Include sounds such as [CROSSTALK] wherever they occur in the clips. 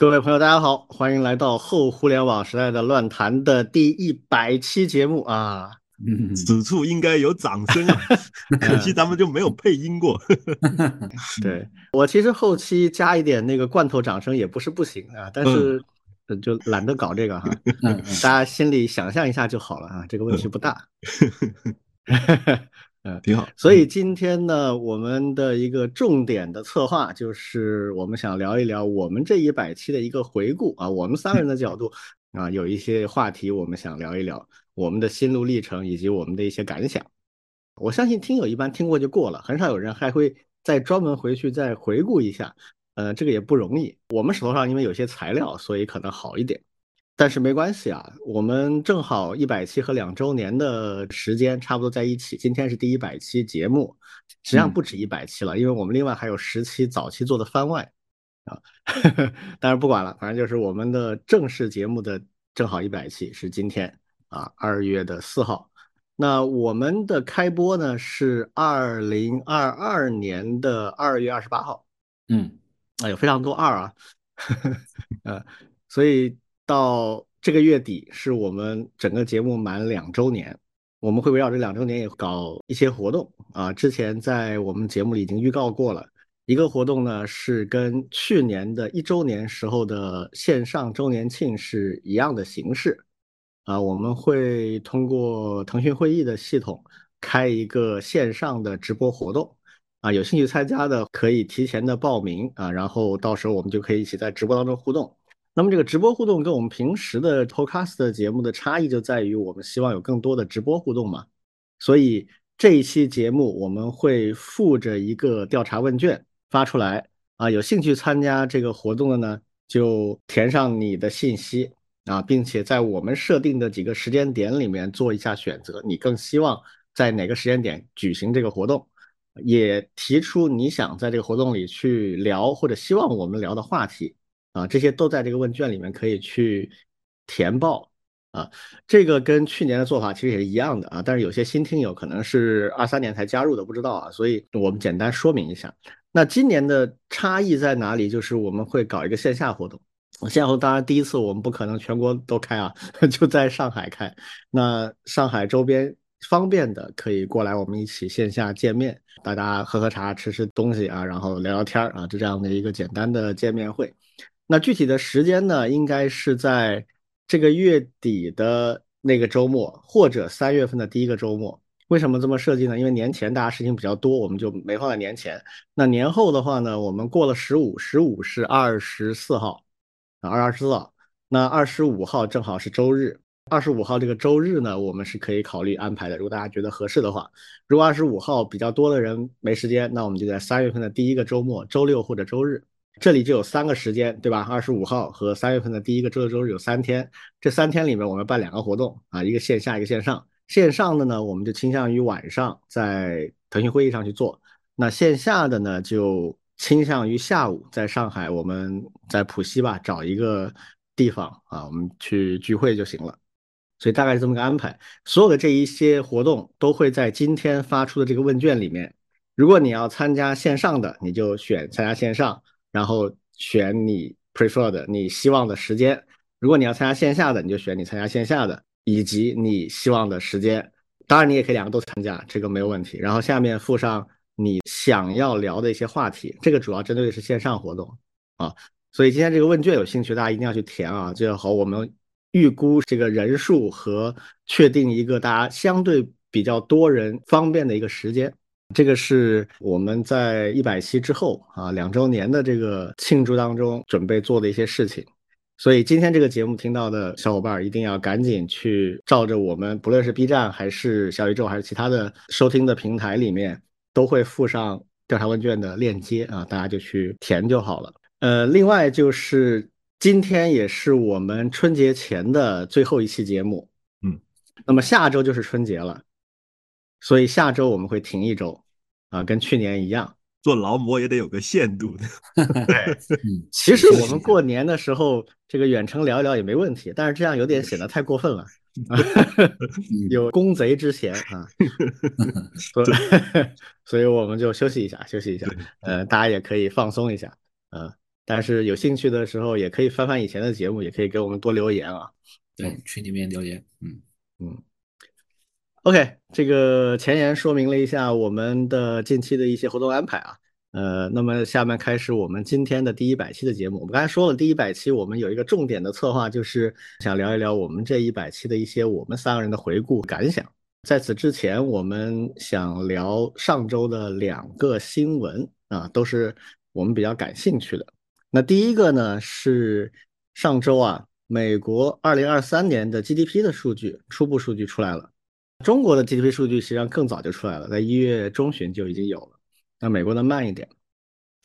各位朋友，大家好，欢迎来到后互联网时代的乱谈的第一百期节目啊！此处应该有掌声啊，[LAUGHS] 可惜咱们就没有配音过。[LAUGHS] 对我其实后期加一点那个罐头掌声也不是不行啊，但是就懒得搞这个哈，[LAUGHS] 大家心里想象一下就好了啊，这个问题不大。嗯，挺好。所以今天呢，我们的一个重点的策划就是我们想聊一聊我们这一百期的一个回顾啊，我们三个人的角度啊，有一些话题我们想聊一聊我们的心路历程以及我们的一些感想。我相信听友一般听过就过了，很少有人还会再专门回去再回顾一下。呃，这个也不容易。我们手头上因为有些材料，所以可能好一点。但是没关系啊，我们正好一百期和两周年的时间差不多在一起。今天是第一百期节目，实际上不止一百期了，因为我们另外还有十期早期做的番外啊。[LAUGHS] 但是不管了，反正就是我们的正式节目的正好一百期是今天啊，二月的四号。那我们的开播呢是二零二二年的二月二十八号。嗯，哎有非常多二啊，[LAUGHS] 呃，所以。到这个月底是我们整个节目满两周年，我们会围绕这两周年也搞一些活动啊。之前在我们节目里已经预告过了，一个活动呢是跟去年的一周年时候的线上周年庆是一样的形式啊。我们会通过腾讯会议的系统开一个线上的直播活动啊，有兴趣参加的可以提前的报名啊，然后到时候我们就可以一起在直播当中互动。那么这个直播互动跟我们平时的 Podcast 节目的差异就在于，我们希望有更多的直播互动嘛。所以这一期节目我们会附着一个调查问卷发出来啊，有兴趣参加这个活动的呢，就填上你的信息啊，并且在我们设定的几个时间点里面做一下选择，你更希望在哪个时间点举行这个活动，也提出你想在这个活动里去聊或者希望我们聊的话题。啊，这些都在这个问卷里面可以去填报啊。这个跟去年的做法其实也是一样的啊，但是有些新听友可能是二三年才加入的，不知道啊，所以我们简单说明一下。那今年的差异在哪里？就是我们会搞一个线下活动，线下活动当然第一次我们不可能全国都开啊，[LAUGHS] 就在上海开。那上海周边方便的可以过来，我们一起线下见面，大家喝喝茶、吃吃东西啊，然后聊聊天啊，就这样的一个简单的见面会。那具体的时间呢，应该是在这个月底的那个周末，或者三月份的第一个周末。为什么这么设计呢？因为年前大家事情比较多，我们就没放在年前。那年后的话呢，我们过了十五，十五是二十四号，啊，二十四号。那二十五号正好是周日，二十五号这个周日呢，我们是可以考虑安排的。如果大家觉得合适的话，如果二十五号比较多的人没时间，那我们就在三月份的第一个周末，周六或者周日。这里就有三个时间，对吧？二十五号和三月份的第一个周六周日有三天，这三天里面我们办两个活动啊，一个线下，一个线上。线上的呢，我们就倾向于晚上在腾讯会议上去做；那线下的呢，就倾向于下午在上海，我们在浦西吧找一个地方啊，我们去聚会就行了。所以大概是这么个安排。所有的这一些活动都会在今天发出的这个问卷里面。如果你要参加线上的，你就选参加线上。然后选你 prefer 的你希望的时间。如果你要参加线下的，你就选你参加线下的以及你希望的时间。当然，你也可以两个都参加，这个没有问题。然后下面附上你想要聊的一些话题。这个主要针对的是线上活动啊。所以今天这个问卷有兴趣，大家一定要去填啊。就和我们预估这个人数和确定一个大家相对比较多人方便的一个时间。这个是我们在一百期之后啊两周年的这个庆祝当中准备做的一些事情，所以今天这个节目听到的小伙伴一定要赶紧去照着我们，不论是 B 站还是小宇宙还是其他的收听的平台里面，都会附上调查问卷的链接啊，大家就去填就好了。呃，另外就是今天也是我们春节前的最后一期节目，嗯，那么下周就是春节了。所以下周我们会停一周，啊，跟去年一样。做劳模也得有个限度的。[LAUGHS] 对，其实我们过年的时候这个远程聊一聊也没问题，但是这样有点显得太过分了，[LAUGHS] 有公贼之嫌啊。[LAUGHS] 所以我们就休息一下，休息一下。呃，大家也可以放松一下，呃，但是有兴趣的时候也可以翻翻以前的节目，也可以给我们多留言啊。对，群里面留言，嗯嗯。OK，这个前言说明了一下我们的近期的一些活动安排啊。呃，那么下面开始我们今天的第一百期的节目。我们刚才说了，第一百期我们有一个重点的策划，就是想聊一聊我们这一百期的一些我们三个人的回顾感想。在此之前，我们想聊上周的两个新闻啊，都是我们比较感兴趣的。那第一个呢是上周啊，美国二零二三年的 GDP 的数据初步数据出来了。中国的 GDP 数据实际上更早就出来了，在一月中旬就已经有了。那美国的慢一点，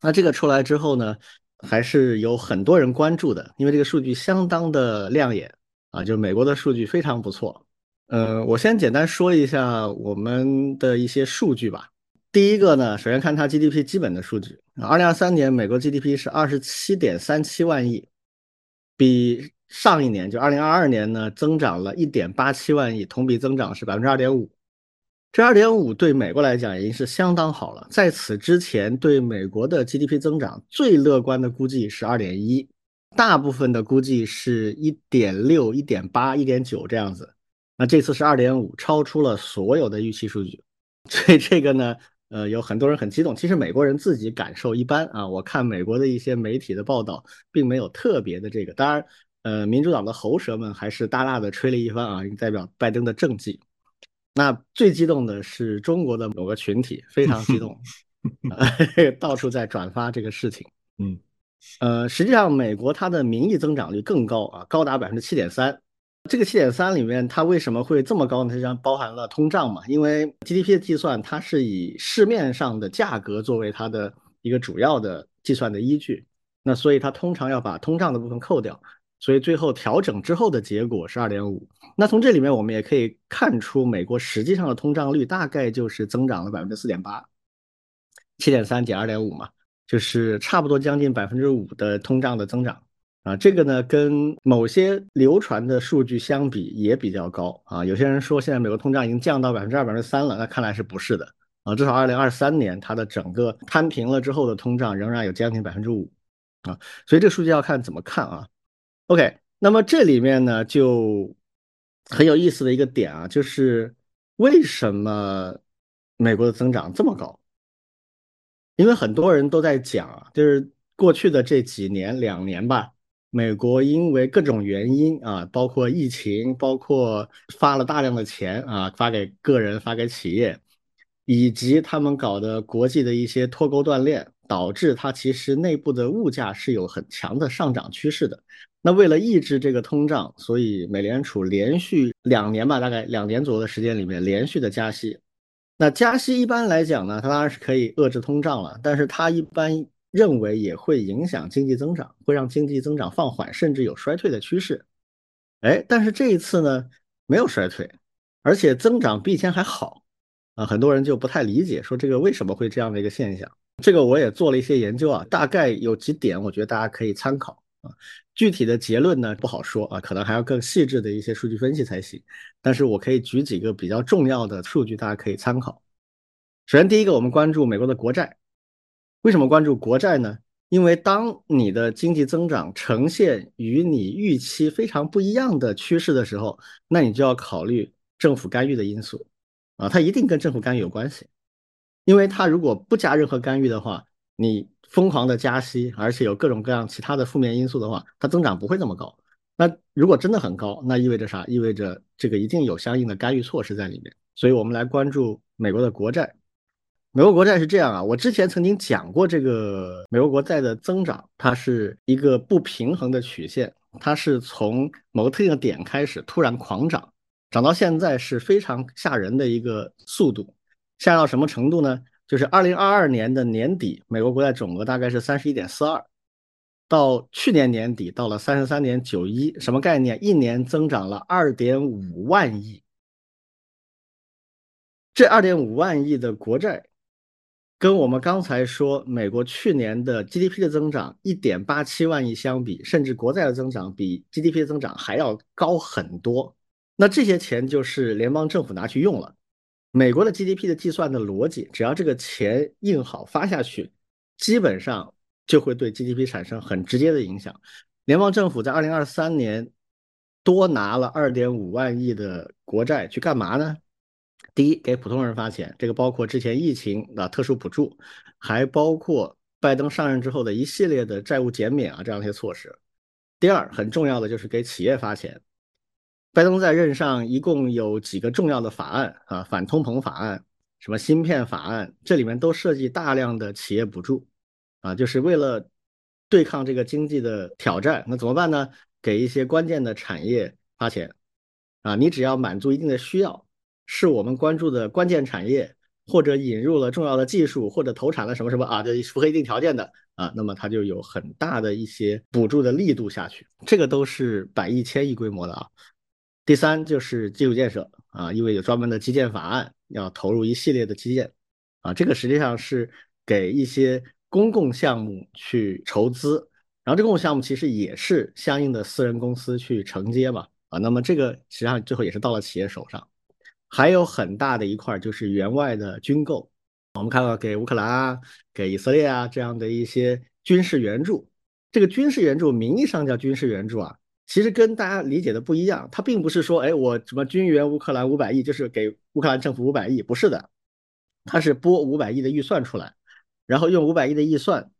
那这个出来之后呢，还是有很多人关注的，因为这个数据相当的亮眼啊，就是美国的数据非常不错。呃，我先简单说一下我们的一些数据吧。第一个呢，首先看它 GDP 基本的数据，二零二三年美国 GDP 是二十七点三七万亿，比上一年就二零二二年呢增长了一点八七万亿，同比增长是百分之二点五。这二点五对美国来讲已经是相当好了。在此之前，对美国的 GDP 增长最乐观的估计是二点一，大部分的估计是一点六、一点八、一点九这样子。那这次是二点五，超出了所有的预期数据。所以这个呢，呃，有很多人很激动。其实美国人自己感受一般啊。我看美国的一些媒体的报道，并没有特别的这个。当然，呃，民主党的喉舌们还是大大的吹了一番啊，代表拜登的政绩。那最激动的是中国的某个群体，非常激动 [LAUGHS] [LAUGHS] 到处在转发这个事情。嗯，呃，实际上美国它的名义增长率更高啊，高达百分之七点三。这个七点三里面，它为什么会这么高呢？实际上包含了通胀嘛，因为 GDP 的计算它是以市面上的价格作为它的一个主要的计算的依据，那所以它通常要把通胀的部分扣掉。所以最后调整之后的结果是二点五。那从这里面我们也可以看出，美国实际上的通胀率大概就是增长了百分之四点八，七点三减二点五嘛，就是差不多将近百分之五的通胀的增长啊。这个呢，跟某些流传的数据相比也比较高啊。有些人说现在美国通胀已经降到百分之二、百分之三了，那看来是不是的啊？至少二零二三年它的整个摊平了之后的通胀仍然有将近百分之五啊。所以这个数据要看怎么看啊。OK，那么这里面呢就很有意思的一个点啊，就是为什么美国的增长这么高？因为很多人都在讲啊，就是过去的这几年两年吧，美国因为各种原因啊，包括疫情，包括发了大量的钱啊，发给个人、发给企业，以及他们搞的国际的一些脱钩断链，导致它其实内部的物价是有很强的上涨趋势的。那为了抑制这个通胀，所以美联储连续两年吧，大概两年左右的时间里面连续的加息。那加息一般来讲呢，它当然是可以遏制通胀了，但是它一般认为也会影响经济增长，会让经济增长放缓，甚至有衰退的趋势。哎，但是这一次呢，没有衰退，而且增长比以前还好啊，很多人就不太理解，说这个为什么会这样的一个现象？这个我也做了一些研究啊，大概有几点，我觉得大家可以参考啊。具体的结论呢不好说啊，可能还要更细致的一些数据分析才行。但是我可以举几个比较重要的数据，大家可以参考。首先，第一个，我们关注美国的国债。为什么关注国债呢？因为当你的经济增长呈现与你预期非常不一样的趋势的时候，那你就要考虑政府干预的因素啊，它一定跟政府干预有关系。因为它如果不加任何干预的话，你。疯狂的加息，而且有各种各样其他的负面因素的话，它增长不会这么高。那如果真的很高，那意味着啥？意味着这个一定有相应的干预措施在里面。所以我们来关注美国的国债。美国国债是这样啊，我之前曾经讲过，这个美国国债的增长，它是一个不平衡的曲线，它是从某个特定的点开始突然狂涨，涨到现在是非常吓人的一个速度，吓到什么程度呢？就是二零二二年的年底，美国国债总额大概是三十一点四二，到去年年底到了三十三点九一，什么概念？一年增长了二点五万亿。这二点五万亿的国债，跟我们刚才说美国去年的 GDP 的增长一点八七万亿相比，甚至国债的增长比 GDP 的增长还要高很多。那这些钱就是联邦政府拿去用了。美国的 GDP 的计算的逻辑，只要这个钱印好发下去，基本上就会对 GDP 产生很直接的影响。联邦政府在二零二三年多拿了二点五万亿的国债去干嘛呢？第一，给普通人发钱，这个包括之前疫情的特殊补助，还包括拜登上任之后的一系列的债务减免啊这样一些措施。第二，很重要的就是给企业发钱。拜登在任上一共有几个重要的法案啊，反通膨法案、什么芯片法案，这里面都涉及大量的企业补助啊，就是为了对抗这个经济的挑战。那怎么办呢？给一些关键的产业发钱啊，你只要满足一定的需要，是我们关注的关键产业，或者引入了重要的技术，或者投产了什么什么啊，这符合一定条件的啊，那么它就有很大的一些补助的力度下去，这个都是百亿、千亿规模的啊。第三就是基础建设啊，因为有专门的基建法案，要投入一系列的基建啊，这个实际上是给一些公共项目去筹资，然后这公共项目其实也是相应的私人公司去承接嘛啊，那么这个实际上最后也是到了企业手上，还有很大的一块就是援外的军购，我们看到给乌克兰啊、给以色列啊这样的一些军事援助，这个军事援助名义上叫军事援助啊。其实跟大家理解的不一样，它并不是说，哎，我什么军援乌克兰五百亿，就是给乌克兰政府五百亿，不是的，它是拨五百亿的预算出来，然后用五百亿的预算，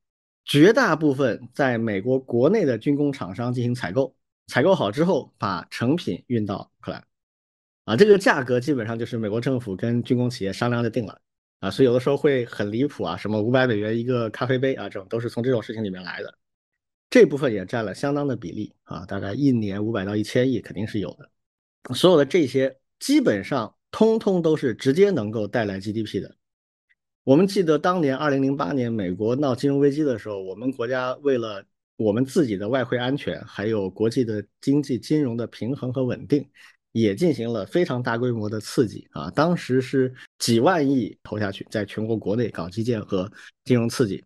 绝大部分在美国国内的军工厂商进行采购，采购好之后把成品运到乌克兰，啊，这个价格基本上就是美国政府跟军工企业商量就定了，啊，所以有的时候会很离谱啊，什么五百美元一个咖啡杯啊，这种都是从这种事情里面来的。这部分也占了相当的比例啊，大概一年五百到一千亿肯定是有的。所有的这些基本上通通都是直接能够带来 GDP 的。我们记得当年二零零八年美国闹金融危机的时候，我们国家为了我们自己的外汇安全，还有国际的经济金融的平衡和稳定，也进行了非常大规模的刺激啊。当时是几万亿投下去，在全国国内搞基建和金融刺激。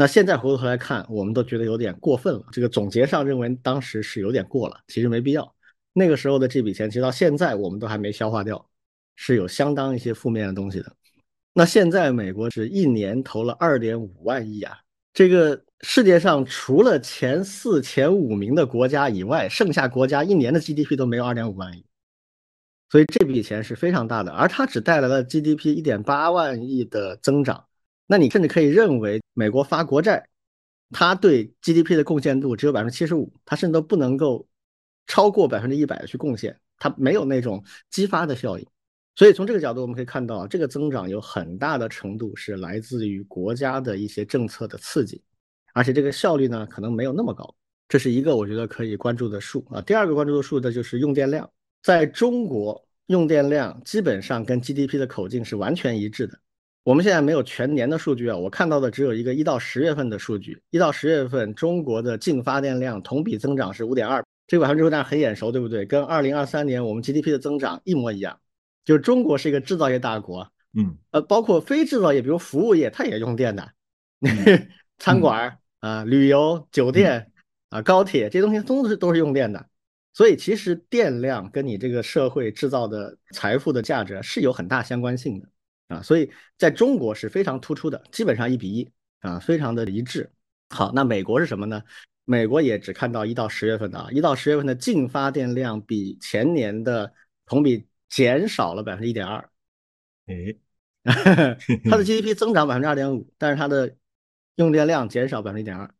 那现在回过头来看，我们都觉得有点过分了。这个总结上认为当时是有点过了，其实没必要。那个时候的这笔钱，其实到现在我们都还没消化掉，是有相当一些负面的东西的。那现在美国是一年投了二点五万亿啊，这个世界上除了前四、前五名的国家以外，剩下国家一年的 GDP 都没有二点五万亿，所以这笔钱是非常大的，而它只带来了 GDP 一点八万亿的增长。那你甚至可以认为，美国发国债，它对 GDP 的贡献度只有百分之七十五，它甚至都不能够超过百分之一百的去贡献，它没有那种激发的效应。所以从这个角度，我们可以看到，这个增长有很大的程度是来自于国家的一些政策的刺激，而且这个效率呢，可能没有那么高。这是一个我觉得可以关注的数啊。第二个关注的数的就是用电量，在中国用电量基本上跟 GDP 的口径是完全一致的。我们现在没有全年的数据啊，我看到的只有一个一到十月份的数据。一到十月份，中国的净发电量同比增长是五点二，这个百分之五点二很眼熟，对不对？跟二零二三年我们 GDP 的增长一模一样。就是中国是一个制造业大国，嗯，呃，包括非制造业，比如服务业，它也用电的，[LAUGHS] 餐馆啊、旅游、酒店啊、高铁这些东西都是都是用电的。所以其实电量跟你这个社会制造的财富的价值是有很大相关性的。啊，所以在中国是非常突出的，基本上一比一啊，非常的一致。好，那美国是什么呢？美国也只看到一到十月份的啊，一到十月份的净发电量比前年的同比减少了百分之一点二。哎，[LAUGHS] 它的 GDP 增长百分之二点五，但是它的用电量减少百分之一点二。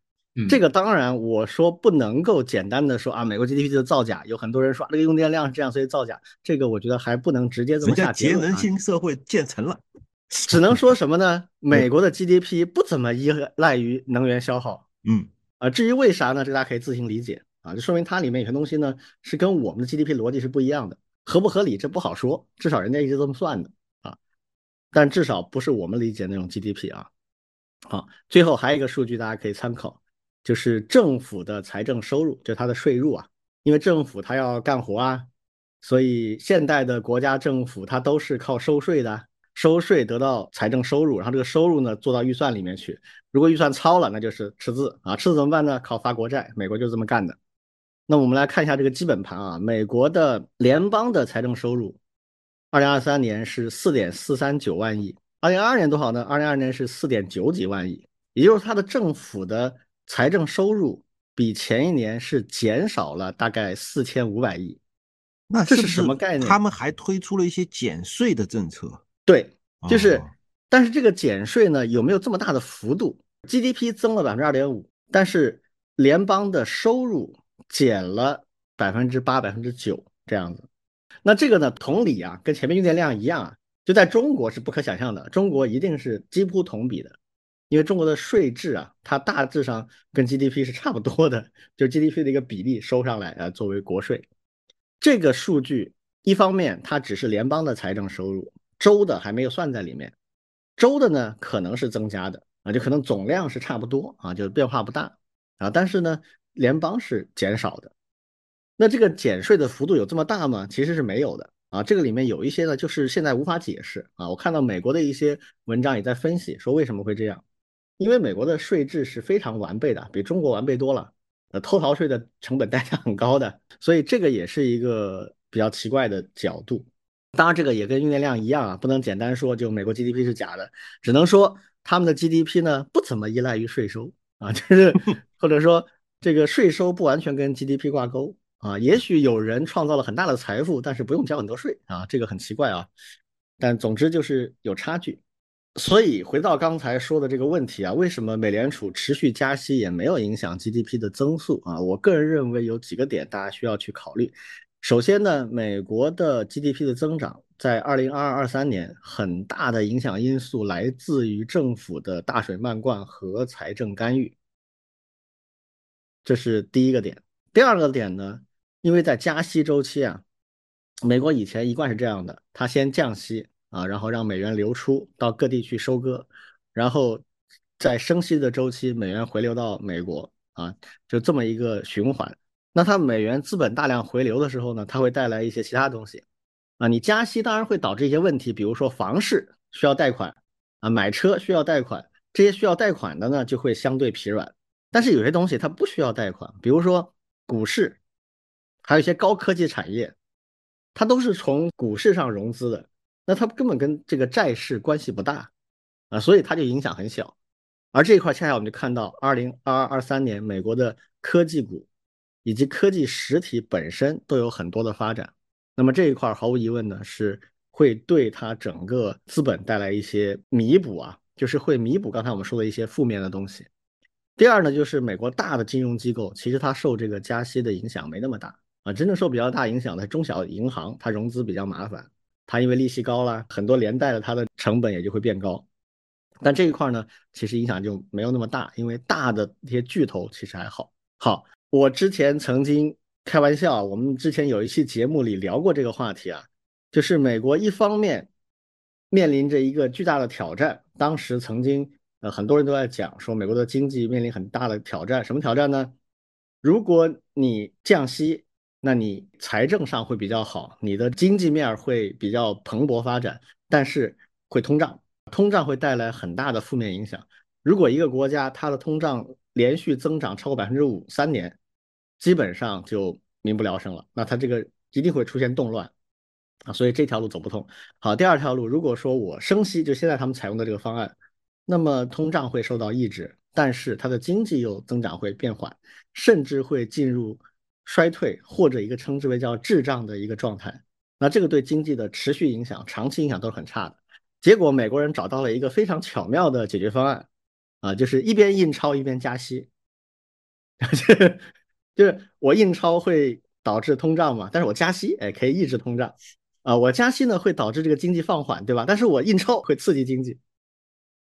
这个当然，我说不能够简单的说啊，美国 GDP 就造假。有很多人说这个用电量是这样，所以造假。这个我觉得还不能直接这么下结论。节能型社会建成了，[LAUGHS] 只能说什么呢？美国的 GDP 不怎么依赖于能源消耗。嗯，啊，至于为啥呢？这大家可以自行理解啊，就说明它里面有些东西呢是跟我们的 GDP 逻辑是不一样的，合不合理这不好说，至少人家一直这么算的啊。但至少不是我们理解那种 GDP 啊。好，最后还有一个数据大家可以参考。就是政府的财政收入，就它的税入啊，因为政府它要干活啊，所以现代的国家政府它都是靠收税的，收税得到财政收入，然后这个收入呢做到预算里面去。如果预算超了，那就是赤字啊，赤字怎么办呢？靠发国债，美国就这么干的。那我们来看一下这个基本盘啊，美国的联邦的财政收入，二零二三年是四点四三九万亿，二零二二年多少呢？二零二二年是四点九几万亿。也就是它的政府的财政收入比前一年是减少了大概四千五百亿。那这是什么概念他们还推出了一些减税的政策，对，就是，哦但是这个减税呢，有没有这么大的幅度？GDP 增了百分之二点五，但是联邦的收入减了百分之八、百分之九这样子。那这个呢，同理啊，跟前面用电量一样啊，就在中国是不可想象的，中国一定是几乎同比的，因为中国的税制啊，它大致上跟 GDP 是差不多的，就 GDP 的一个比例收上来啊，作为国税。这个数据一方面它只是联邦的财政收入，州的还没有算在里面。州的呢可能是增加的啊，就可能总量是差不多啊，就变化不大啊，但是呢，联邦是减少的。那这个减税的幅度有这么大吗？其实是没有的啊。这个里面有一些呢，就是现在无法解释啊。我看到美国的一些文章也在分析说为什么会这样，因为美国的税制是非常完备的，比中国完备多了。呃，偷逃税的成本代价很高的，所以这个也是一个比较奇怪的角度。当然，这个也跟用电量一样啊，不能简单说就美国 GDP 是假的，只能说他们的 GDP 呢不怎么依赖于税收啊，就是 [LAUGHS] 或者说这个税收不完全跟 GDP 挂钩啊。也许有人创造了很大的财富，但是不用交很多税啊，这个很奇怪啊。但总之就是有差距。所以回到刚才说的这个问题啊，为什么美联储持续加息也没有影响 GDP 的增速啊？我个人认为有几个点大家需要去考虑。首先呢，美国的 GDP 的增长在二零二二二三年很大的影响因素来自于政府的大水漫灌和财政干预，这是第一个点。第二个点呢，因为在加息周期啊，美国以前一贯是这样的，它先降息。啊，然后让美元流出到各地去收割，然后在升息的周期，美元回流到美国啊，就这么一个循环。那它美元资本大量回流的时候呢，它会带来一些其他东西啊。你加息当然会导致一些问题，比如说房市需要贷款啊，买车需要贷款，这些需要贷款的呢就会相对疲软。但是有些东西它不需要贷款，比如说股市，还有一些高科技产业，它都是从股市上融资的。那它根本跟这个债市关系不大啊，所以它就影响很小。而这一块恰恰我们就看到，二零二二二三年美国的科技股以及科技实体本身都有很多的发展。那么这一块毫无疑问呢，是会对它整个资本带来一些弥补啊，就是会弥补刚才我们说的一些负面的东西。第二呢，就是美国大的金融机构其实它受这个加息的影响没那么大啊，真正受比较大影响的中小银行，它融资比较麻烦。它因为利息高了，很多连带的它的成本也就会变高，但这一块呢，其实影响就没有那么大，因为大的一些巨头其实还好。好，我之前曾经开玩笑，我们之前有一期节目里聊过这个话题啊，就是美国一方面面临着一个巨大的挑战，当时曾经呃很多人都在讲说美国的经济面临很大的挑战，什么挑战呢？如果你降息。那你财政上会比较好，你的经济面会比较蓬勃发展，但是会通胀，通胀会带来很大的负面影响。如果一个国家它的通胀连续增长超过百分之五三年，基本上就民不聊生了，那它这个一定会出现动乱啊，所以这条路走不通。好，第二条路，如果说我升息，就现在他们采用的这个方案，那么通胀会受到抑制，但是它的经济又增长会变缓，甚至会进入。衰退或者一个称之为叫滞胀的一个状态，那这个对经济的持续影响、长期影响都是很差的。结果美国人找到了一个非常巧妙的解决方案，啊，就是一边印钞一边加息，[LAUGHS] 就是我印钞会导致通胀嘛，但是我加息，哎，可以抑制通胀，啊，我加息呢会导致这个经济放缓，对吧？但是我印钞会刺激经济。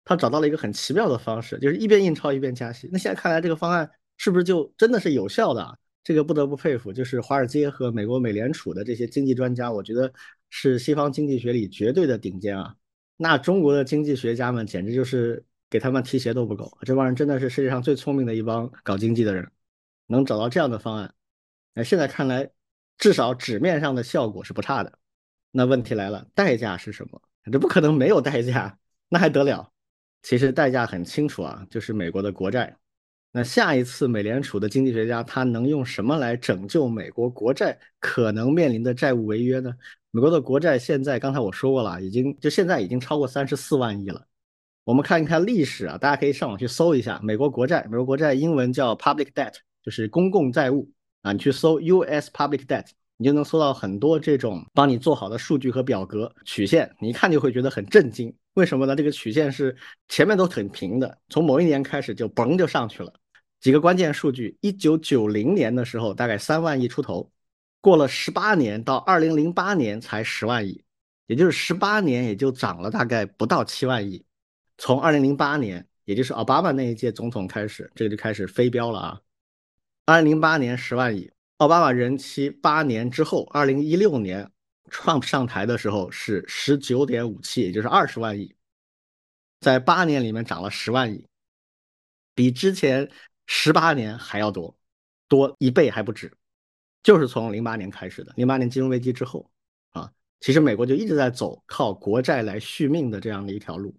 他找到了一个很奇妙的方式，就是一边印钞一边加息。那现在看来，这个方案是不是就真的是有效的？这个不得不佩服，就是华尔街和美国美联储的这些经济专家，我觉得是西方经济学里绝对的顶尖啊。那中国的经济学家们简直就是给他们提鞋都不够，这帮人真的是世界上最聪明的一帮搞经济的人，能找到这样的方案。哎，现在看来，至少纸面上的效果是不差的。那问题来了，代价是什么？这不可能没有代价，那还得了？其实代价很清楚啊，就是美国的国债。那下一次美联储的经济学家他能用什么来拯救美国国债可能面临的债务违约呢？美国的国债现在刚才我说过了，已经就现在已经超过三十四万亿了，我们看一看历史啊，大家可以上网去搜一下美国国债，美国国债英文叫 public debt，就是公共债务啊，你去搜 U.S. public debt，你就能搜到很多这种帮你做好的数据和表格曲线，你一看就会觉得很震惊。为什么呢？这个曲线是前面都很平的，从某一年开始就嘣就上去了。几个关键数据：一九九零年的时候大概三万亿出头，过了十八年到二零零八年才十万亿，也就是十八年也就涨了大概不到七万亿。从二零零八年，也就是奥巴马那一届总统开始，这个就开始飞飙了啊！二零零八年十万亿，奥巴马任期八年之后，二零一六年 Trump 上台的时候是十九点五七，也就是二十万亿，在八年里面涨了十万亿，比之前十八年还要多，多一倍还不止，就是从零八年开始的，零八年金融危机之后啊，其实美国就一直在走靠国债来续命的这样的一条路。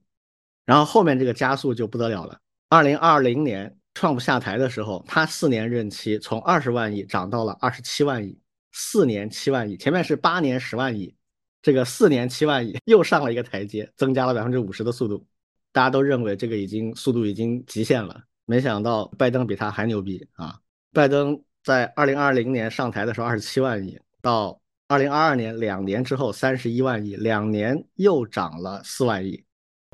然后后面这个加速就不得了了。二零二零年，Trump 下台的时候，他四年任期从二十万亿涨到了二十七万亿，四年七万亿，前面是八年十万亿，这个四年七万亿又上了一个台阶，增加了百分之五十的速度。大家都认为这个已经速度已经极限了，没想到拜登比他还牛逼啊！拜登在二零二零年上台的时候二十七万亿，到二零二二年两年之后三十一万亿，两年又涨了四万亿。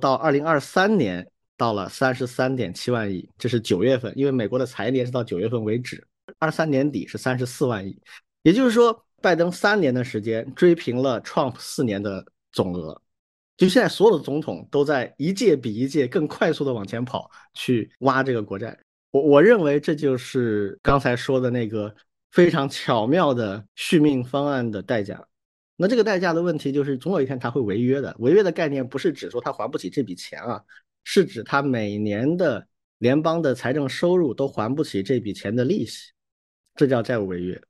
到二零二三年，到了三十三点七万亿，这是九月份，因为美国的财年是到九月份为止。二三年底是三十四万亿，也就是说，拜登三年的时间追平了 Trump 四年的总额。就现在，所有的总统都在一届比一届更快速的往前跑，去挖这个国债。我我认为这就是刚才说的那个非常巧妙的续命方案的代价。那这个代价的问题就是，总有一天他会违约的。违约的概念不是指说他还不起这笔钱啊，是指他每年的联邦的财政收入都还不起这笔钱的利息，这叫债务违约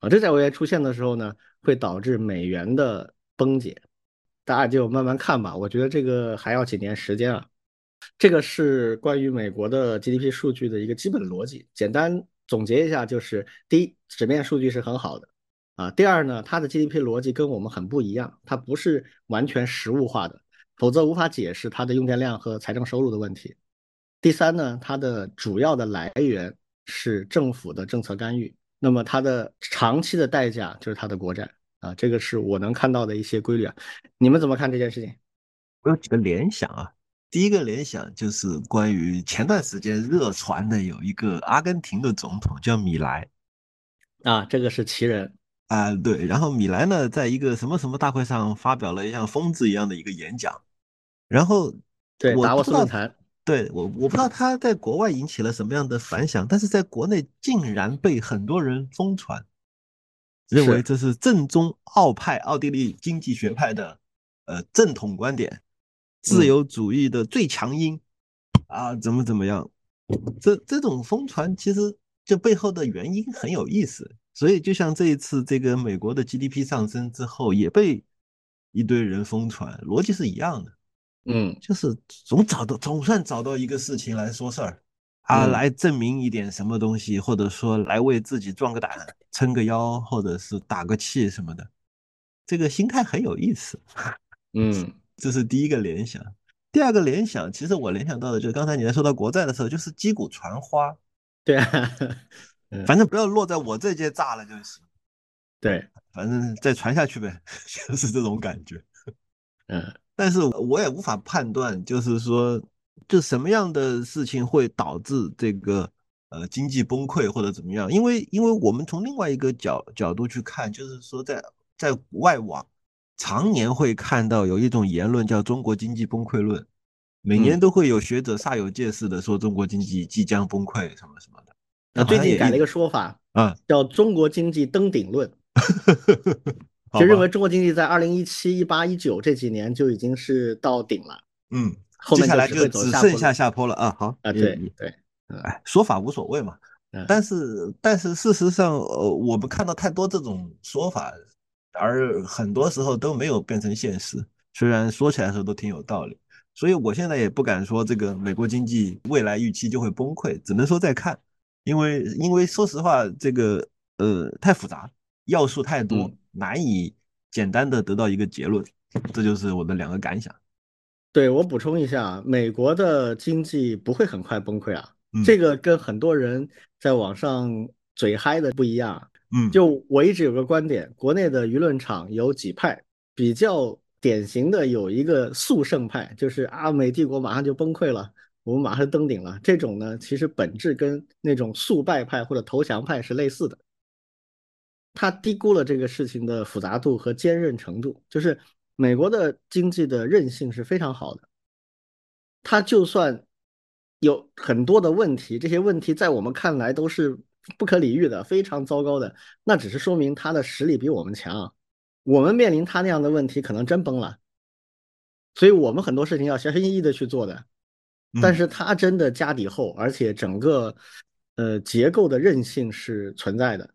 啊。这债务违约出现的时候呢，会导致美元的崩解。大家就慢慢看吧，我觉得这个还要几年时间啊。这个是关于美国的 GDP 数据的一个基本逻辑。简单总结一下，就是第一，纸面数据是很好的。啊，第二呢，它的 GDP 逻辑跟我们很不一样，它不是完全实物化的，否则无法解释它的用电量和财政收入的问题。第三呢，它的主要的来源是政府的政策干预，那么它的长期的代价就是它的国债啊，这个是我能看到的一些规律啊。你们怎么看这件事情？我有几个联想啊，第一个联想就是关于前段时间热传的有一个阿根廷的总统叫米莱啊，这个是奇人。啊，对，然后米莱呢，在一个什么什么大会上发表了像疯子一样的一个演讲，然后对达沃斯论坛，对我我不知道他在国外引起了什么样的反响，但是在国内竟然被很多人疯传，认为这是正宗奥派奥地利经济学派的呃正统观点，自由主义的最强音啊，怎么怎么样？这这种疯传其实这背后的原因很有意思。所以，就像这一次这个美国的 GDP 上升之后，也被一堆人疯传，逻辑是一样的。嗯，就是总找到，总算找到一个事情来说事儿，啊，来证明一点什么东西，或者说来为自己壮个胆、撑个腰，或者是打个气什么的。这个心态很有意思。嗯，这是第一个联想。第二个联想，其实我联想到的就是刚才你在说到国债的时候，就是击鼓传花。[LAUGHS] 对啊。反正不要落在我这届炸了就行。对，反正再传下去呗，[LAUGHS] 就是这种感觉。嗯，但是我也无法判断，就是说，就什么样的事情会导致这个呃经济崩溃或者怎么样？因为因为我们从另外一个角角度去看，就是说在在外网常年会看到有一种言论叫“中国经济崩溃论”，每年都会有学者煞有介事的说中国经济即将崩溃什么什么的。那最近改了一个说法啊，叫“中国经济登顶论 [LAUGHS] ”，就认为中国经济在二零一七、一八、一九这几年就已经是到顶了。嗯，后面接下来就只剩下下坡了啊。好啊，对对，哎，说法无所谓嘛。但是但是事实上，呃，我们看到太多这种说法，而很多时候都没有变成现实。虽然说起来的时候都挺有道理，所以我现在也不敢说这个美国经济未来预期就会崩溃，只能说再看。因为，因为说实话，这个呃太复杂，要素太多，难以简单的得到一个结论，这就是我的两个感想。对我补充一下，美国的经济不会很快崩溃啊，嗯这个跟很多人在网上嘴嗨的不一样。嗯，就我一直有个观点，国内的舆论场有几派，比较典型的有一个速胜派，就是啊美帝国马上就崩溃了，我们马上登顶了。这种呢，其实本质跟那种速败派或者投降派是类似的。他低估了这个事情的复杂度和坚韧程度，就是美国的经济的韧性是非常好的。它就算有很多的问题，这些问题在我们看来都是不可理喻的，非常糟糕的，那只是说明它的实力比我们强。我们面临它那样的问题，可能真崩了。所以我们很多事情要小心翼翼的去做的。但是它真的家底厚，而且整个呃结构的韧性是存在的，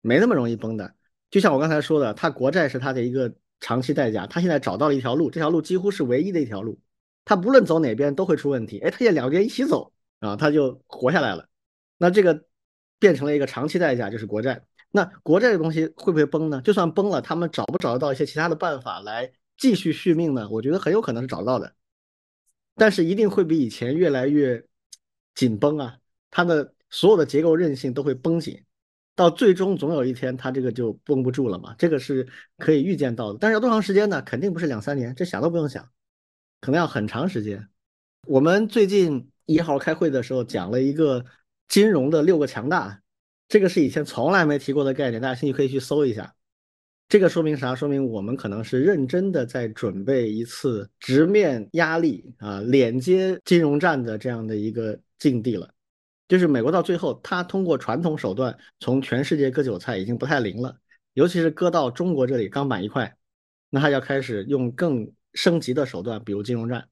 没那么容易崩的。就像我刚才说的，它国债是它的一个长期代价，他现在找到了一条路，这条路几乎是唯一的一条路，他不论走哪边都会出问题。哎，他现在两边一起走啊，他就活下来了。那这个变成了一个长期代价，就是国债。那国债这东西会不会崩呢？就算崩了，他们找不找得到一些其他的办法来继续续命呢？我觉得很有可能是找得到的。但是一定会比以前越来越紧绷啊，它的所有的结构韧性都会绷紧，到最终总有一天它这个就绷不住了嘛，这个是可以预见到的。但是要多长时间呢？肯定不是两三年，这想都不用想，可能要很长时间。我们最近一号开会的时候讲了一个金融的六个强大，这个是以前从来没提过的概念，大家兴趣可以去搜一下。这个说明啥？说明我们可能是认真的在准备一次直面压力啊、连接金融战的这样的一个境地了。就是美国到最后，它通过传统手段从全世界割韭菜已经不太灵了，尤其是割到中国这里钢板一块，那它要开始用更升级的手段，比如金融战。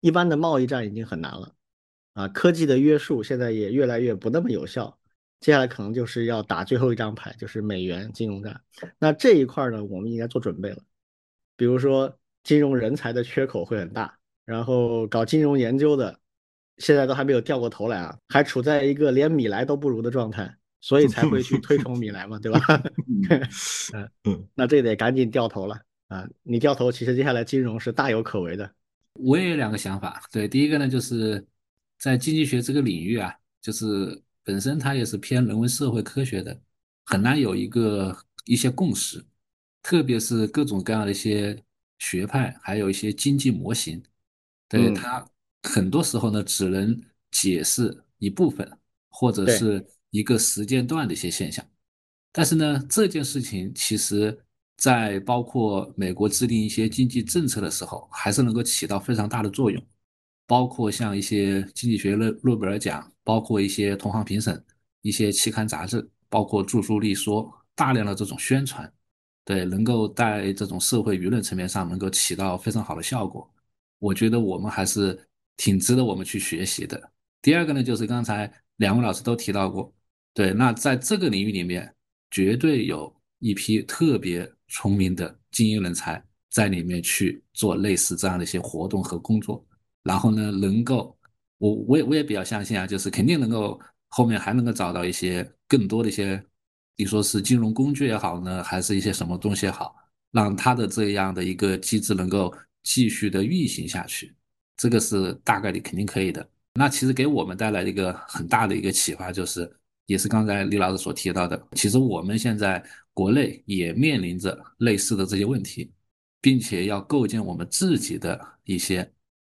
一般的贸易战已经很难了啊，科技的约束现在也越来越不那么有效。接下来可能就是要打最后一张牌，就是美元金融战。那这一块呢，我们应该做准备了。比如说，金融人才的缺口会很大，然后搞金融研究的，现在都还没有掉过头来啊，还处在一个连米莱都不如的状态，所以才会去推崇米莱嘛，对吧？[LAUGHS] 嗯嗯，那这得赶紧掉头了啊！你掉头，其实接下来金融是大有可为的。我也有两个想法，对，第一个呢，就是在经济学这个领域啊，就是本身它也是偏人文社会科学的，很难有一个一些共识，特别是各种各样的一些学派，还有一些经济模型，对嗯它很多时候呢，只能解释一部分，或者是一个时间段的一些现象。但是呢，这件事情其实在包括美国制定一些经济政策的时候，还是能够起到非常大的作用。包括像一些经济学诺诺贝尔奖，包括一些同行评审、一些期刊杂志，包括著书立说，大量的这种宣传，对，能够在这种社会舆论层面上能够起到非常好的效果。我觉得我们还是挺值得我们去学习的。第二个呢，就是刚才两位老师都提到过，对，那在这个领域里面，绝对有一批特别聪明的精英人才在里面去做类似这样的一些活动和工作，然后呢，能够我我也我也比较相信啊，就是肯定能够后面还能够找到一些更多的一些，你说是金融工具也好呢，还是一些什么东西也好，让它的这样的一个机制能够继续的运行下去，这个是大概率肯定可以的。那其实给我们带来一个很大的一个启发就是。也是刚才李老师所提到的，其实我们现在国内也面临着类似的这些问题，并且要构建我们自己的一些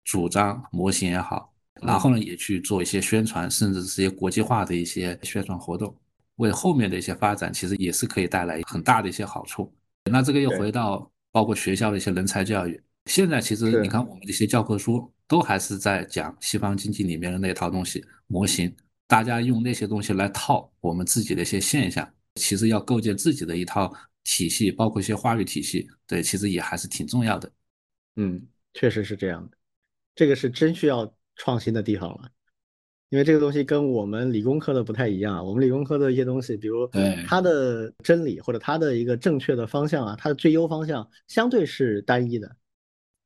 主张模型也好，然后呢也去做一些宣传，甚至是一些国际化的一些宣传活动，为后面的一些发展其实也是可以带来很大的一些好处。那这个又回到包括学校的一些人才教育，现在其实你看我们这些教科书都还是在讲西方经济里面的那套东西模型。大家用那些东西来套我们自己的一些现象，其实要构建自己的一套体系，包括一些话语体系，对，其实也还是挺重要的。嗯，确实是这样的，这个是真需要创新的地方了，因为这个东西跟我们理工科的不太一样。我们理工科的一些东西，比如它的真理或者它的一个正确的方向啊，它的最优方向相对是单一的，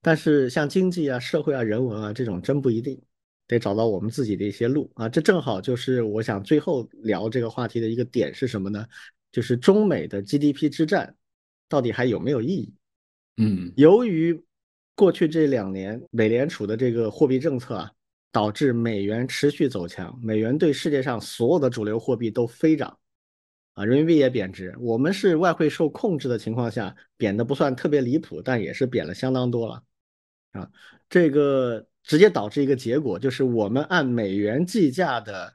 但是像经济啊、社会啊、人文啊这种真不一定。得找到我们自己的一些路啊，这正好就是我想最后聊这个话题的一个点是什么呢？就是中美的 GDP 之战到底还有没有意义？嗯，由于过去这两年美联储的这个货币政策啊，导致美元持续走强，美元对世界上所有的主流货币都飞涨，啊，人民币也贬值。我们是外汇受控制的情况下，贬的不算特别离谱，但也是贬了相当多了，啊，这个直接导致一个结果，就是我们按美元计价的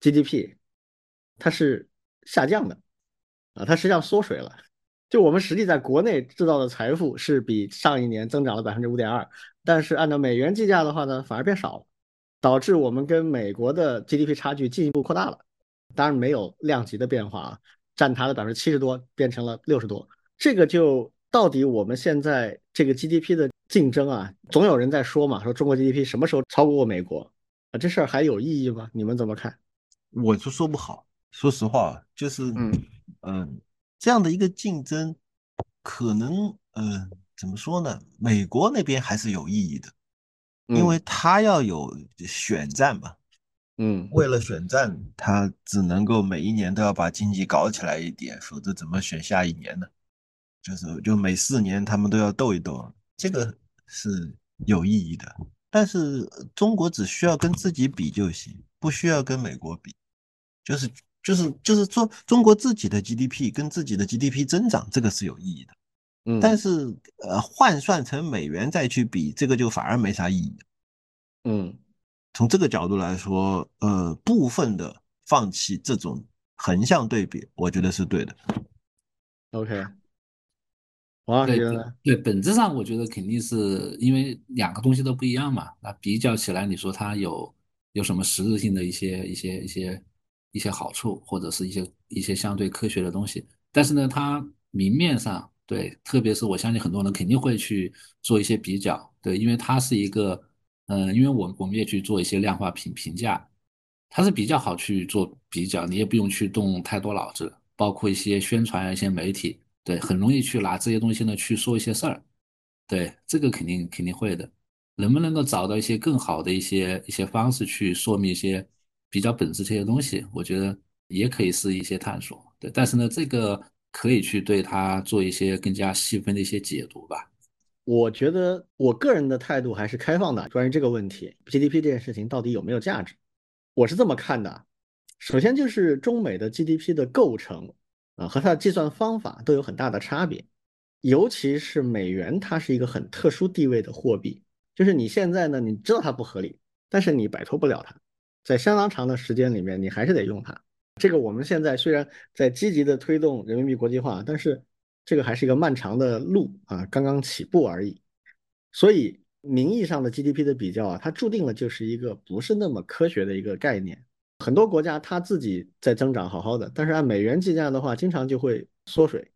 GDP，它是下降的，啊，它实际上缩水了。就我们实际在国内制造的财富是比上一年增长了百分之五点二，但是按照美元计价的话呢，反而变少了，导致我们跟美国的 GDP 差距进一步扩大了。当然没有量级的变化啊，占它的百分之七十多变成了六十多。这个就到底我们现在这个 GDP 的竞争啊，总有人在说嘛，说中国 GDP 什么时候超过美国啊？这事儿还有意义吗？你们怎么看？我就说不好，说实话，就是嗯嗯。这样的一个竞争，可能，嗯，怎么说呢？美国那边还是有意义的，因为他要有选战嘛，嗯，为了选战，他只能够每一年都要把经济搞起来一点，否则怎么选下一年呢？就是就每四年他们都要斗一斗，这个是有意义的。但是中国只需要跟自己比就行，不需要跟美国比，就是。就是就是说，中国自己的 GDP 跟自己的 GDP 增长，这个是有意义的。嗯，但是呃，换算成美元再去比，这个就反而没啥意义。嗯，从这个角度来说，呃，部分的放弃这种横向对比，我觉得是对的。OK，我觉得对，本质上我觉得肯定是因为两个东西都不一样嘛。那比较起来，你说它有有什么实质性的一些一些一些？一些好处或者是一些一些相对科学的东西，但是呢，它明面上对，特别是我相信很多人肯定会去做一些比较，对，因为它是一个，嗯，因为我我们也去做一些量化评评价，它是比较好去做比较，你也不用去动太多脑子，包括一些宣传一些媒体，对，很容易去拿这些东西呢去说一些事儿，对，这个肯定肯定会的，能不能够找到一些更好的一些一些方式去说明一些。比较本质这些东西，我觉得也可以是一些探索，对。但是呢，这个可以去对它做一些更加细分的一些解读吧。我觉得我个人的态度还是开放的，关于这个问题，GDP 这件事情到底有没有价值，我是这么看的。首先就是中美的 GDP 的构成啊和它的计算方法都有很大的差别，尤其是美元，它是一个很特殊地位的货币，就是你现在呢，你知道它不合理，但是你摆脱不了它。在相当长的时间里面，你还是得用它。这个我们现在虽然在积极的推动人民币国际化，但是这个还是一个漫长的路啊，刚刚起步而已。所以名义上的 GDP 的比较啊，它注定了就是一个不是那么科学的一个概念。很多国家它自己在增长好好的，但是按美元计价的话，经常就会缩水。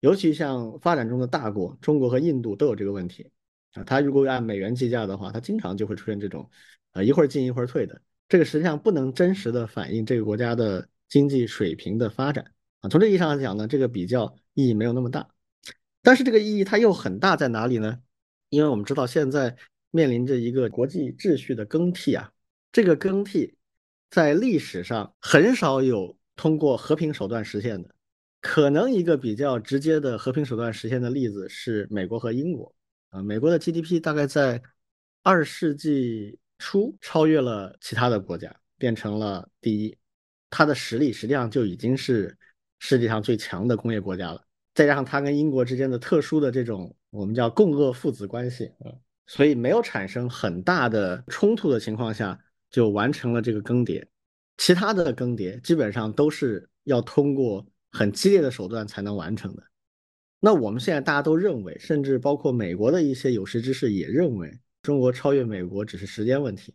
尤其像发展中的大国，中国和印度都有这个问题啊。它如果按美元计价的话，它经常就会出现这种啊一会儿进一会儿退的。这个实际上不能真实的反映这个国家的经济水平的发展啊。从这意义上来讲呢，这个比较意义没有那么大。但是这个意义它又很大在哪里呢？因为我们知道现在面临着一个国际秩序的更替啊。这个更替在历史上很少有通过和平手段实现的。可能一个比较直接的和平手段实现的例子是美国和英国啊。美国的 GDP 大概在二世纪。初超越了其他的国家，变成了第一，它的实力实际上就已经是世界上最强的工业国家了。再加上它跟英国之间的特殊的这种我们叫共轭父子关系啊，所以没有产生很大的冲突的情况下，就完成了这个更迭。其他的更迭基本上都是要通过很激烈的手段才能完成的。那我们现在大家都认为，甚至包括美国的一些有识之士也认为。中国超越美国只是时间问题，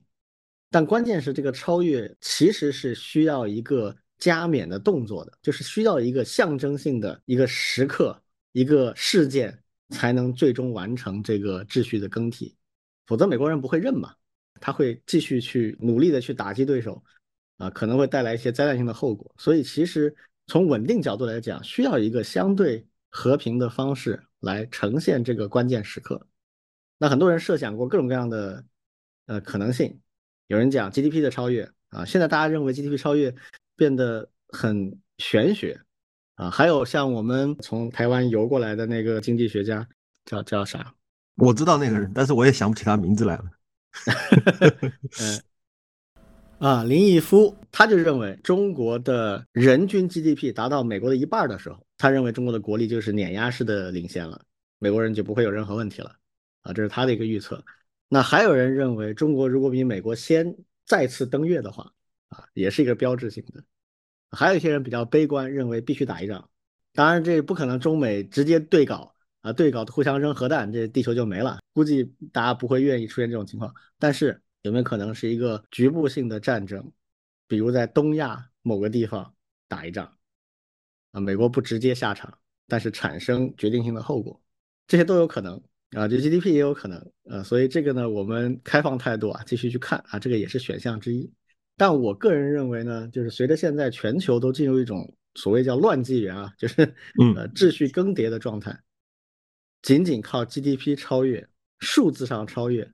但关键是这个超越其实是需要一个加冕的动作的，就是需要一个象征性的一个时刻、一个事件才能最终完成这个秩序的更替，否则美国人不会认嘛，他会继续去努力的去打击对手，啊，可能会带来一些灾难性的后果。所以其实从稳定角度来讲，需要一个相对和平的方式来呈现这个关键时刻。那很多人设想过各种各样的呃可能性，有人讲 GDP 的超越啊，现在大家认为 GDP 超越变得很玄学啊，还有像我们从台湾游过来的那个经济学家叫叫啥我知道那个人，但是我也想不起他名字来了。[LAUGHS] 嗯，啊，林毅夫他就认为中国的人均 GDP 达到美国的一半的时候，他认为中国的国力就是碾压式的领先了，美国人就不会有任何问题了。啊，这是他的一个预测。那还有人认为，中国如果比美国先再次登月的话，啊，也是一个标志性的。还有一些人比较悲观，认为必须打一仗。当然，这不可能中美直接对搞啊，对搞互相扔核弹，这地球就没了。估计大家不会愿意出现这种情况。但是有没有可能是一个局部性的战争，比如在东亚某个地方打一仗，啊，美国不直接下场，但是产生决定性的后果，这些都有可能啊。就 GDP 也有可能，呃，所以这个呢，我们开放态度啊，继续去看啊，这个也是选项之一。但我个人认为呢，就是随着现在全球都进入一种所谓叫乱纪元啊，就是呃秩序更迭的状态，仅仅靠 GDP 超越，数字上超越，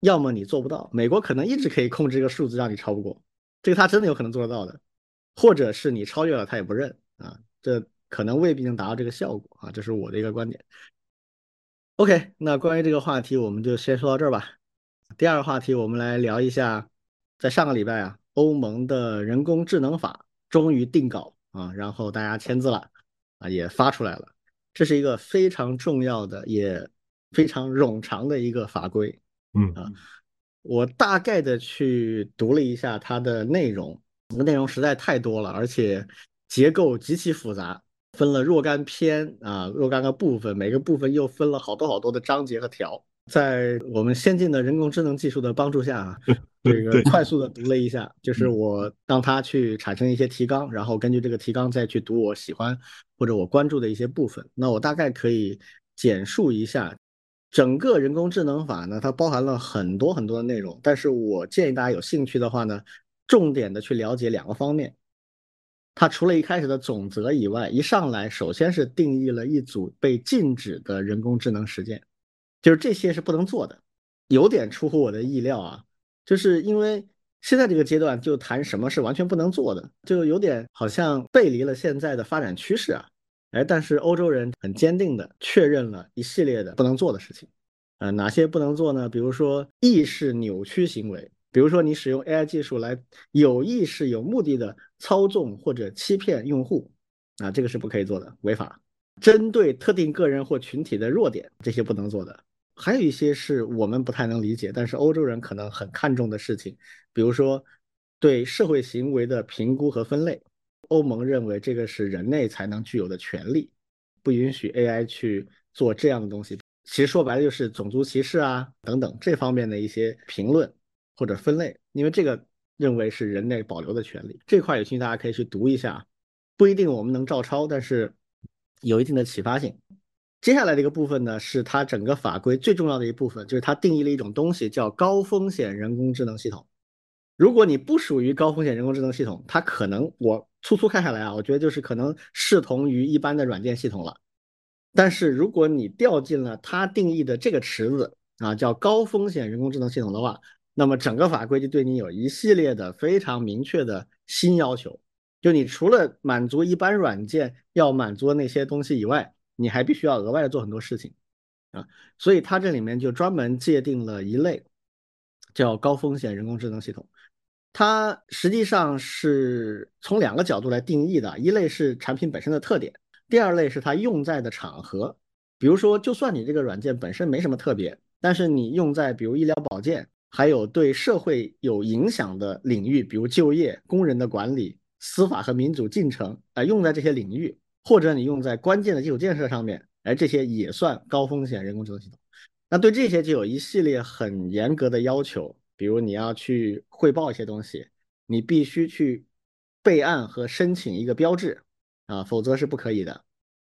要么你做不到，美国可能一直可以控制一个数字让你超不过，这个他真的有可能做得到的，或者是你超越了他也不认啊，这可能未必能达到这个效果啊，这是我的一个观点。OK，那关于这个话题我们就先说到这儿吧。第二个话题我们来聊一下。在上个礼拜啊，欧盟的人工智能法终于定稿啊，然后大家签字了啊，也发出来了。这是一个非常重要的，也非常冗长的一个法规。嗯啊，我大概的去读了一下它的内容，内容实在太多了，而且结构极其复杂，分了若干篇啊，若干个部分，每个部分又分了好多好多的章节和条。在我们先进的人工智能技术的帮助下啊。[LAUGHS] 这个快速的读了一下，就是我让他去产生一些提纲，然后根据这个提纲再去读我喜欢或者我关注的一些部分。那我大概可以简述一下整个人工智能法呢，它包含了很多很多的内容。但是我建议大家有兴趣的话呢，重点的去了解两个方面。它除了一开始的总则以外，一上来首先是定义了一组被禁止的人工智能实践，就是这些是不能做的，有点出乎我的意料啊。就是因为现在这个阶段就谈什么是完全不能做的，就有点好像背离了现在的发展趋势啊。哎，但是欧洲人很坚定的确认了一系列的不能做的事情。呃，哪些不能做呢？比如说意识扭曲行为，比如说你使用 AI 技术来有意识、有目的的操纵或者欺骗用户，啊，这个是不可以做的，违法。针对特定个人或群体的弱点，这些不能做的。还有一些是我们不太能理解，但是欧洲人可能很看重的事情，比如说对社会行为的评估和分类。欧盟认为这个是人类才能具有的权利，不允许 AI 去做这样的东西。其实说白了就是种族歧视啊等等这方面的一些评论或者分类，因为这个认为是人类保留的权利。这块有兴趣大家可以去读一下，不一定我们能照抄，但是有一定的启发性。接下来的一个部分呢，是它整个法规最重要的一部分，就是它定义了一种东西叫高风险人工智能系统。如果你不属于高风险人工智能系统，它可能我粗粗看下来啊，我觉得就是可能视同于一般的软件系统了。但是如果你掉进了它定义的这个池子啊，叫高风险人工智能系统的话，那么整个法规就对你有一系列的非常明确的新要求。就你除了满足一般软件要满足的那些东西以外，你还必须要额外的做很多事情啊，所以它这里面就专门界定了一类叫高风险人工智能系统，它实际上是从两个角度来定义的，一类是产品本身的特点，第二类是它用在的场合。比如说，就算你这个软件本身没什么特别，但是你用在比如医疗保健，还有对社会有影响的领域，比如就业、工人的管理、司法和民主进程，啊，用在这些领域。或者你用在关键的基础建设上面，哎，这些也算高风险人工智能系统。那对这些就有一系列很严格的要求，比如你要去汇报一些东西，你必须去备案和申请一个标志啊，否则是不可以的。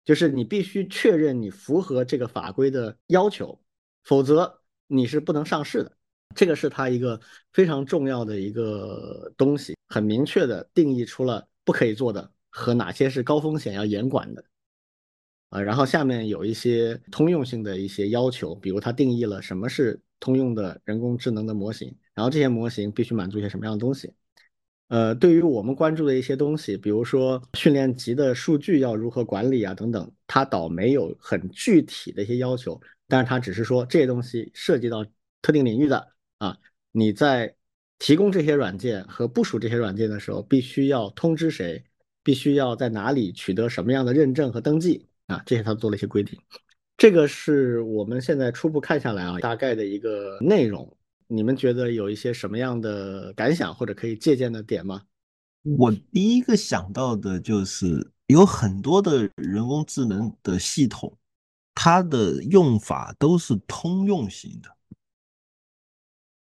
就是你必须确认你符合这个法规的要求，否则你是不能上市的。这个是它一个非常重要的一个东西，很明确的定义出了不可以做的。和哪些是高风险要严管的啊？然后下面有一些通用性的一些要求，比如它定义了什么是通用的人工智能的模型，然后这些模型必须满足一些什么样的东西？呃，对于我们关注的一些东西，比如说训练集的数据要如何管理啊等等，它倒没有很具体的一些要求，但是它只是说这些东西涉及到特定领域的啊，你在提供这些软件和部署这些软件的时候，必须要通知谁，必须要在哪里取得什么样的认证和登记啊，这些它做了一些规定。这个是我们现在初步看下来啊，大概的一个内容。你们觉得有一些什么样的感想或者可以借鉴的点吗？我第一个想到的就是有很多的人工智能的系统，它的用法都是通用型的。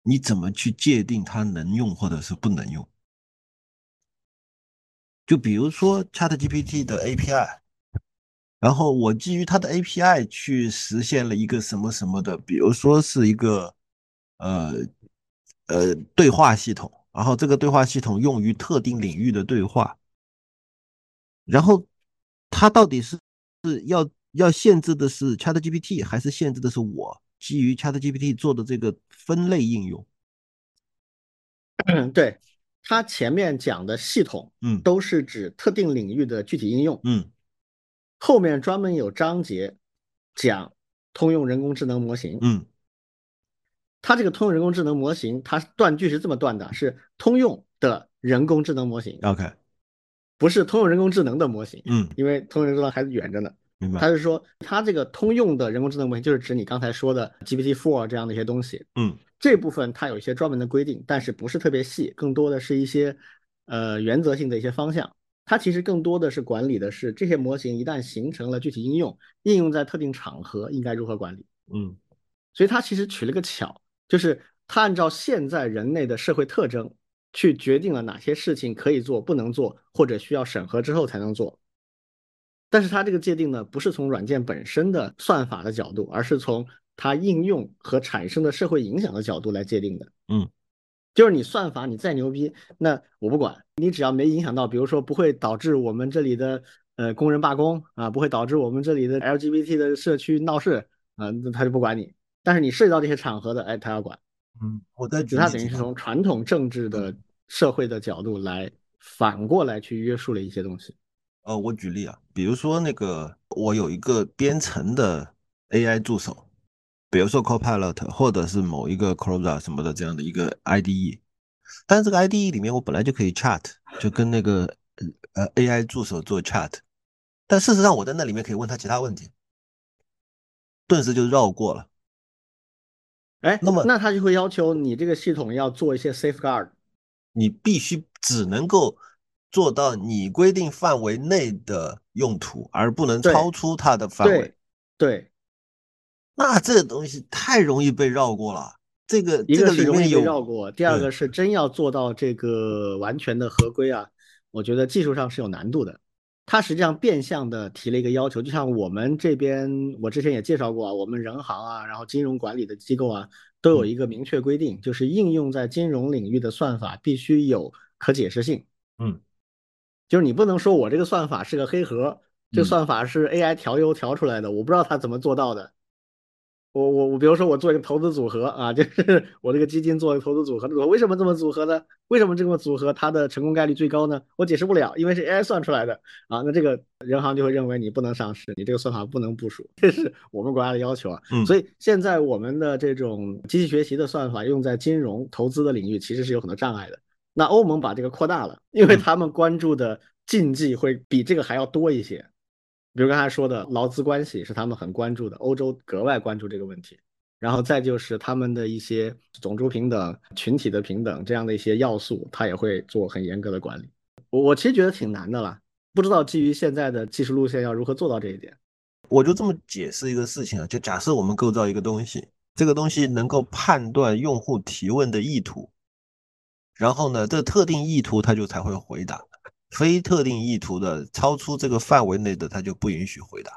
你怎么去界定它能用或者是不能用？就比如说 ChatGPT 的 API，然后我基于它的 API 去实现了一个什么什么的，比如说是一个呃呃对话系统。然后这个对话系统用于特定领域的对话，然后它到底是是要要限制的是 ChatGPT，还是限制的是我基于 ChatGPT 做的这个分类应用？对，它前面讲的系统，嗯，都是指特定领域的具体应用，嗯，后面专门有章节讲通用人工智能模型，嗯。它这个通用人工智能模型，它断句是这么断的：是通用的人工智能模型，OK，不是通用人工智能的模型，嗯，因为通用人工智能还远着呢。明白。他是说，它这个通用的人工智能模型，就是指你刚才说的 GPT Four 这样的一些东西，嗯，这部分它有一些专门的规定，但是不是特别细，更多的是一些呃原则性的一些方向。它其实更多的是管理的是这些模型一旦形成了具体应用，应用在特定场合应该如何管理，嗯，所以它其实取了个巧。就是它按照现在人类的社会特征去决定了哪些事情可以做、不能做，或者需要审核之后才能做。但是它这个界定呢，不是从软件本身的算法的角度，而是从它应用和产生的社会影响的角度来界定的。嗯，就是你算法你再牛逼，那我不管你，只要没影响到，比如说不会导致我们这里的呃工人罢工啊，不会导致我们这里的 LGBT 的社区闹事啊，那他就不管你。但是你涉及到这些场合的，哎，他要管。嗯，我在他等于是从传统政治的社会的角度来反过来去约束了一些东西。呃，我举例啊，比如说那个我有一个编程的 AI 助手，比如说 Copilot 或者是某一个 c r o s a 什么的这样的一个 IDE，但是这个 IDE 里面我本来就可以 chat，就跟那个呃 AI 助手做 chat，但事实上我在那里面可以问他其他问题，顿时就绕过了。哎，那么那他就会要求你这个系统要做一些 safeguard，你必须只能够做到你规定范围内的用途，而不能超出它的范围。对，那这个东西太容易被绕过了。这个一个是容易被绕过，第二个是真要做到这个完全的合规啊，我觉得技术上是有难度的。它实际上变相的提了一个要求，就像我们这边，我之前也介绍过啊，我们人行啊，然后金融管理的机构啊，都有一个明确规定，就是应用在金融领域的算法必须有可解释性。嗯，就是你不能说我这个算法是个黑盒，这算法是 AI 调优调出来的，我不知道它怎么做到的。我我我，比如说我做一个投资组合啊，[LAUGHS] 就是我这个基金做一个投资组合的组合，为什么这么组合呢？为什么这么组合它的成功概率最高呢？我解释不了，因为是 AI 算出来的啊。那这个人行就会认为你不能上市，你这个算法不能部署，这是我们国家的要求啊。所以现在我们的这种机器学习的算法用在金融投资的领域，其实是有很多障碍的。那欧盟把这个扩大了，因为他们关注的禁忌会比这个还要多一些。比如刚才说的劳资关系是他们很关注的，欧洲格外关注这个问题。然后再就是他们的一些种族平等、群体的平等这样的一些要素，他也会做很严格的管理。我我其实觉得挺难的啦，不知道基于现在的技术路线要如何做到这一点。我就这么解释一个事情啊，就假设我们构造一个东西，这个东西能够判断用户提问的意图，然后呢，这特定意图它就才会回答。非特定意图的、超出这个范围内的，他就不允许回答。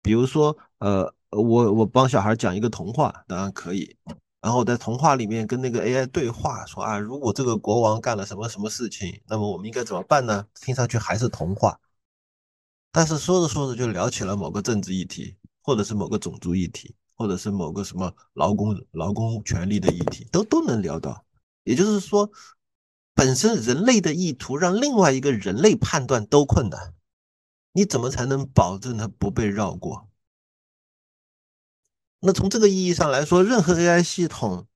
比如说，呃，我我帮小孩讲一个童话，当然可以。然后在童话里面跟那个 AI 对话，说啊，如果这个国王干了什么什么事情，那么我们应该怎么办呢？听上去还是童话，但是说着说着就聊起了某个政治议题，或者是某个种族议题，或者是某个什么劳工劳工权利的议题，都都能聊到。也就是说。本身人类的意图让另外一个人类判断都困难，你怎么才能保证它不被绕过？那从这个意义上来说，任何 AI 系统，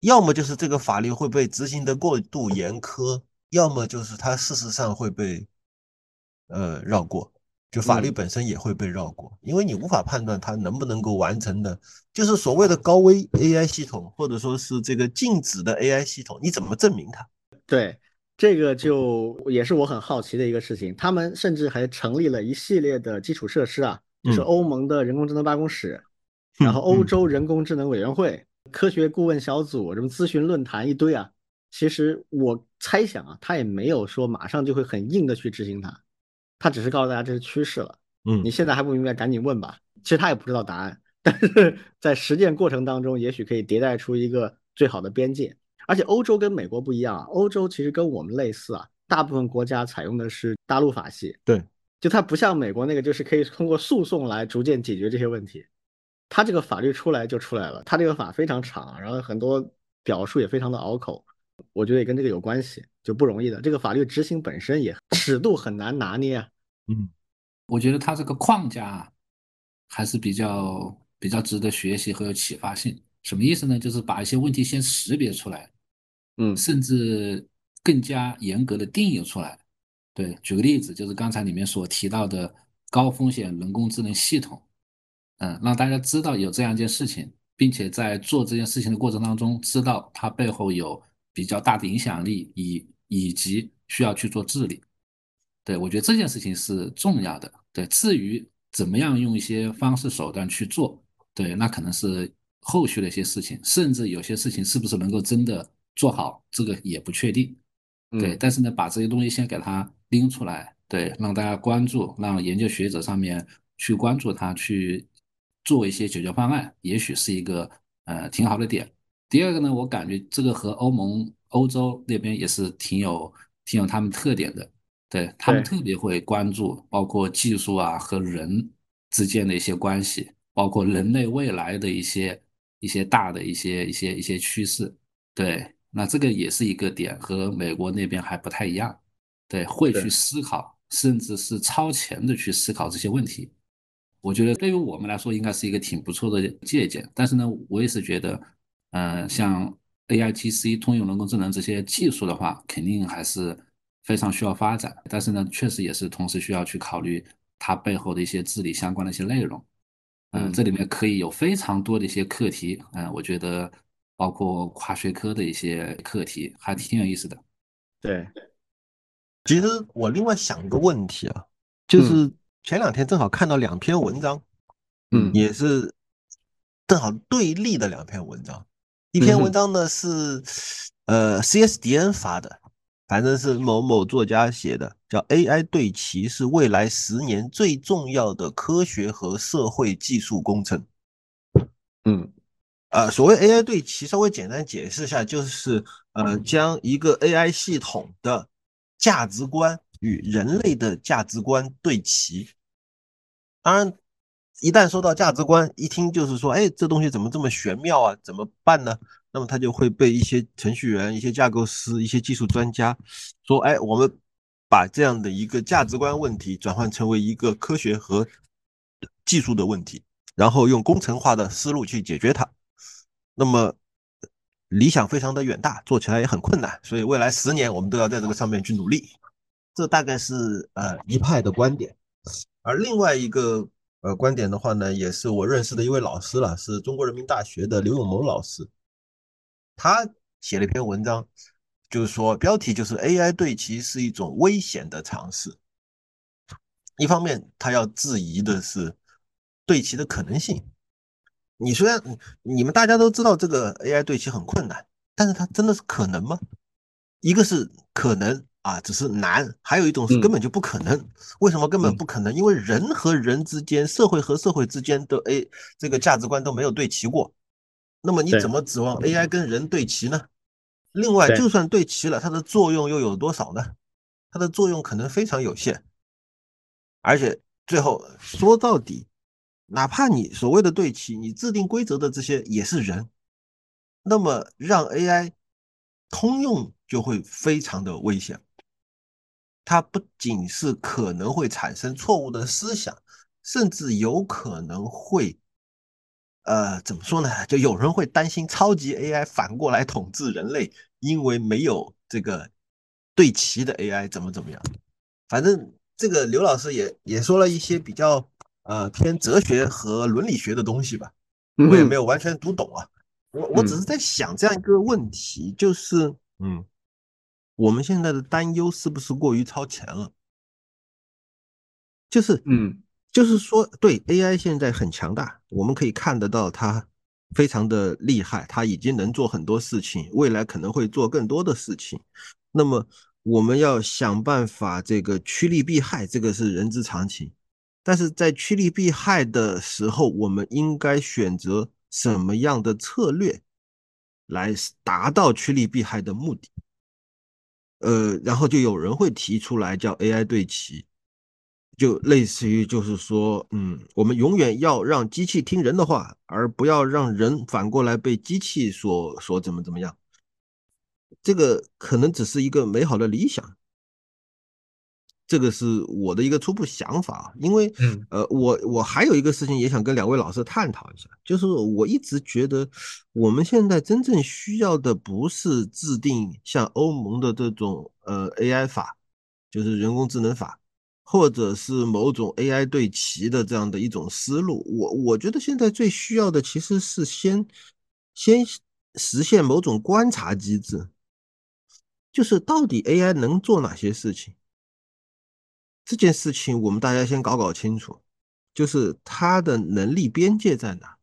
要么就是这个法律会被执行的过度严苛，要么就是它事实上会被呃绕过，就法律本身也会被绕过，因为你无法判断它能不能够完成的，就是所谓的高危 AI 系统，或者说是这个禁止的 AI 系统，你怎么证明它？对，这个就也是我很好奇的一个事情。他们甚至还成立了一系列的基础设施啊，就是欧盟的人工智能办公室。然后欧洲人工智能委员会、科学顾问小组、什么咨询论坛一堆啊，其实我猜想啊，他也没有说马上就会很硬的去执行它，他只是告诉大家这是趋势了。嗯，你现在还不明白，赶紧问吧。其实他也不知道答案，但是在实践过程当中，也许可以迭代出一个最好的边界。而且欧洲跟美国不一样啊，欧洲其实跟我们类似啊，大部分国家采用的是大陆法系。对，就它不像美国那个，就是可以通过诉讼来逐渐解决这些问题。它这个法律出来就出来了，它这个法非常长，然后很多表述也非常的拗口，我觉得也跟这个有关系，就不容易的。这个法律执行本身也尺度很难拿捏啊。嗯，我觉得他这个框架还是比较比较值得学习和有启发性。什么意思呢？就是把一些问题先识别出来，嗯，甚至更加严格的定义出来。对，举个例子，就是刚才里面所提到的高风险人工智能系统。嗯，让大家知道有这样一件事情，并且在做这件事情的过程当中，知道它背后有比较大的影响力，以以及需要去做治理。对我觉得这件事情是重要的。对，至于怎么样用一些方式手段去做，对，那可能是后续的一些事情，甚至有些事情是不是能够真的做好，这个也不确定。对，但是呢，把这些东西先给它拎出来，对，让大家关注，让研究学者上面去关注它，去。做一些解决方案，也许是一个呃挺好的点。第二个呢，我感觉这个和欧盟、欧洲那边也是挺有挺有他们特点的，对他们特别会关注包括技术啊和人之间的一些关系，包括人类未来的一些一些大的一些一些一些趋势。对，那这个也是一个点，和美国那边还不太一样。对，会去思考，甚至是超前的去思考这些问题。我觉得对于我们来说，应该是一个挺不错的借鉴。但是呢，我也是觉得，嗯，像 AIGC 通用人工智能这些技术的话，肯定还是非常需要发展。但是呢，确实也是同时需要去考虑它背后的一些治理相关的一些内容。嗯，这里面可以有非常多的一些课题。嗯，我觉得包括跨学科的一些课题，还挺有意思的。对，其实我另外想一个问题啊，就是。前两天正好看到两篇文章，嗯，也是正好对立的两篇文章。一篇文章呢是呃 CSDN 发的，反正是某某作家写的，叫 AI 对齐是未来十年最重要的科学和社会技术工程。嗯，呃，所谓 AI 对齐，稍微简单解释一下，就是呃将一个 AI 系统的价值观。与人类的价值观对齐，当然，一旦说到价值观，一听就是说，哎，这东西怎么这么玄妙啊？怎么办呢？那么他就会被一些程序员、一些架构师、一些技术专家说，哎，我们把这样的一个价值观问题转换成为一个科学和技术的问题，然后用工程化的思路去解决它。那么理想非常的远大，做起来也很困难，所以未来十年我们都要在这个上面去努力。这大概是呃一派的观点，而另外一个呃观点的话呢，也是我认识的一位老师了，是中国人民大学的刘永谋老师，他写了一篇文章，就是说标题就是 AI 对齐是一种危险的尝试。一方面，他要质疑的是对齐的可能性。你虽然你们大家都知道这个 AI 对齐很困难，但是它真的是可能吗？一个是可能。啊，只是难，还有一种是根本就不可能。为什么根本不可能？因为人和人之间，社会和社会之间的 A 这个价值观都没有对齐过。那么你怎么指望 AI 跟人对齐呢？另外，就算对齐了，它的作用又有多少呢？它的作用可能非常有限。而且最后说到底，哪怕你所谓的对齐，你制定规则的这些也是人，那么让 AI 通用就会非常的危险。它不仅是可能会产生错误的思想，甚至有可能会呃，怎么说呢？就有人会担心超级 AI 反过来统治人类，因为没有这个对齐的 AI 怎么怎么样。反正这个刘老师也也说了一些比较呃偏哲学和伦理学的东西吧，我也没有完全读懂啊。我我只是在想这样一个问题，就是嗯，我们现在的担忧是不是过于超前了？就是嗯。就是说，对 AI 现在很强大，我们可以看得到它非常的厉害，它已经能做很多事情，未来可能会做更多的事情。那么我们要想办法这个趋利避害，这个是人之常情。但是在趋利避害的时候，我们应该选择什么样的策略来达到趋利避害的目的？呃，然后就有人会提出来叫 AI 对齐。就类似于，就是说，嗯，我们永远要让机器听人的话，而不要让人反过来被机器所所怎么怎么样。这个可能只是一个美好的理想，这个是我的一个初步想法。因为，呃，我我还有一个事情也想跟两位老师探讨一下，就是我一直觉得，我们现在真正需要的不是制定像欧盟的这种呃 AI 法，就是人工智能法。或者是某种 AI 对齐的这样的一种思路，我我觉得现在最需要的其实是先先实现某种观察机制，就是到底 AI 能做哪些事情，这件事情我们大家先搞搞清楚，就是它的能力边界在哪，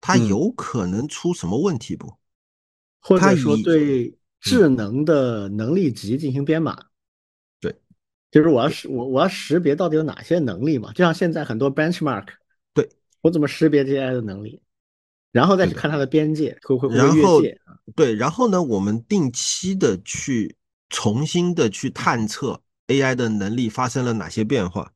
它有可能出什么问题不？或者说对智能的能力值进行编码。就是我要识我我要识别到底有哪些能力嘛？就像现在很多 benchmark，对我怎么识别 AI 的能力，然后再去看它的边界会会会越界对，然后呢，我们定期的去重新的去探测 AI 的能力发生了哪些变化。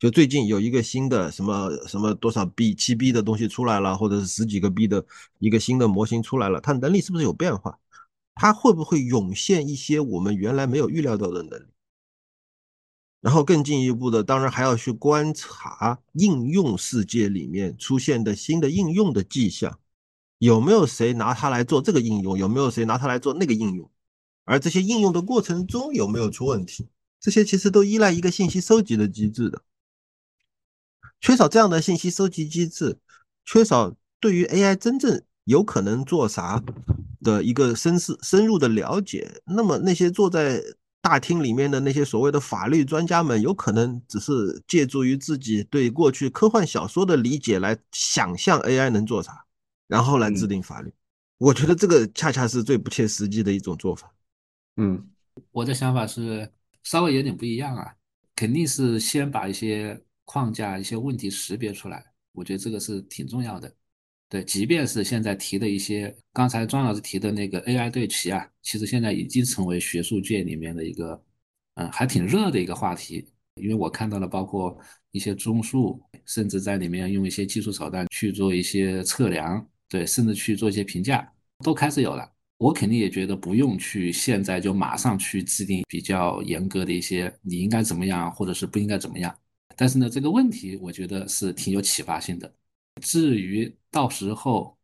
就最近有一个新的什么什么多少 B 七 B 的东西出来了，或者是十几个 B 的一个新的模型出来了，它能力是不是有变化？它会不会涌现一些我们原来没有预料到的能力？然后更进一步的，当然还要去观察应用世界里面出现的新的应用的迹象，有没有谁拿它来做这个应用，有没有谁拿它来做那个应用，而这些应用的过程中有没有出问题，这些其实都依赖一个信息收集的机制的。缺少这样的信息收集机制，缺少对于 AI 真正有可能做啥的一个深思深入的了解，那么那些坐在大厅里面的那些所谓的法律专家们，有可能只是借助于自己对过去科幻小说的理解来想象 AI 能做啥，然后来制定法律。我觉得这个恰恰是最不切实际的一种做法。嗯，我的想法是稍微有点不一样啊，肯定是先把一些框架、一些问题识别出来，我觉得这个是挺重要的。对，即便是现在提的一些，刚才庄老师提的那个 AI 对齐啊，其实现在已经成为学术界里面的一个，嗯，还挺热的一个话题。因为我看到了，包括一些综述，甚至在里面用一些技术手段去做一些测量，对，甚至去做一些评价，都开始有了。我肯定也觉得不用去现在就马上去制定比较严格的一些你应该怎么样，或者是不应该怎么样。但是呢，这个问题我觉得是挺有启发性的。至于到时候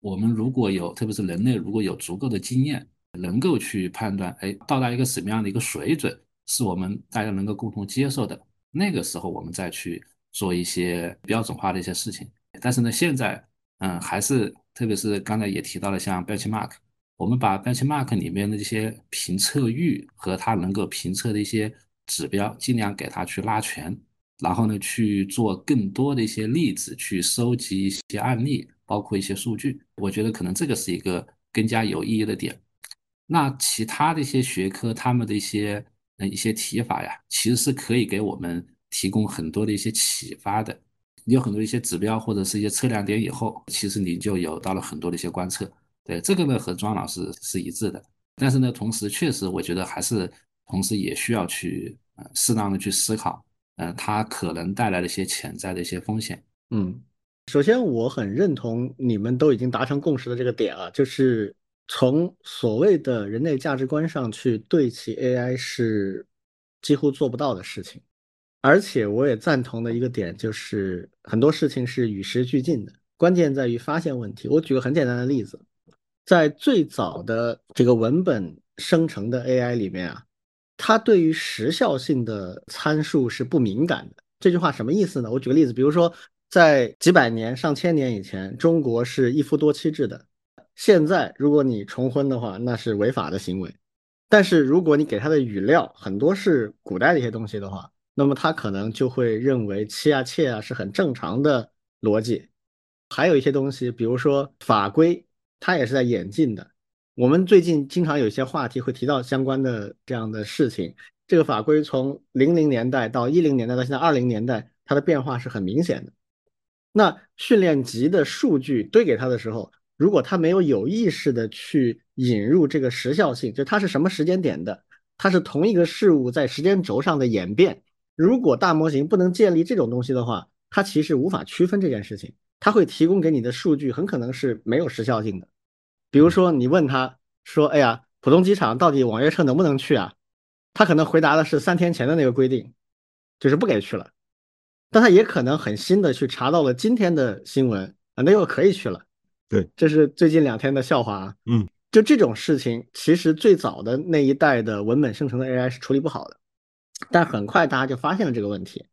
我们如果有，特别是人类如果有足够的经验，能够去判断，哎，到达一个什么样的一个水准，是我们大家能够共同接受的，那个时候我们再去做一些标准化的一些事情。但是呢，现在，嗯，还是特别是刚才也提到了像 benchmark，我们把 benchmark 里面的这些评测域和它能够评测的一些指标，尽量给它去拉全。然后呢，去做更多的一些例子，去收集一些案例，包括一些数据。我觉得可能这个是一个更加有意义的点。那其他的一些学科，他们的一些呃一些提法呀，其实是可以给我们提供很多的一些启发的。你有很多一些指标或者是一些测量点以后，其实你就有到了很多的一些观测。对这个呢，和庄老师是一致的。但是呢，同时确实我觉得还是同时也需要去呃适当的去思考。嗯，它可能带来的一些潜在的一些风险。嗯，首先我很认同你们都已经达成共识的这个点啊，就是从所谓的人类价值观上去对齐 AI 是几乎做不到的事情。而且我也赞同的一个点就是很多事情是与时俱进的，关键在于发现问题。我举个很简单的例子，在最早的这个文本生成的 AI 里面啊，它对于时效性的参数是不敏感的。这句话什么意思呢？我举个例子，比如说在几百年、上千年以前，中国是一夫多妻制的。现在如果你重婚的话，那是违法的行为。但是如果你给他的语料很多是古代的一些东西的话，那么他可能就会认为妻啊妾啊是很正常的逻辑。还有一些东西，比如说法规，它也是在演进的。我们最近经常有一些话题会提到相关的这样的事情。这个法规从零零年代到一零年代到现在二零年代，它的变化是很明显的。那训练集的数据堆给他的时候，如果他没有有意识的去引入这个时效性，就它是什么时间点的，它是同一个事物在时间轴上的演变。如果大模型不能建立这种东西的话，它其实无法区分这件事情。它会提供给你的数据很可能是没有时效性的。比如说你问他说：“哎呀，浦东机场到底网约车能不能去啊？”他可能回答的是三天前的那个规定，就是不给去了。但他也可能很新的去查到了今天的新闻啊，那又可以去了。对，这是最近两天的笑话啊。嗯，就这种事情，其实最早的那一代的文本生成的 AI 是处理不好的，但很快大家就发现了这个问题。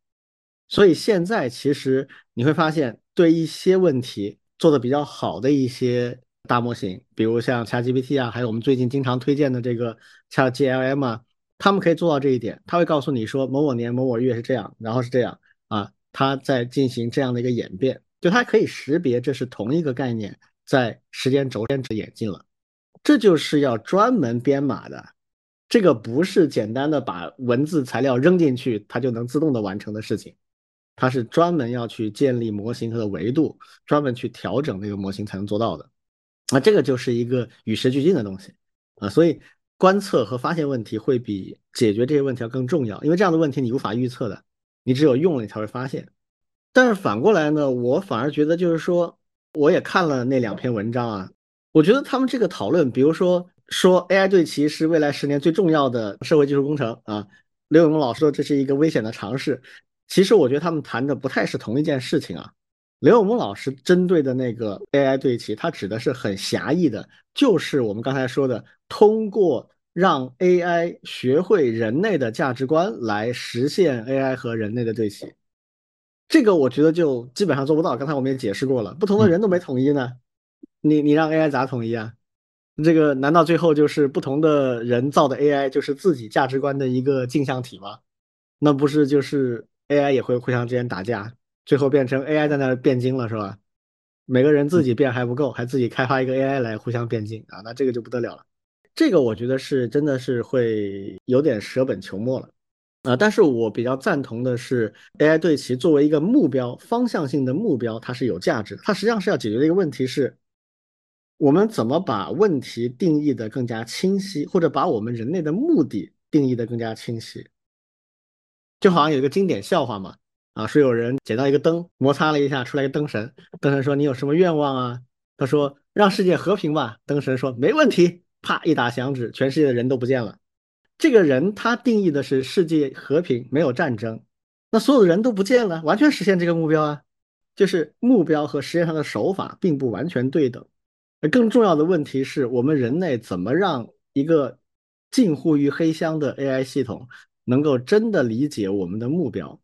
所以现在其实你会发现，对一些问题做的比较好的一些大模型，比如像 ChatGPT 啊，还有我们最近经常推荐的这个 ChatGLM 啊。他们可以做到这一点，他会告诉你说某某年某某月是这样，然后是这样啊，他在进行这样的一个演变，就它可以识别这是同一个概念在时间轴间演进了，这就是要专门编码的，这个不是简单的把文字材料扔进去它就能自动的完成的事情，它是专门要去建立模型它的维度，专门去调整那个模型才能做到的，那这个就是一个与时俱进的东西啊，所以。观测和发现问题会比解决这些问题要更重要，因为这样的问题你无法预测的，你只有用了你才会发现。但是反过来呢，我反而觉得就是说，我也看了那两篇文章啊，我觉得他们这个讨论，比如说说 AI 对齐是未来十年最重要的社会技术工程啊，刘永龙老师说这是一个危险的尝试，其实我觉得他们谈的不太是同一件事情啊。刘永峰老师针对的那个 AI 对齐，它指的是很狭义的，就是我们刚才说的，通过让 AI 学会人类的价值观来实现 AI 和人类的对齐。这个我觉得就基本上做不到。刚才我们也解释过了，不同的人都没统一呢，你你让 AI 咋统一啊？这个难道最后就是不同的人造的 AI 就是自己价值观的一个镜像体吗？那不是就是 AI 也会互相之间打架？最后变成 AI 在那变精了是吧？每个人自己变还不够，还自己开发一个 AI 来互相变精啊，那这个就不得了了。这个我觉得是真的是会有点舍本求末了啊。但是我比较赞同的是，AI 对其作为一个目标方向性的目标，它是有价值。它实际上是要解决的一个问题是，我们怎么把问题定义的更加清晰，或者把我们人类的目的定义的更加清晰。就好像有一个经典笑话嘛。啊，说有人捡到一个灯，摩擦了一下，出来一个灯神。灯神说：“你有什么愿望啊？”他说：“让世界和平吧。”灯神说：“没问题。”啪，一打响指，全世界的人都不见了。这个人他定义的是世界和平，没有战争。那所有的人都不见了，完全实现这个目标啊。就是目标和实际上的手法并不完全对等。而更重要的问题是我们人类怎么让一个近乎于黑箱的 AI 系统能够真的理解我们的目标。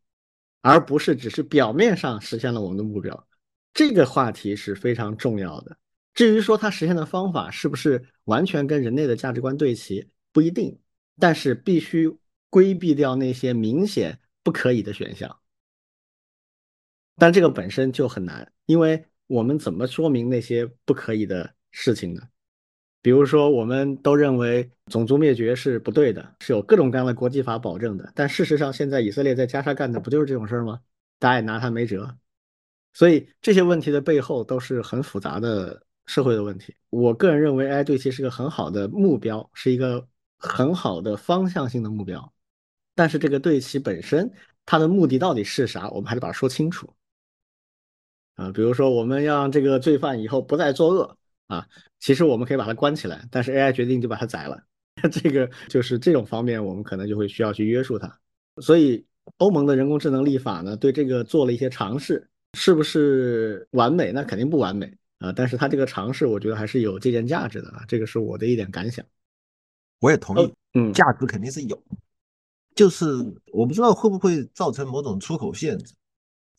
而不是只是表面上实现了我们的目标，这个话题是非常重要的。至于说它实现的方法是不是完全跟人类的价值观对齐，不一定，但是必须规避掉那些明显不可以的选项。但这个本身就很难，因为我们怎么说明那些不可以的事情呢？比如说，我们都认为种族灭绝是不对的，是有各种各样的国际法保证的。但事实上，现在以色列在加沙干的不就是这种事儿吗？大家也拿他没辙。所以这些问题的背后都是很复杂的社会的问题。我个人认为，AI 对齐是个很好的目标，是一个很好的方向性的目标。但是这个对齐本身，它的目的到底是啥？我们还得把它说清楚。啊，比如说，我们让这个罪犯以后不再作恶。啊，其实我们可以把它关起来，但是 AI 决定就把它宰了，[LAUGHS] 这个就是这种方面，我们可能就会需要去约束它。所以欧盟的人工智能立法呢，对这个做了一些尝试，是不是完美？那肯定不完美啊。但是它这个尝试，我觉得还是有借鉴价值的啊。这个是我的一点感想。我也同意，嗯，价值肯定是有，就是我不知道会不会造成某种出口限制，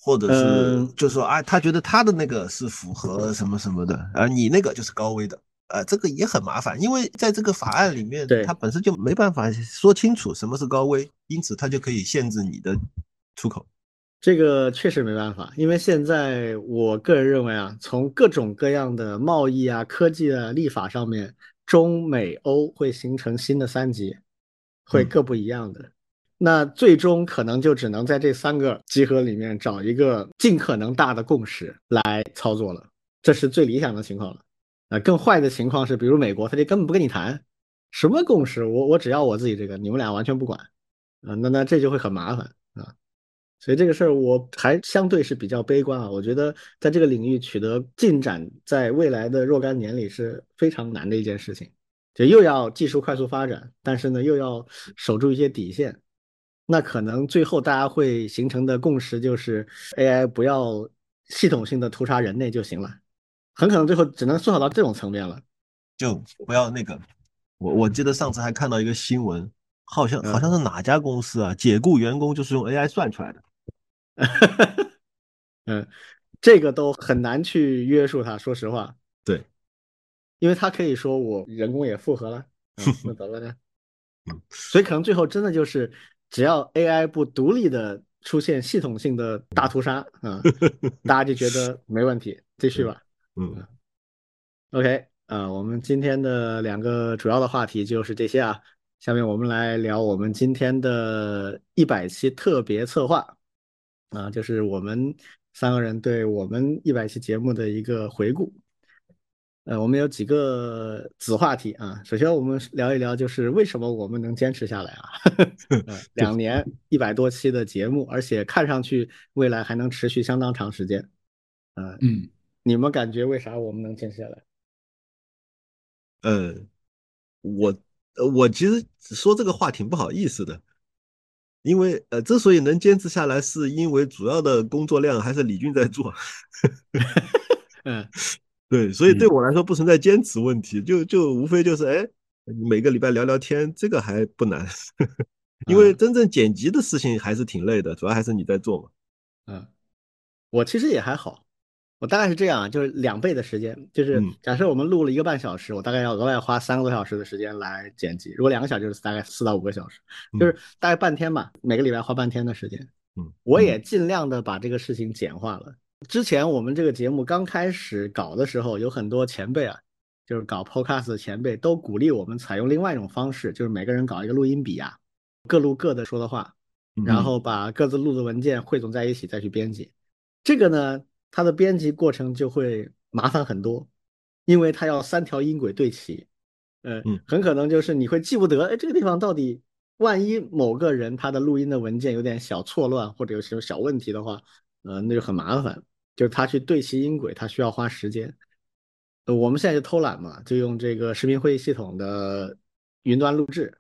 或者是就是说，啊，他觉得他的那个是符合什么什么的，而你那个就是高危的。呃，这个也很麻烦，因为在这个法案里面，它本身就没办法说清楚什么是高危，因此它就可以限制你的出口。这个确实没办法，因为现在我个人认为啊，从各种各样的贸易啊、科技的立法上面，中美欧会形成新的三级，会各不一样的。那最终可能就只能在这三个集合里面找一个尽可能大的共识来操作了，这是最理想的情况了。啊，更坏的情况是，比如美国，他就根本不跟你谈什么共识，我我只要我自己这个，你们俩完全不管，啊，那那这就会很麻烦啊，所以这个事儿我还相对是比较悲观啊，我觉得在这个领域取得进展，在未来的若干年里是非常难的一件事情，就又要技术快速发展，但是呢又要守住一些底线，那可能最后大家会形成的共识就是 AI 不要系统性的屠杀人类就行了。很可能最后只能缩小到这种层面了，就不要那个。我我记得上次还看到一个新闻，好像好像是哪家公司啊，解雇员工就是用 AI 算出来的。[LAUGHS] 嗯，这个都很难去约束他，说实话。对，因为他可以说我人工也复合了，那怎么呢？[LAUGHS] 所以可能最后真的就是，只要 AI 不独立的出现系统性的大屠杀啊，大家就觉得没问题，继续吧。[LAUGHS] 嗯，OK，啊，我们今天的两个主要的话题就是这些啊。下面我们来聊我们今天的一百期特别策划，啊，就是我们三个人对我们一百期节目的一个回顾。呃，我们有几个子话题啊。首先，我们聊一聊，就是为什么我们能坚持下来啊？[LAUGHS] 两年一百多期的节目，而且看上去未来还能持续相当长时间。呃，嗯。你们感觉为啥我们能坚持下来？呃，我呃我其实说这个话挺不好意思的，因为呃之所以能坚持下来，是因为主要的工作量还是李俊在做。[LAUGHS] 嗯，对，所以对我来说不存在坚持问题，就就无非就是哎每个礼拜聊聊天，这个还不难，[LAUGHS] 因为真正剪辑的事情还是挺累的，主要还是你在做嘛。嗯，我其实也还好。我大概是这样，就是两倍的时间，就是假设我们录了一个半小时，我大概要额外花三个多小时的时间来剪辑。如果两个小时，就是大概四到五个小时，就是大概半天吧，每个礼拜花半天的时间。嗯，我也尽量的把这个事情简化了。之前我们这个节目刚开始搞的时候，有很多前辈啊，就是搞 Podcast 的前辈都鼓励我们采用另外一种方式，就是每个人搞一个录音笔啊，各录各的说的话，然后把各自录的文件汇总在一起再去编辑。这个呢？它的编辑过程就会麻烦很多，因为它要三条音轨对齐，呃，很可能就是你会记不得，哎，这个地方到底，万一某个人他的录音的文件有点小错乱或者有什么小问题的话，呃，那就很麻烦，就是他去对齐音轨，他需要花时间。我们现在就偷懒嘛，就用这个视频会议系统的云端录制，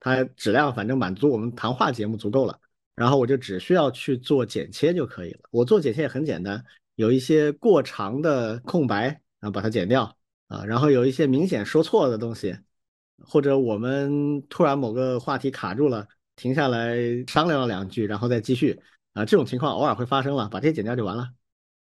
它质量反正满足我们谈话节目足够了，然后我就只需要去做剪切就可以了。我做剪切也很简单。有一些过长的空白啊，把它剪掉啊，然后有一些明显说错的东西，或者我们突然某个话题卡住了，停下来商量了两句，然后再继续啊，这种情况偶尔会发生了，把这些剪掉就完了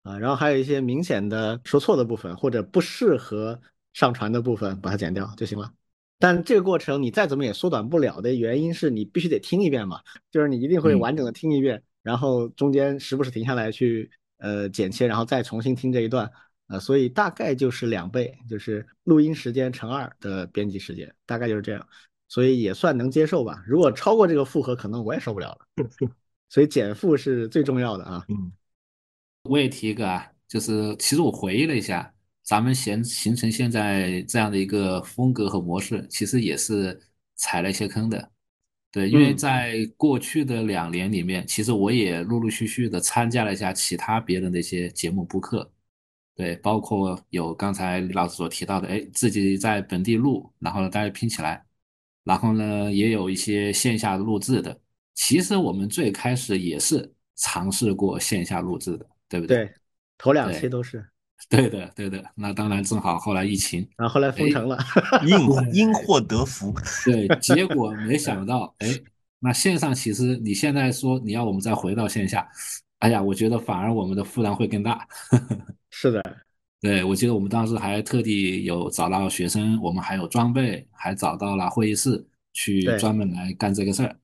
啊。然后还有一些明显的说错的部分或者不适合上传的部分，把它剪掉就行了。但这个过程你再怎么也缩短不了的原因是你必须得听一遍嘛，就是你一定会完整的听一遍，然后中间时不时停下来去。呃，剪切，然后再重新听这一段，呃，所以大概就是两倍，就是录音时间乘二的编辑时间，大概就是这样，所以也算能接受吧。如果超过这个负荷，可能我也受不了了。[LAUGHS] 所以减负是最重要的啊。嗯，我也提一个啊，就是其实我回忆了一下，咱们形形成现在这样的一个风格和模式，其实也是踩了一些坑的。对，因为在过去的两年里面，其实我也陆陆续续的参加了一下其他别人的一些节目播客，对，包括有刚才李老师所提到的，哎，自己在本地录，然后呢大家拼起来，然后呢，也有一些线下录制的。其实我们最开始也是尝试过线下录制的，对不对，头两期都是，[LAUGHS] 对的，对的。那当然正好后来疫情，然后后来封城了。[LAUGHS] 因因祸得福，对，结果没想到，哎，那线上其实你现在说你要我们再回到线下，哎呀，我觉得反而我们的负担会更大。[LAUGHS] 是的，对，我记得我们当时还特地有找到学生，我们还有装备，还找到了会议室去专门来干这个事儿。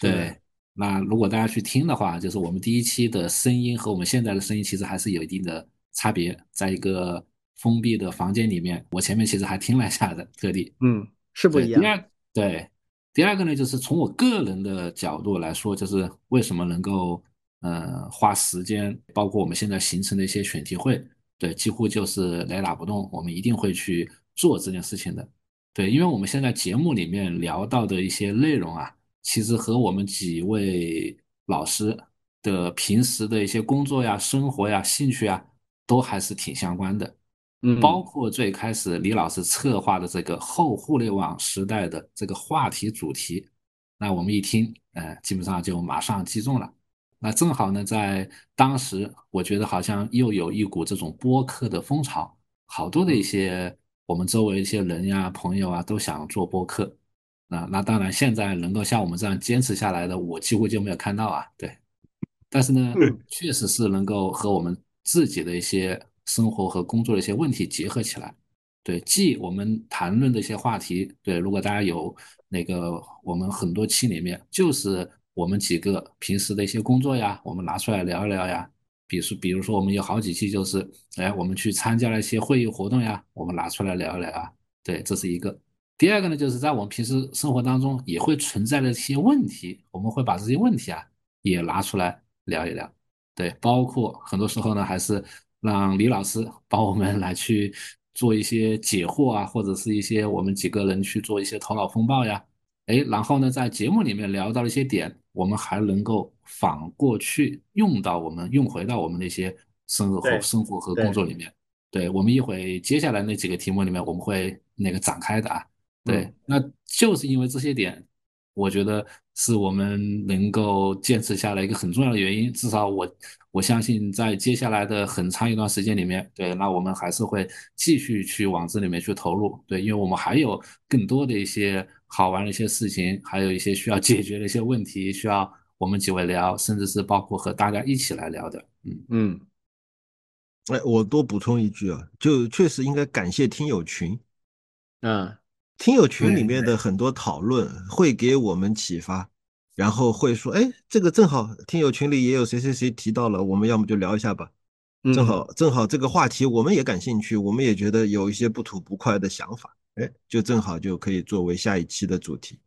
对，那如果大家去听的话，就是我们第一期的声音和我们现在的声音其实还是有一定的差别，在一个封闭的房间里面，我前面其实还听了一下的，特地。嗯，是不一样对第。二，对，第二个呢，就是从我个人的角度来说，就是为什么能够呃花时间，包括我们现在形成的一些选题会，对，几乎就是雷打不动，我们一定会去做这件事情的。对，因为我们现在节目里面聊到的一些内容啊，其实和我们几位老师的平时的一些工作呀、生活呀、兴趣啊，都还是挺相关的。嗯，包括最开始李老师策划的这个后互联网时代的这个话题主题，那我们一听，呃，基本上就马上击中了。那正好呢，在当时，我觉得好像又有一股这种播客的风潮，好多的一些我们周围一些人呀、朋友啊，都想做播客。那那当然，现在能够像我们这样坚持下来的，我几乎就没有看到啊。对，但是呢嗯，确实是能够和我们自己的一些生活和工作的一些问题结合起来。对，既我们谈论的一些话题，对，如果大家有那个我们很多期里面，就是我们几个平时的一些工作呀，我们拿出来聊一聊呀。比如比如说，我们有好几期就是，哎，我们去参加了一些会议活动呀，我们拿出来聊一聊啊。对，这是一个。第二个呢，就是在我们平时生活当中也会存在的一些问题，我们会把这些问题啊也拿出来聊一聊。对，包括很多时候呢，还是让李老师 [LAUGHS] 帮我们来去做一些解惑啊，或者是一些我们几个人去做一些头脑风暴呀。哎，然后呢，在节目里面聊到了一些点，我们还能够反过去用到我们用回到我们那些生活和生活和工作里面。对，我们一会接下来那几个题目里面，我们会那个展开的啊。对，嗯那就是因为这些点，我觉得是我们能够坚持下来一个很重要的原因。至少我我相信，在接下来的很长一段时间里面，对，那我们还是会继续去往这里面去投入。对，因为我们还有更多的一些好玩的一些事情，还有一些需要解决的一些问题，需要我们几位聊，甚至是包括和大家一起来聊的。嗯嗯，哎，我多补充一句啊，就确实应该感谢听友群，啊，听友群里面的很多讨论会给我们启发，然后会说，哎，这个正好听友群里也有谁谁谁提到了，我们要么就聊一下吧。嗯正好正好这个话题我们也感兴趣，我们也觉得有一些不吐不快的想法，哎，就正好就可以作为下一期的主题。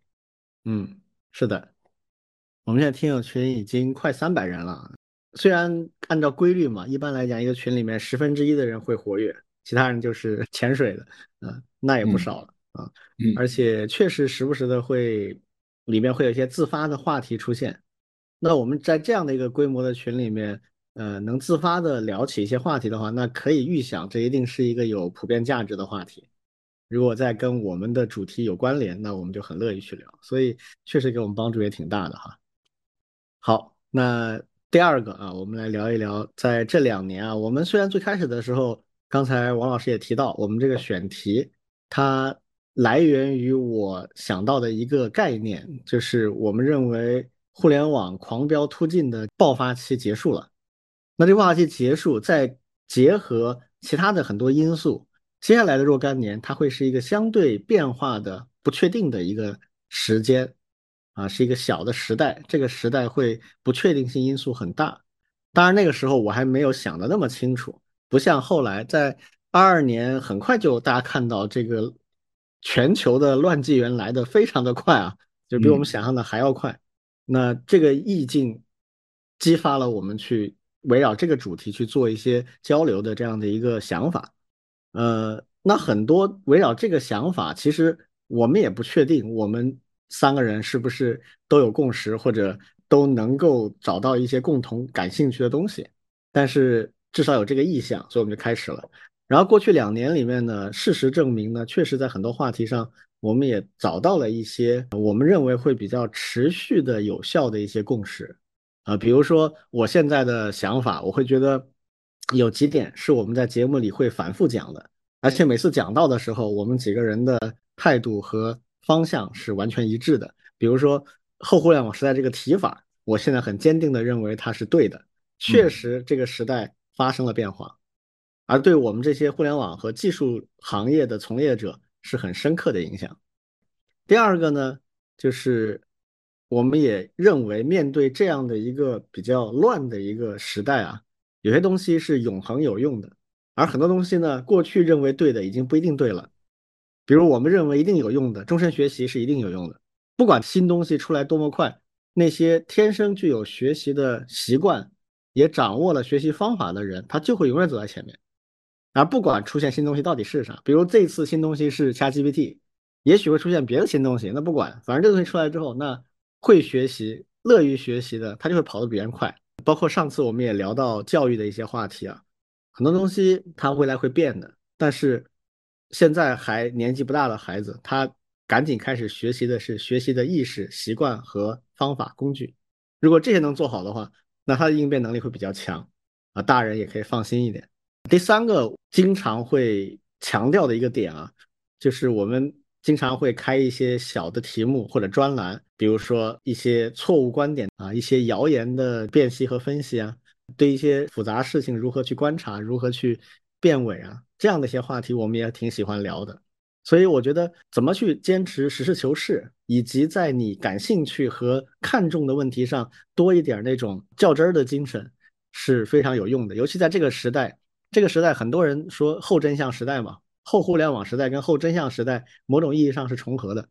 嗯，是的，我们现在听友群已经快三百人了。虽然按照规律嘛，一般来讲，一个群里面十分之一的人会活跃，其他人就是潜水的，啊，那也不嗯少了啊。嗯而且确实时不时的会里面会有一些自发的话题出现。那我们在这样的一个规模的群里面，呃，能自发的聊起一些话题的话，那可以预想这一定是一个有普遍价值的话题。如果再跟我们的主题有关联，那我们就很乐意去聊。所以确实给我们帮助也挺大的哈。好，那第二个啊，我们来聊一聊，在这两年啊，我们虽然最开始的时候，刚才王老师也提到，我们这个选题它来源于我想到的一个概念，就是我们认为互联网狂飙突进的爆发期结束了。那这爆发期结束，再结合其他的很多因素，接下来的若干年，它会是一个相对变化的、不确定的一个时间。啊，是一个小的时代，这个时代会不确定性因素很大。当然那个时候我还没有想的那么清楚，不像后来在二二年，很快就大家看到这个全球的乱纪元来的非常的快啊，就比我们想象的还要快。那这个意境激发了我们去围绕这个主题去做一些交流的这样的一个想法。呃，那很多围绕这个想法，其实我们也不确定我们。三个人是不是都有共识，或者都能够找到一些共同感兴趣的东西？但是至少有这个意向，所以我们就开始了。然后过去两年里面呢，事实证明呢，确实在很多话题上，我们也找到了一些我们认为会比较持续的、有效的一些共识。啊、呃，比如说我现在的想法，我会觉得有几点是我们在节目里会反复讲的，而且每次讲到的时候，我们几个人的态度和方向是完全一致的。比如说后互联网时代这个提法，我现在很坚定的认为它是对的，确实这个时代发生了变化，而对我们这些互联网和技术行业的从业者是很深刻的影响。第二个呢，就是我们也认为面对这样的一个比较乱的一个时代啊。有些东西是永恒有用的，而很多东西呢，过去认为对的已经不一定对了。比如我们认为一定有用的终身学习是一定有用的，不管新东西出来多么快，那些天生具有学习的习惯，也掌握了学习方法的人，他就会永远走在前面。而不管出现新东西到底是啥，比如这次新东西是 ChatGPT，也许会出现别的新东西，那不管，反正这个东西出来之后，那会学习、乐于学习的，他就会跑得比别人快。包括上次我们也聊到教育的一些话题啊，很多东西它未来会变的，但是现在还年纪不大的孩子，他赶紧开始学习的是学习的意识、习惯和方法、工具。如果这些能做好的话，那他的应变能力会比较强啊，大人也可以放心一点。第三个经常会强调的一个点啊，就是我们。经常会开一些小的题目或者专栏，比如说一些错误观点啊，一些谣言的辨析和分析啊，对一些复杂事情如何去观察，如何去辨伪啊，这样的一些话题我们也挺喜欢聊的。所以我觉得怎么去坚持实事求是，以及在你感兴趣和看重的问题上多一点那种较真儿的精神是非常有用的。尤其在这个时代，这个时代很多人说后真相时代嘛。后互联网时代跟后真相时代某种意义上是重合的。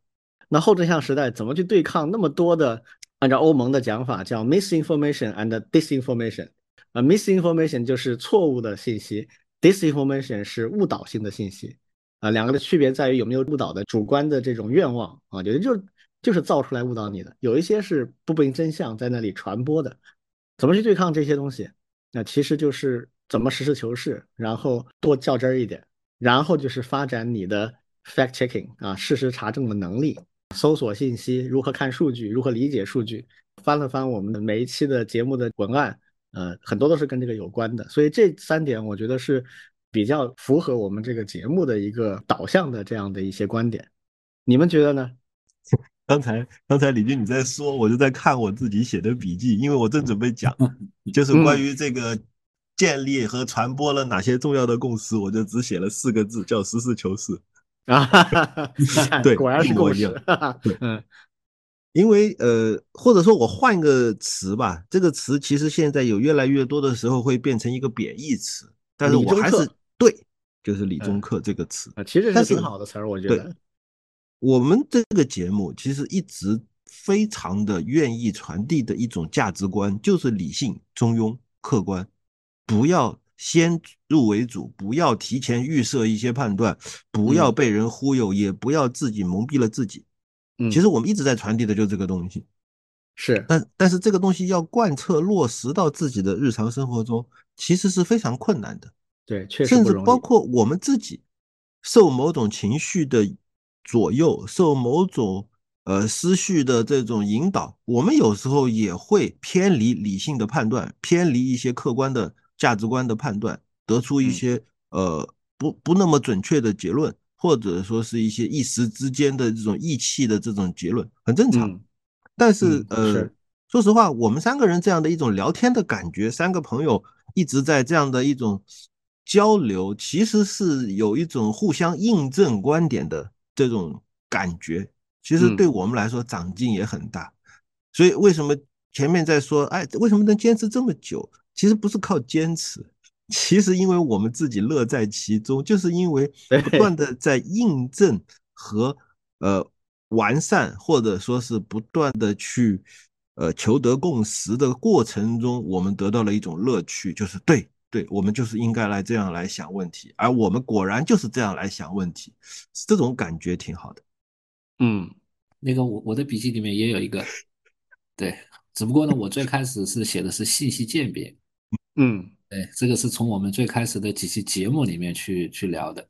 那后真相时代怎么去对抗那么多的？按照欧盟的讲法叫 misinformation and disinformation。啊，misinformation 就是错误的信息，disinformation 是误导性的信息。啊，两个的区别在于有没有误导的主观的这种愿望啊，有的就就是造出来误导你的，有一些是不明真相在那里传播的。怎么去对抗这些东西？那其实就是怎么实事求是，然后多较真儿一点。然后就是发展你的 fact checking 啊，事实查证的能力，搜索信息，如何看数据，如何理解数据。翻了翻我们的每一期的节目的文案，呃，很多都是跟这个有关的。所以这三点我觉得是比较符合我们这个节目的一个导向的这样的一些观点。你们觉得呢？[LAUGHS] 刚才刚才李军你在说，我就在看我自己写的笔记，因为我正准备讲，就是关于这个。建立和传播了哪些重要的共识？我就只写了四个字，叫实事求是啊。[LAUGHS] 对，果然是共识。嗯，因为呃，或者说我换一个词吧，这个词其实现在有越来越多的时候会变成一个贬义词，但是我还是对，就是李中克这个词啊，其实是挺好的词儿，我觉得。我们这个节目其实一直非常的愿意传递的一种价值观，就是理性、中庸、客观。不要先入为主，不要提前预设一些判断，不要被人忽悠，也不要自己蒙蔽了自己。嗯，其实我们一直在传递的就是这个东西，是，但但是这个东西要贯彻落实到自己的日常生活中，其实是非常困难的。对，确实甚至包括我们自己受某种情绪的左右，受某种呃思绪的这种引导，我们有时候也会偏离理性的判断，偏离一些客观的。价值观的判断，得出一些呃不不那么准确的结论，或者说是一些一时之间的这种意气的这种结论，很正常。但是呃，说实话，我们三个人这样的一种聊天的感觉，三个朋友一直在这样的一种交流，其实是有一种互相印证观点的这种感觉。其实对我们来说，长进也很大。所以为什么前面在说，哎，为什么能坚持这么久？其实不是靠坚持，其实因为我们自己乐在其中，就是因为 [LAUGHS] 不断的在印证和呃完善，或者说是不断的去呃求得共识的过程中，我们得到了一种乐趣，就是对对，我们就是应该来这样来想问题，而我们果然就是这样来想问题，这种感觉挺好的。嗯，那个我我的笔记里面也有一个，对，只不过呢，我最开始是写的是信息鉴别。嗯，对，这个是从我们最开始的几期节目里面去去聊的。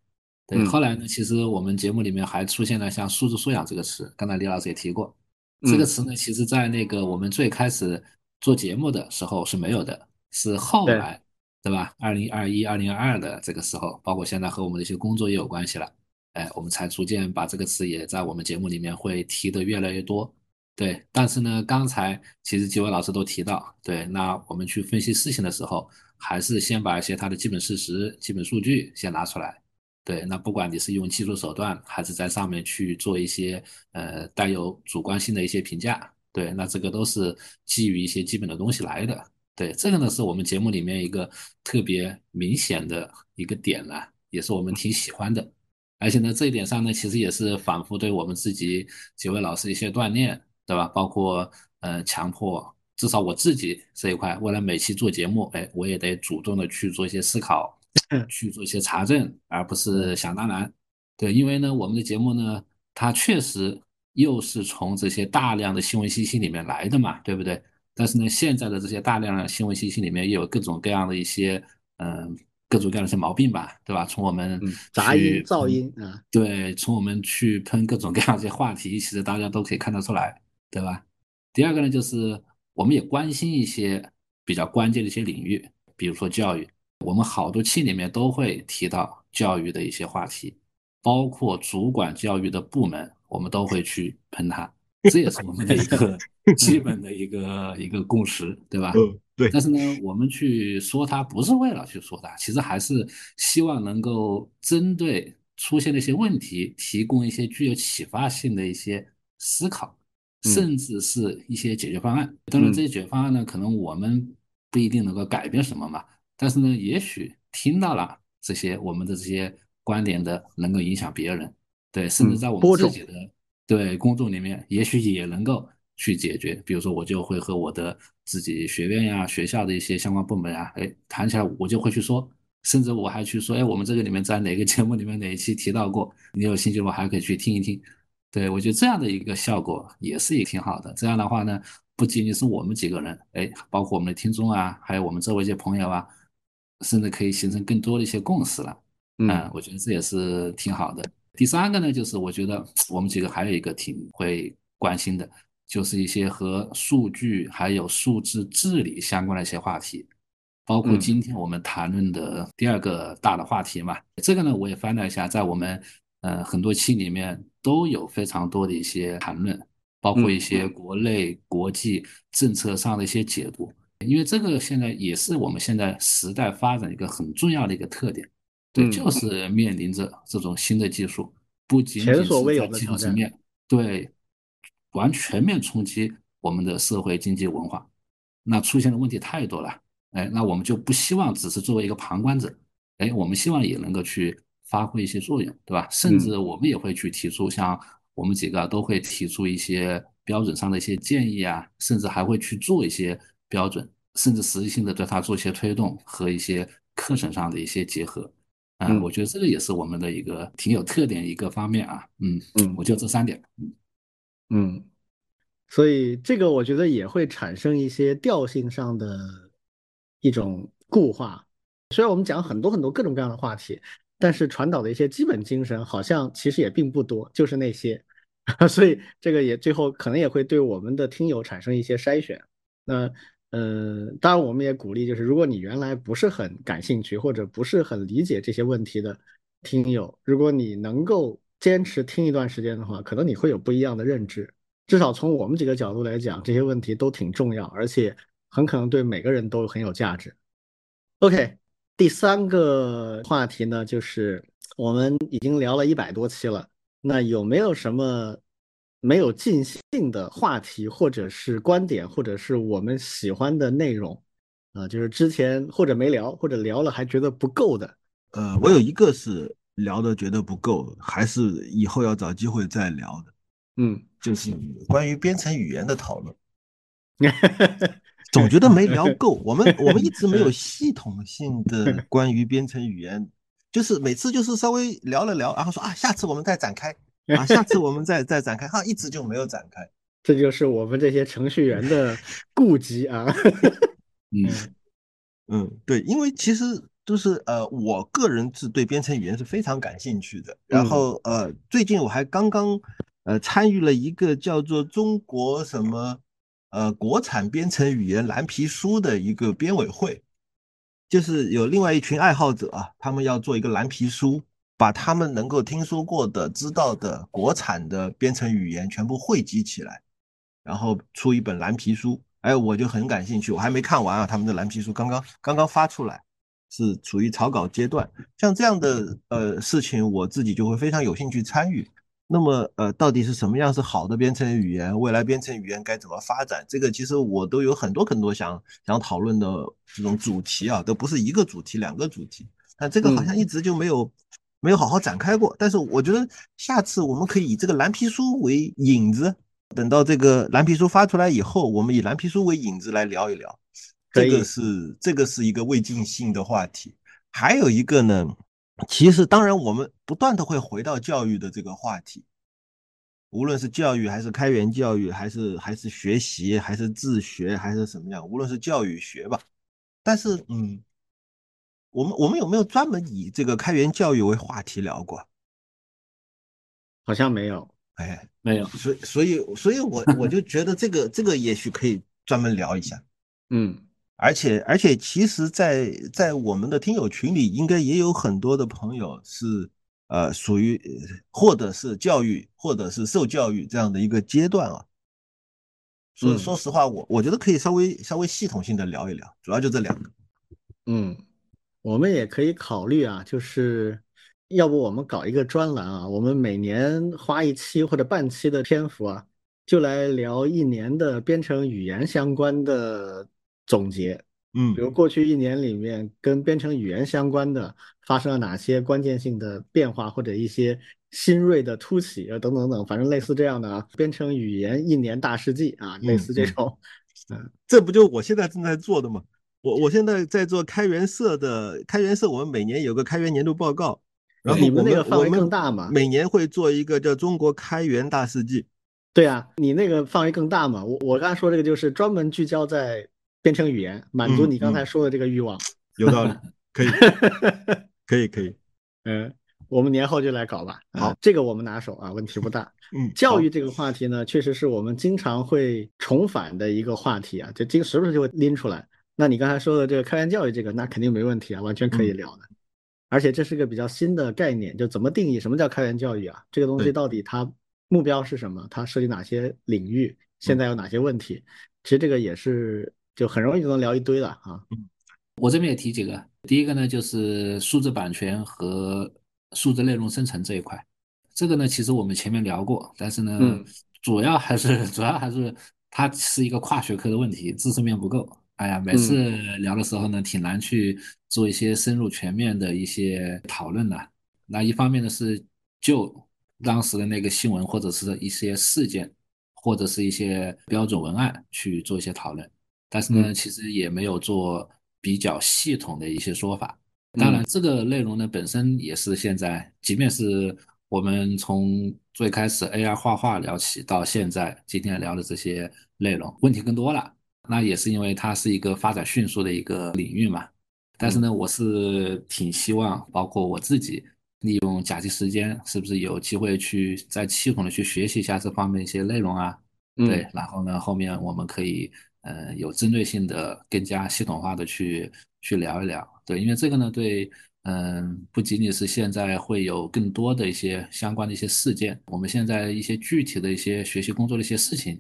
对，后来呢，其实我们节目里面还出现了像数字素养这个词，刚才李老师也提过。这个词呢，其实在那个我们最开始做节目的时候是没有的，是后来对吧？二零二一、二零二二的这个时候，包括现在和我们的一些工作也有关系了，哎，我们才逐渐把这个词也在我们节目里面会提的越来越多。对，但是呢，刚才其实几位老师都提到，对，那我们去分析事情的时候，还是先把一些它的基本事实、基本数据先拿出来。对，那不管你是用技术手段，还是在上面去做一些呃带有主观性的一些评价，对，那这个都是基于一些基本的东西来的。对，这个呢是我们节目里面一个特别明显的一个点了，也是我们挺喜欢的。而且呢，这一点上呢，其实也是反复对我们自己几位老师一些锻炼。对吧？包括呃，强迫至少我自己这一块，为了每期做节目，哎，我也得主动的去做一些思考，去做一些查证，而不是想当然。对，因为呢，我们的节目呢，它确实又是从这些大量的新闻信息里面来的嘛，对不对？但是呢，现在的这些大量的新闻信息里面，又有各种各样的一些嗯，各种各样的一些毛病吧，对吧？从我们杂音、噪音啊，对，从我们去喷各种各样的一些话题，其实大家都可以看得出来。对吧？第二个呢，就是我们也关心一些比较关键的一些领域，比如说教育。我们好多期里面都会提到教育的一些话题，包括主管教育的部门，我们都会去喷他。这也是我们的一个 [LAUGHS] 基本的一个一个共识，对吧？嗯，对。但是呢，我们去说它，不是为了去说它，其实还是希望能够针对出现的一些问题，提供一些具有启发性的一些思考。甚至是一些解决方案。当然，这些解决方案呢，可能我们不一定能够改变什么嘛。但是呢，也许听到了这些我们的这些观点的，能够影响别人。对，甚至在我们自己的对公众里面，也许也能够去解决。比如说，我就会和我的自己学院呀、学校的一些相关部门啊，哎，谈起来，我就会去说。甚至我还去说，哎，我们这个里面在哪个节目里面哪一期提到过？你有兴趣的话，还可以去听一听。对，我觉得这样的一个效果也是也挺好的。这样的话呢，不仅仅是我们几个人，哎，包括我们的听众啊，还有我们周围一些朋友啊，甚至可以形成更多的一些共识了。嗯，我觉得这也是挺好的。第三个呢，就是我觉得我们几个还有一个挺会关心的，就是一些和数据还有数字治理相关的一些话题，包括今天我们谈论的第二个大的话题嘛。这个呢，我也翻了一下，在我们。呃，很多期里面都有非常多的一些谈论，包括一些国内、国际政策上的一些解读。因为这个现在也是我们现在时代发展一个很重要的一个特点，对，就是面临着这种新的技术，不仅仅是在技术层面，对，完全面冲击我们的社会、经济、文化，那出现的问题太多了。哎，那我们就不希望只是作为一个旁观者，哎，我们希望也能够去。发挥一些作用，对吧？甚至我们也会去提出，像我们几个都会提出一些标准上的一些建议啊，甚至还会去做一些标准，甚至实际性的对它做一些推动和一些课程上的一些结合。嗯，我觉得这个也是我们的一个挺有特点一个方面啊。嗯嗯，我就这三点。嗯嗯，所以这个我觉得也会产生一些调性上的一种固化。虽然我们讲很多很多各种各样的话题。但是传导的一些基本精神好像其实也并不多，就是那些，[LAUGHS] 所以这个也最后可能也会对我们的听友产生一些筛选。那嗯，当然我们也鼓励，就是如果你原来不是很感兴趣或者不是很理解这些问题的听友，如果你能够坚持听一段时间的话，可能你会有不一样的认知。至少从我们几个角度来讲，这些问题都挺重要，而且很可能对每个人都很有价值。OK。第三个话题呢，就是我们已经聊了一百多期了，那有没有什么没有尽兴的话题，或者是观点，或者是我们喜欢的内容啊？就是之前或者没聊，或者聊了还觉得不够的。呃，我有一个是聊的觉得不够，还是以后要找机会再聊的。嗯，就是关于编程语言的讨论。[LAUGHS] 总觉得 [LAUGHS] 没聊够，我们我们一直没有系统性的 [LAUGHS] 关于编程语言，就是每次就是稍微聊了聊，然后说啊，下次我们再展开 [LAUGHS] 啊，下次我们再再展开，哈，一直就没有展开。这就是我们这些程序员的顾忌啊。嗯嗯，对，因为其实就是呃，我个人是对编程语言是非常感兴趣的。然后呃，最近我还刚刚呃参与了一个叫做中国什么。呃，国产编程语言蓝皮书的一个编委会，就是有另外一群爱好者啊，他们要做一个蓝皮书，把他们能够听说过的、知道的国产的编程语言全部汇集起来，然后出一本蓝皮书。哎，我就很感兴趣，我还没看完啊，他们的蓝皮书刚刚刚刚发出来，是处于草稿阶段。像这样的呃事情，我自己就会非常有兴趣参与。那么，呃，到底是什么样是好的编程语言？未来编程语言该怎么发展？这个其实我都有很多很多想想讨论的这种主题啊，都不是一个主题，两个主题。但这个好像一直就没有没有好好展开过。但是我觉得下次我们可以以这个蓝皮书为引子，等到这个蓝皮书发出来以后，我们以蓝皮书为引子来聊一聊。这个是这个是一个未尽兴的话题。还有一个呢？其实，当然，我们不断的会回到教育的这个话题，无论是教育，还是开源教育，还是还是学习，还是自学，还是什么样，无论是教育学吧。但是，嗯，我们我们有没有专门以这个开源教育为话题聊过？好像没有，哎，没有。所以，所以，所以我我就觉得这个这个也许可以专门聊一下，嗯。而且而且，其实，在在我们的听友群里，应该也有很多的朋友是，呃，属于或者是教育，或者是受教育这样的一个阶段啊。所以说实话，我我觉得可以稍微稍微系统性的聊一聊，主要就这两个。嗯，我们也可以考虑啊，就是要不我们搞一个专栏啊，我们每年花一期或者半期的篇幅啊，就来聊一年的编程语言相关的。总结，嗯，比如过去一年里面跟编程语言相关的发生了哪些关键性的变化，或者一些新锐的突起啊，等等等，反正类似这样的啊，编程语言一年大事记啊，类似这种，嗯，这不就我现在正在做的吗？我我现在在做开源社的开源社，我们每年有个开源年度报告，然后你们那个范围更大嘛？每年会做一个叫中国开源大事记，对啊，你那个范围更大嘛？我我刚才说这个就是专门聚焦在。编程语言满足你刚才说的这个欲望，[LAUGHS] 有道理，[LAUGHS] 可以，可以，可以，嗯，我们年后就来搞吧。好，这个我们拿手啊，问题不大。嗯，教育这个话题呢，确实是我们经常会重返的一个话题啊，就经时不时就会拎出来。那你刚才说的这个开源教育，这个那肯定没问题啊，完全可以聊的。而且这是个比较新的概念，就怎么定义什么叫开源教育啊？这个东西到底它目标是什么？它涉及哪些领域？现在有哪些问题？其实这个也是。就很容易就能聊一堆了啊！嗯，我这边也提几个。第一个呢，就是数字版权和数字内容生成这一块。这个呢，其实我们前面聊过，但是呢，主要还是 [LAUGHS] 主要还是它是一个跨学科的问题，知识面不够。哎呀，每次聊的时候呢，挺难去做一些深入全面的一些讨论的。那一方面呢，是就当时的那个新闻或者是一些事件，或者是一些标准文案去做一些讨论。但是呢，其实也没有做比较系统的一些说法。当然，这个内容呢本身也是现在，即便是我们从最开始 AI 画画聊起，到现在今天聊的这些内容，问题更多了。那也是因为它是一个发展迅速的一个领域嘛。但是呢，我是挺希望，包括我自己利用假期时间，是不是有机会去再系统的去学习一下这方面一些内容啊？对，然后呢，后面我们可以。呃，有针对性的、更加系统化的去去聊一聊，对，因为这个呢，对，嗯，不仅仅是现在会有更多的一些相关的一些事件，我们现在一些具体的一些学习工作的一些事情，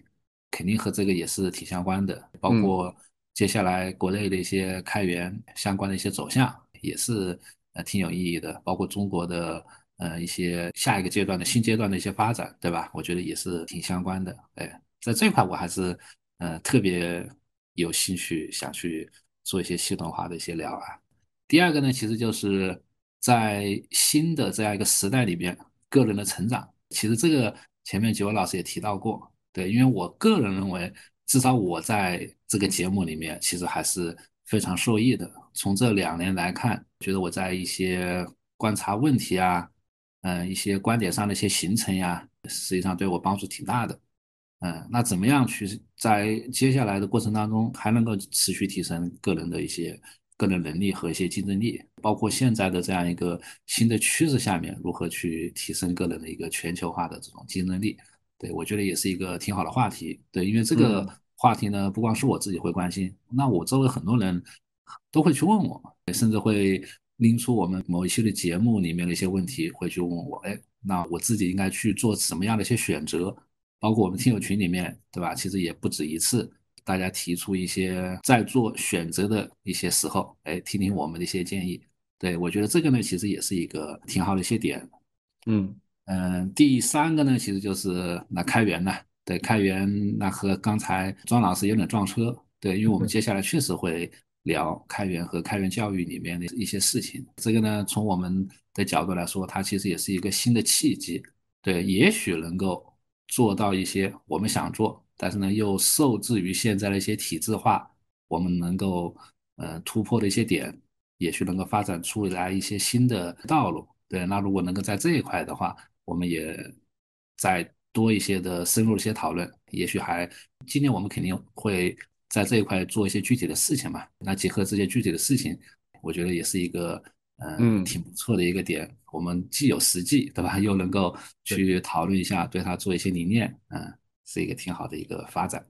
肯定和这个也是挺相关的，包括接下来国内的一些开源相关的一些走向，也是呃挺有意义的，包括中国的呃一些下一个阶段的新阶段的一些发展，对吧？我觉得也是挺相关的，哎，在这块我还是。呃，特别有兴趣想去做一些系统化的一些聊啊。第二个呢，其实就是在新的这样一个时代里边，个人的成长。其实这个前面几位老师也提到过，对，因为我个人认为，至少我在这个节目里面，其实还是非常受益的。从这两年来看，觉得我在一些观察问题啊，嗯，一些观点上的一些形成呀，实际上对我帮助挺大的。嗯，那怎么样去在接下来的过程当中还能够持续提升个人的一些个人能力和一些竞争力？包括现在的这样一个新的趋势下面，如何去提升个人的一个全球化的这种竞争力？对我觉得也是一个挺好的话题。对，因为这个话题呢，不光是我自己会关心，那我周围很多人都会去问我。甚至会拎出我们某一期的节目里面的一些问题，会去问我，哎，那我自己应该去做什么样的一些选择？包括我们听友群里面，对吧？其实也不止一次，大家提出一些在做选择的一些时候，哎，听听我们的一些建议。对我觉得这个呢，其实也是一个挺好的一些点。嗯嗯，第三个呢，其实就是那开源呢，对开源那和刚才庄老师有点撞车，对，因为我们 [LAUGHS] 接下来确实会聊开源和开源教育里面的一些事情。这个呢，从我们的角度来说，它其实也是一个新的契机，对，也许能够做到一些我们想做，但是呢又受制于现在的一些体制化，我们能够呃突破的一些点，也许能够发展出来一些新的道路。对，那如果能够在这一块的话，我们也再多一些的深入一些讨论，也许还今年我们肯定会在这一块做一些具体的事情嘛。那结合这些具体的事情，我觉得也是一个嗯挺不错的一个点。我们既有实际，对吧？[LAUGHS] 又能够去讨论一下，对它做一些理念，嗯，是一个挺好的一个发展。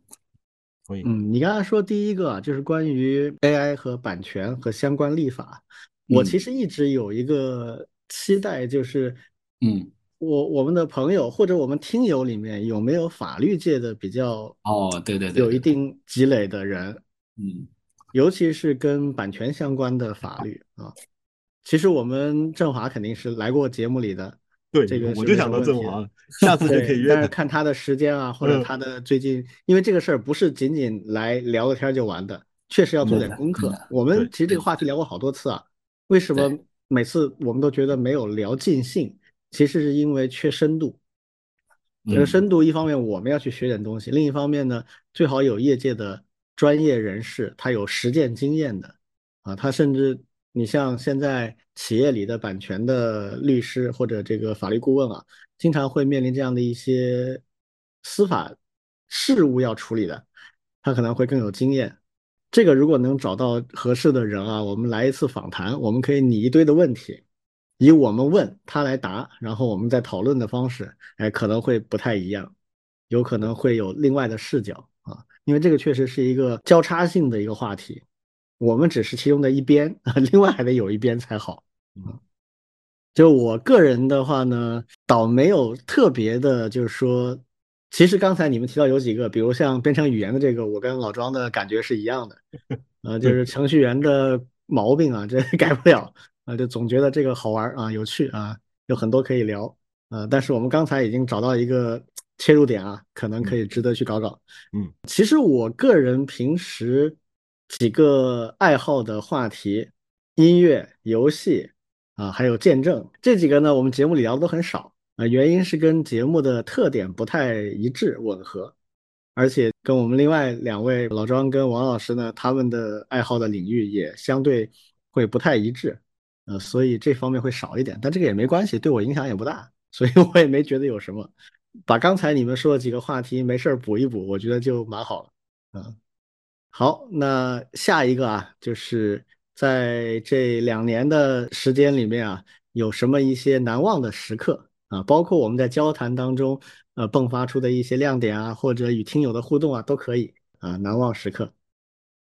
嗯，你刚才说第一个就是关于 AI 和版权和相关立法，我其实一直有一个期待，就是嗯。我我们的朋友或者我们听友里面有没有法律界的比较哦，对对对，有一定积累的人，嗯，尤其是跟版权相关的法律啊。其实我们振华肯定是来过节目里的，对这个我就想到振华，[LAUGHS] 下次就可以约。但是看他的时间啊，或者他的最近，因为这个事儿不是仅仅来聊个天就完的，确实要做点功课。我们其实这个话题聊过好多次啊，为什么每次我们都觉得没有聊尽兴？其实是因为缺深度，这个深度一方面我们要去学点东西，另一方面呢，最好有业界的专业人士，他有实践经验的，啊，他甚至你像现在企业里的版权的律师或者这个法律顾问啊，经常会面临这样的一些司法事务要处理的，他可能会更有经验。这个如果能找到合适的人啊，我们来一次访谈，我们可以拟一堆的问题。以我们问他来答，然后我们再讨论的方式，哎，可能会不太一样，有可能会有另外的视角啊，因为这个确实是一个交叉性的一个话题，我们只是其中的一边，[LAUGHS] 另外还得有一边才好。嗯，就我个人的话呢，倒没有特别的，就是说，其实刚才你们提到有几个，比如像编程语言的这个，我跟老庄的感觉是一样的，[LAUGHS] 呃，就是程序员的毛病啊，这 [LAUGHS] 改不了。啊，就总觉得这个好玩啊，有趣啊，有很多可以聊啊。但是我们刚才已经找到一个切入点啊，可能可以值得去搞搞。嗯，其实我个人平时几个爱好的话题，音乐、游戏啊，还有见证这几个呢，我们节目里聊的都很少啊。原因是跟节目的特点不太一致吻合，而且跟我们另外两位老庄跟王老师呢，他们的爱好的领域也相对会不太一致。呃，所以这方面会少一点，但这个也没关系，对我影响也不大，所以我也没觉得有什么。把刚才你们说的几个话题没事儿补一补，我觉得就蛮好了。嗯，好，那下一个啊，就是在这两年的时间里面啊，有什么一些难忘的时刻啊？包括我们在交谈当中呃迸发出的一些亮点啊，或者与听友的互动啊，都可以啊。难忘时刻，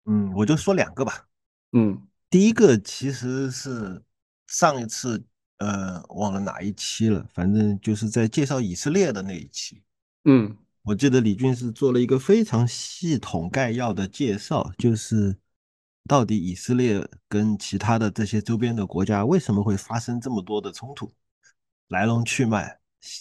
嗯，我就说两个吧。嗯，第一个其实是。上一次，呃，忘了哪一期了，反正就是在介绍以色列的那一期。嗯，我记得李俊是做了一个非常系统概要的介绍，就是到底以色列跟其他的这些周边的国家为什么会发生这么多的冲突，来龙去脉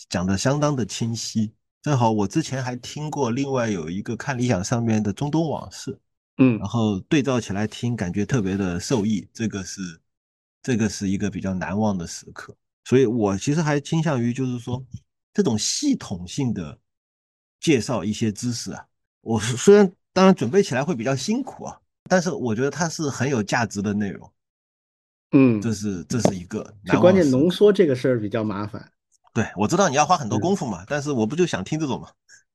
讲的相当的清晰。正好我之前还听过另外有一个看理想上面的中东往事，嗯，然后对照起来听，感觉特别的受益。这个是。这个是一个比较难忘的时刻，所以我其实还倾向于就是说，这种系统性的介绍一些知识啊，我虽然当然准备起来会比较辛苦啊，但是我觉得它是很有价值的内容。嗯，这是这是一个，就关键浓缩这个事儿比较麻烦。对，我知道你要花很多功夫嘛，但是我不就想听这种嘛。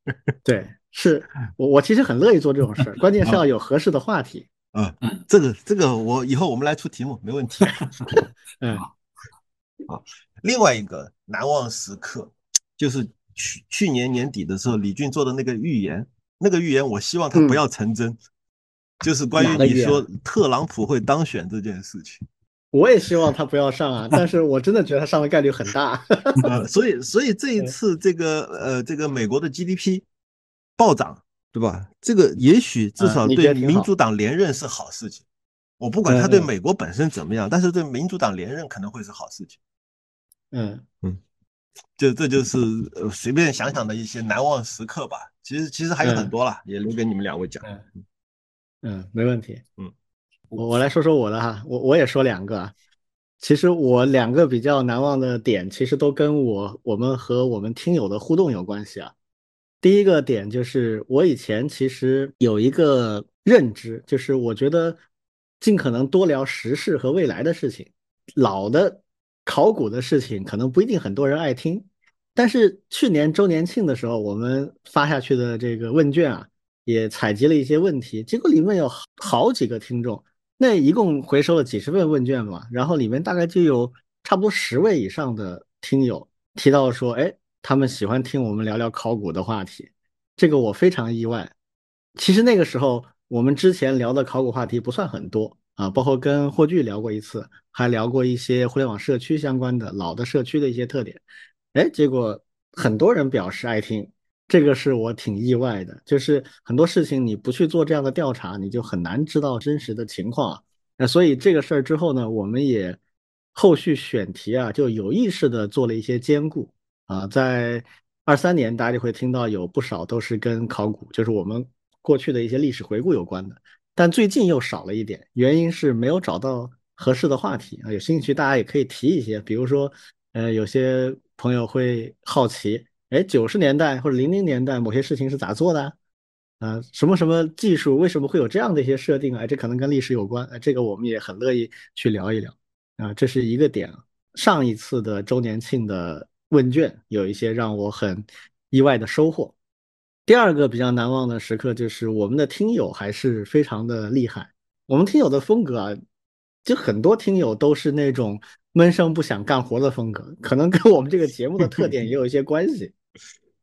[LAUGHS] 对，是我我其实很乐意做这种事儿，关键是要有合适的话题。嗯，这个这个我以后我们来出题目没问题。[LAUGHS] 嗯，好，另外一个难忘时刻就是去去年年底的时候，李俊做的那个预言，那个预言我希望他不要成真。就是关于你说特朗普会当选这件事情。我也希望他不要上啊，但是我真的觉得他上的概率很大。[LAUGHS] 所以，所以这一次这个呃，这个美国的 GDP 暴涨，对吧？这个也许至少对民主党连任是好事情。我不管他对美国本身怎么样，但是对民主党连任可能会是好事情。嗯嗯，就这就是呃随便想想的一些难忘时刻吧。其实其实还有很多了，也留给你们两位讲。嗯嗯，没问题。嗯。我我来说说我的哈，我我也说两个，其实我两个比较难忘的点，其实都跟我我们和我们听友的互动有关系啊。第一个点就是我以前其实有一个认知，就是我觉得尽可能多聊时事和未来的事情，老的考古的事情可能不一定很多人爱听，但是去年周年庆的时候，我们发下去的这个问卷啊，也采集了一些问题，结果里面有好几个听众。那一共回收了几十份问卷嘛，然后里面大概就有差不多十位以上的听友提到说，哎，他们喜欢听我们聊聊考古的话题，这个我非常意外。其实那个时候我们之前聊的考古话题不算很多啊，包括跟霍炬聊过一次，还聊过一些互联网社区相关的老的社区的一些特点，哎，结果很多人表示爱听。这个是我挺意外的，就是很多事情你不去做这样的调查，你就很难知道真实的情况啊。那所以这个事儿之后呢，我们也后续选题啊，就有意识的做了一些兼顾啊。在二三年，大家就会听到有不少都是跟考古，就是我们过去的一些历史回顾有关的，但最近又少了一点，原因是没有找到合适的话题啊。有兴趣大家也可以提一些，比如说，呃，有些朋友会好奇。哎，九十年代或者零零年代某些事情是咋做的？啊，什么什么技术为什么会有这样的一些设定啊？这可能跟历史有关。哎，这个我们也很乐意去聊一聊。啊，这是一个点。上一次的周年庆的问卷有一些让我很意外的收获。第二个比较难忘的时刻就是我们的听友还是非常的厉害。我们听友的风格啊，就很多听友都是那种闷声不想干活的风格，可能跟我们这个节目的特点也有一些关系。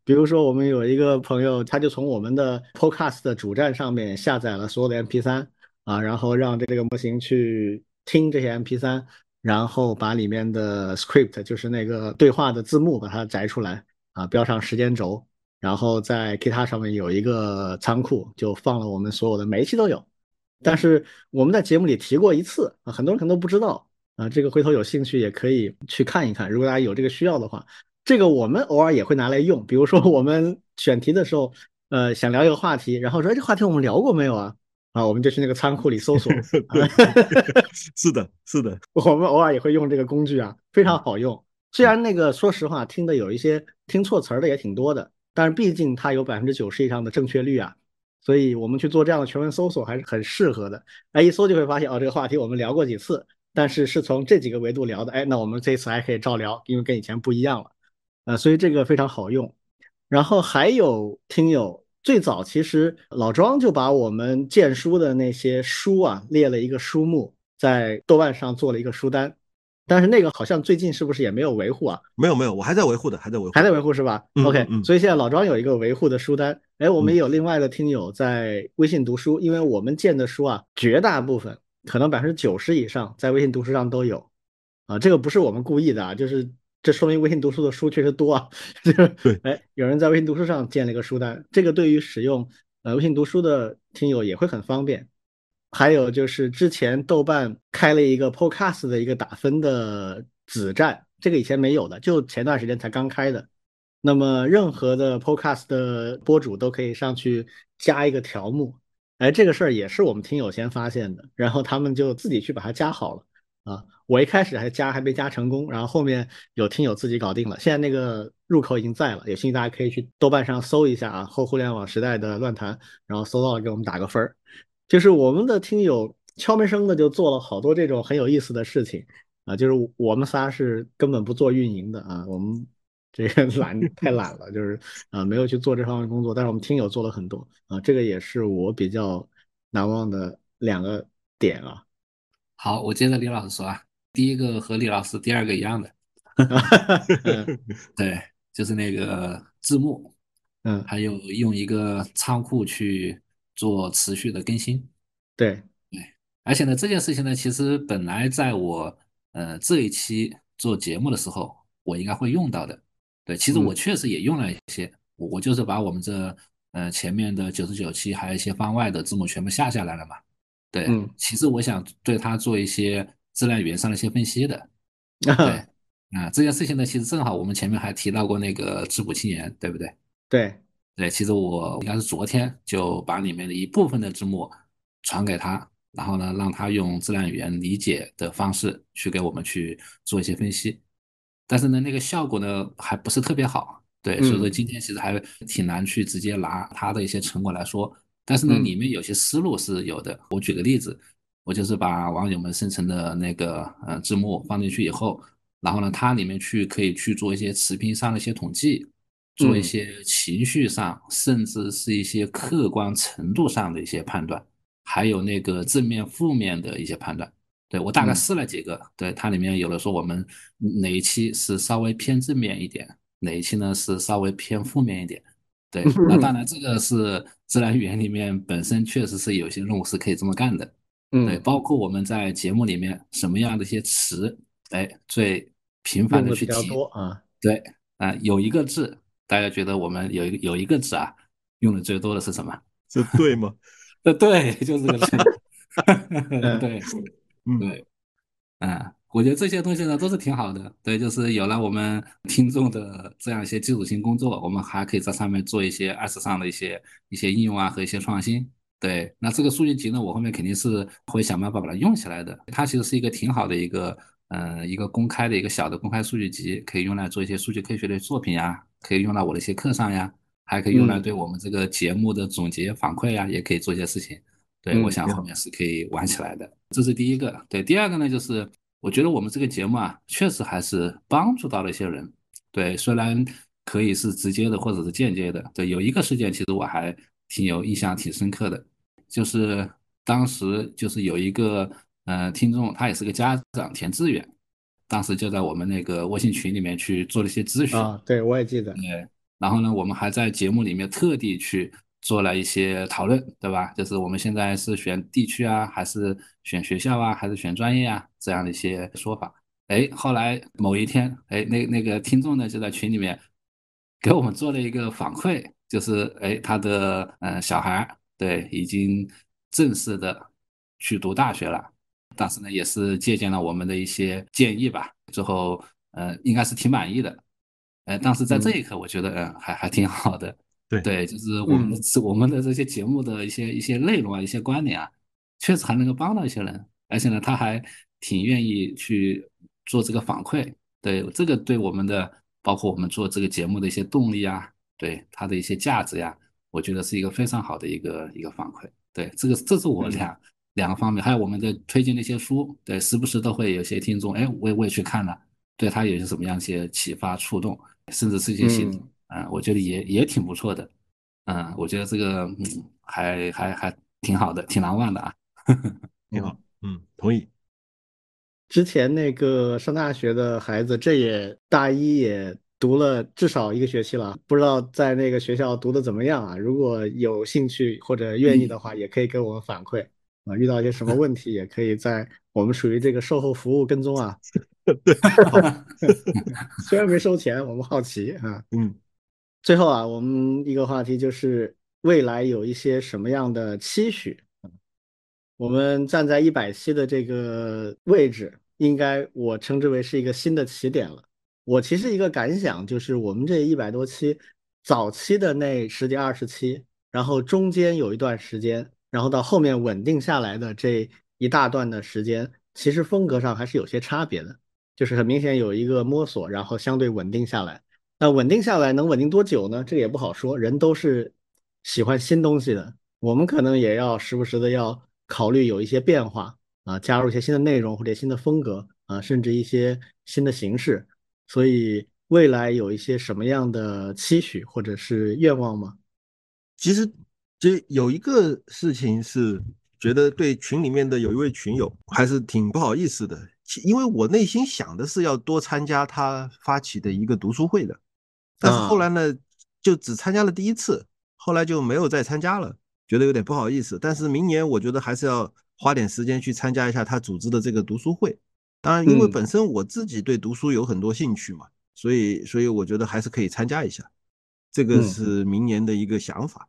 比如说，我们有一个朋友，他就从我们的 Podcast 的主站上面下载了所有的 MP3 啊，然后让这个模型去听这些 MP3，然后把里面的 script，就是那个对话的字幕，把它摘出来啊，标上时间轴，然后在 Kita 上面有一个仓库，就放了我们所有的每一期都有。但是我们在节目里提过一次啊，很多人可能都不知道啊，这个回头有兴趣也可以去看一看，如果大家有这个需要的话。这个我们偶尔也会拿来用，比如说我们选题的时候，呃，想聊一个话题，然后说这话题我们聊过没有啊？啊，我们就去那个仓库里搜索。[LAUGHS] 是的，是的，[LAUGHS] 我们偶尔也会用这个工具啊，非常好用。虽然那个说实话听的有一些听错词儿的也挺多的，但是毕竟它有百分之九十以上的正确率啊，所以我们去做这样的全文搜索还是很适合的。哎，一搜就会发现哦，这个话题我们聊过几次，但是是从这几个维度聊的。哎，那我们这次还可以照聊，因为跟以前不一样了。呃，所以这个非常好用，然后还有听友最早其实老庄就把我们荐书的那些书啊列了一个书目，在豆瓣上做了一个书单，但是那个好像最近是不是也没有维护啊？没有没有，我还在维护的，还在维护，还在维护是吧？OK，所以现在老庄有一个维护的书单，哎，我们也有另外的听友在微信读书，因为我们建的书啊，绝大部分可能百分之九十以上在微信读书上都有，啊，这个不是我们故意的啊，就是。这说明微信读书的书确实多啊，[LAUGHS] 就是对，哎，有人在微信读书上建了一个书单，这个对于使用呃微信读书的听友也会很方便。还有就是之前豆瓣开了一个 Podcast 的一个打分的子站，这个以前没有的，就前段时间才刚开的。那么任何的 Podcast 的播主都可以上去加一个条目，哎，这个事儿也是我们听友先发现的，然后他们就自己去把它加好了。啊，我一开始还加还没加成功，然后后面有听友自己搞定了。现在那个入口已经在了，有兴趣大家可以去豆瓣上搜一下啊，后互联网时代的乱谈，然后搜到了给我们打个分儿。就是我们的听友悄没声的就做了好多这种很有意思的事情啊，就是我们仨是根本不做运营的啊，我们这个 [LAUGHS] 懒太懒了，就是啊没有去做这方面工作，但是我们听友做了很多啊，这个也是我比较难忘的两个点啊。好，我接着李老师说啊，第一个和李老师第二个一样的，[LAUGHS] 对，就是那个字幕，嗯，还有用一个仓库去做持续的更新，对对，而且呢，这件事情呢，其实本来在我呃这一期做节目的时候，我应该会用到的。对，其实我嗯确实也用了一些，我我就是把我们这呃前面的九十九期还有一些番外的字幕全部下下来了嘛。对，嗯其实我想对它做一些质量语言上的一些分析的。[LAUGHS] 对，啊，这件事情呢，其实正好我们前面还提到过那个质朴青年，对不对？对，对，其实我应该是昨天就把里面的一部分的字幕传给他，然后呢，让他用自然语言理解的方式去给我们去做一些分析。但是呢，那个效果呢还不是特别好，对，所以说嗯今天其实还挺难去直接拿他的一些成果来说。但是呢，嗯里面有些思路是有的。我举个例子，我就是把网友们生成的那个呃字幕放进去以后，然后呢，它里面去可以去做一些词频上的一些统计，做一嗯些情绪上，甚至是一些客观程度上的一些判断，还有那个正面、负面的一些判断。对我大概嗯试了几个，对它里面有的说我们哪一期是稍微偏正面一点，哪一期呢是稍微偏负面一点。对，那当然这个是自然语言里面本身确实是有些任务是可以这么干的。嗯对，嗯，包括我们在节目里面什么样的一些词，哎，最频繁的去提。啊，对，啊、有一个字，大家觉得我们有一个有一个字啊，用的最多的是什么？这对吗？呃，[LAUGHS] 对，就是这个字。[LAUGHS] 嗯 [LAUGHS] 对，嗯，对，嗯，我觉得这些东西呢都是挺好的。对，就是有了我们听众的这样一些基础性工作，我们还可以在上面做一些二次上的一些一些应用啊和一些创新。对，那这个数据集呢，我后面肯定是会想办法把它用起来的。它其实是一个挺好的一个，呃，一个公开的一个小的公开数据集，可以用来做一些数据科学的作品呀，可以用到我的一些课上呀，还可以用来嗯对我们这个节目的总结反馈呀，也可以做一些事情。对，嗯我想后面是可以玩起来的。这是第一个。对，第二个呢，就是我觉得我们这个节目啊，确实还是帮助到了一些人。对，虽然可以是直接的或者是间接的。对，有一个事件其实我还挺有印象、挺深刻的，就是当时就是有一个呃听众，他也是个家长填志愿，当时就在我们那个微信群里面去做了一些咨询。啊，对我也记得，对，然后呢，我们还在节目里面特地去做了一些讨论，对吧？就是我们现在是选地区啊，还是选学校啊，还是选专业啊，这样的一些说法。哎，后来某一天，哎，那那个听众呢就在群里面给我们做了一个反馈，就是哎，他的呃小孩对已经正式的去读大学了，当时呢也是借鉴了我们的一些建议吧，最后呃应该是挺满意的。呃，当时在这一刻，我觉得，嗯，还还挺好的。[LAUGHS] 对对，就是我们的、嗯我们的这些节目的一些一些内容啊，一些观点啊，确实还能够帮到一些人，而且呢，他还挺愿意去做这个反馈。对，这个对我们的，包括我们做这个节目的一些动力啊，对它的一些价值呀，我觉得是一个非常好的一个一个反馈。对，这个这是我嗯两、个方面，还有我们的推荐的一些书，对，时不时都会有些听众，哎，我也我也去看了，对他有些什么样一些启发触动，甚至是一些行动，嗯、我觉得也也挺不错的，嗯，我觉得这个嗯还还还挺好的，挺难忘的啊。[LAUGHS] 挺好，嗯，同意。之前那个上大学的孩子，这也大一也读了至少一个学期了，不知道在那个学校读的怎么样啊？如果有兴趣或者愿意的话，也可以给我们反馈啊。遇到一些什么问题，也可以在我们属于这个售后服务跟踪啊。[LAUGHS] 对，[LAUGHS] 虽然没收钱，我们好奇啊。嗯，最后啊，我们一个话题就是未来有一些什么样的期许？我们站在一百期的这个位置，应该我称之为是一个新的起点了。我其实一个感想就是，我们这一百多期，早期的那十几二十期，然后中间有一段时间，然后到后面稳定下来的这一大段的时间，其实风格上还是有些差别的，就是很明显有一个摸索，然后相对稳定下来。那稳定下来能稳定多久呢？这个也不好说，人都是喜欢新东西的，我们可能也要时不时的要考虑有一些变化啊，加入一些新的内容或者新的风格啊，甚至一些新的形式。所以未来有一些什么样的期许或者是愿望吗？其实这有一个事情是觉得对群里面的有一位群友还是挺不好意思的，因为我内心想的是要多参加他发起的一个读书会的，但是后来呢，就只参加了第一次，后来就没有再参加了。觉得有点不好意思。但是明年我觉得还是要花点时间去参加一下他组织的这个读书会。当然，因为本身我自己对读书有很多兴趣嘛，所以所以我觉得还是可以参加一下。这个是明年的一个想法。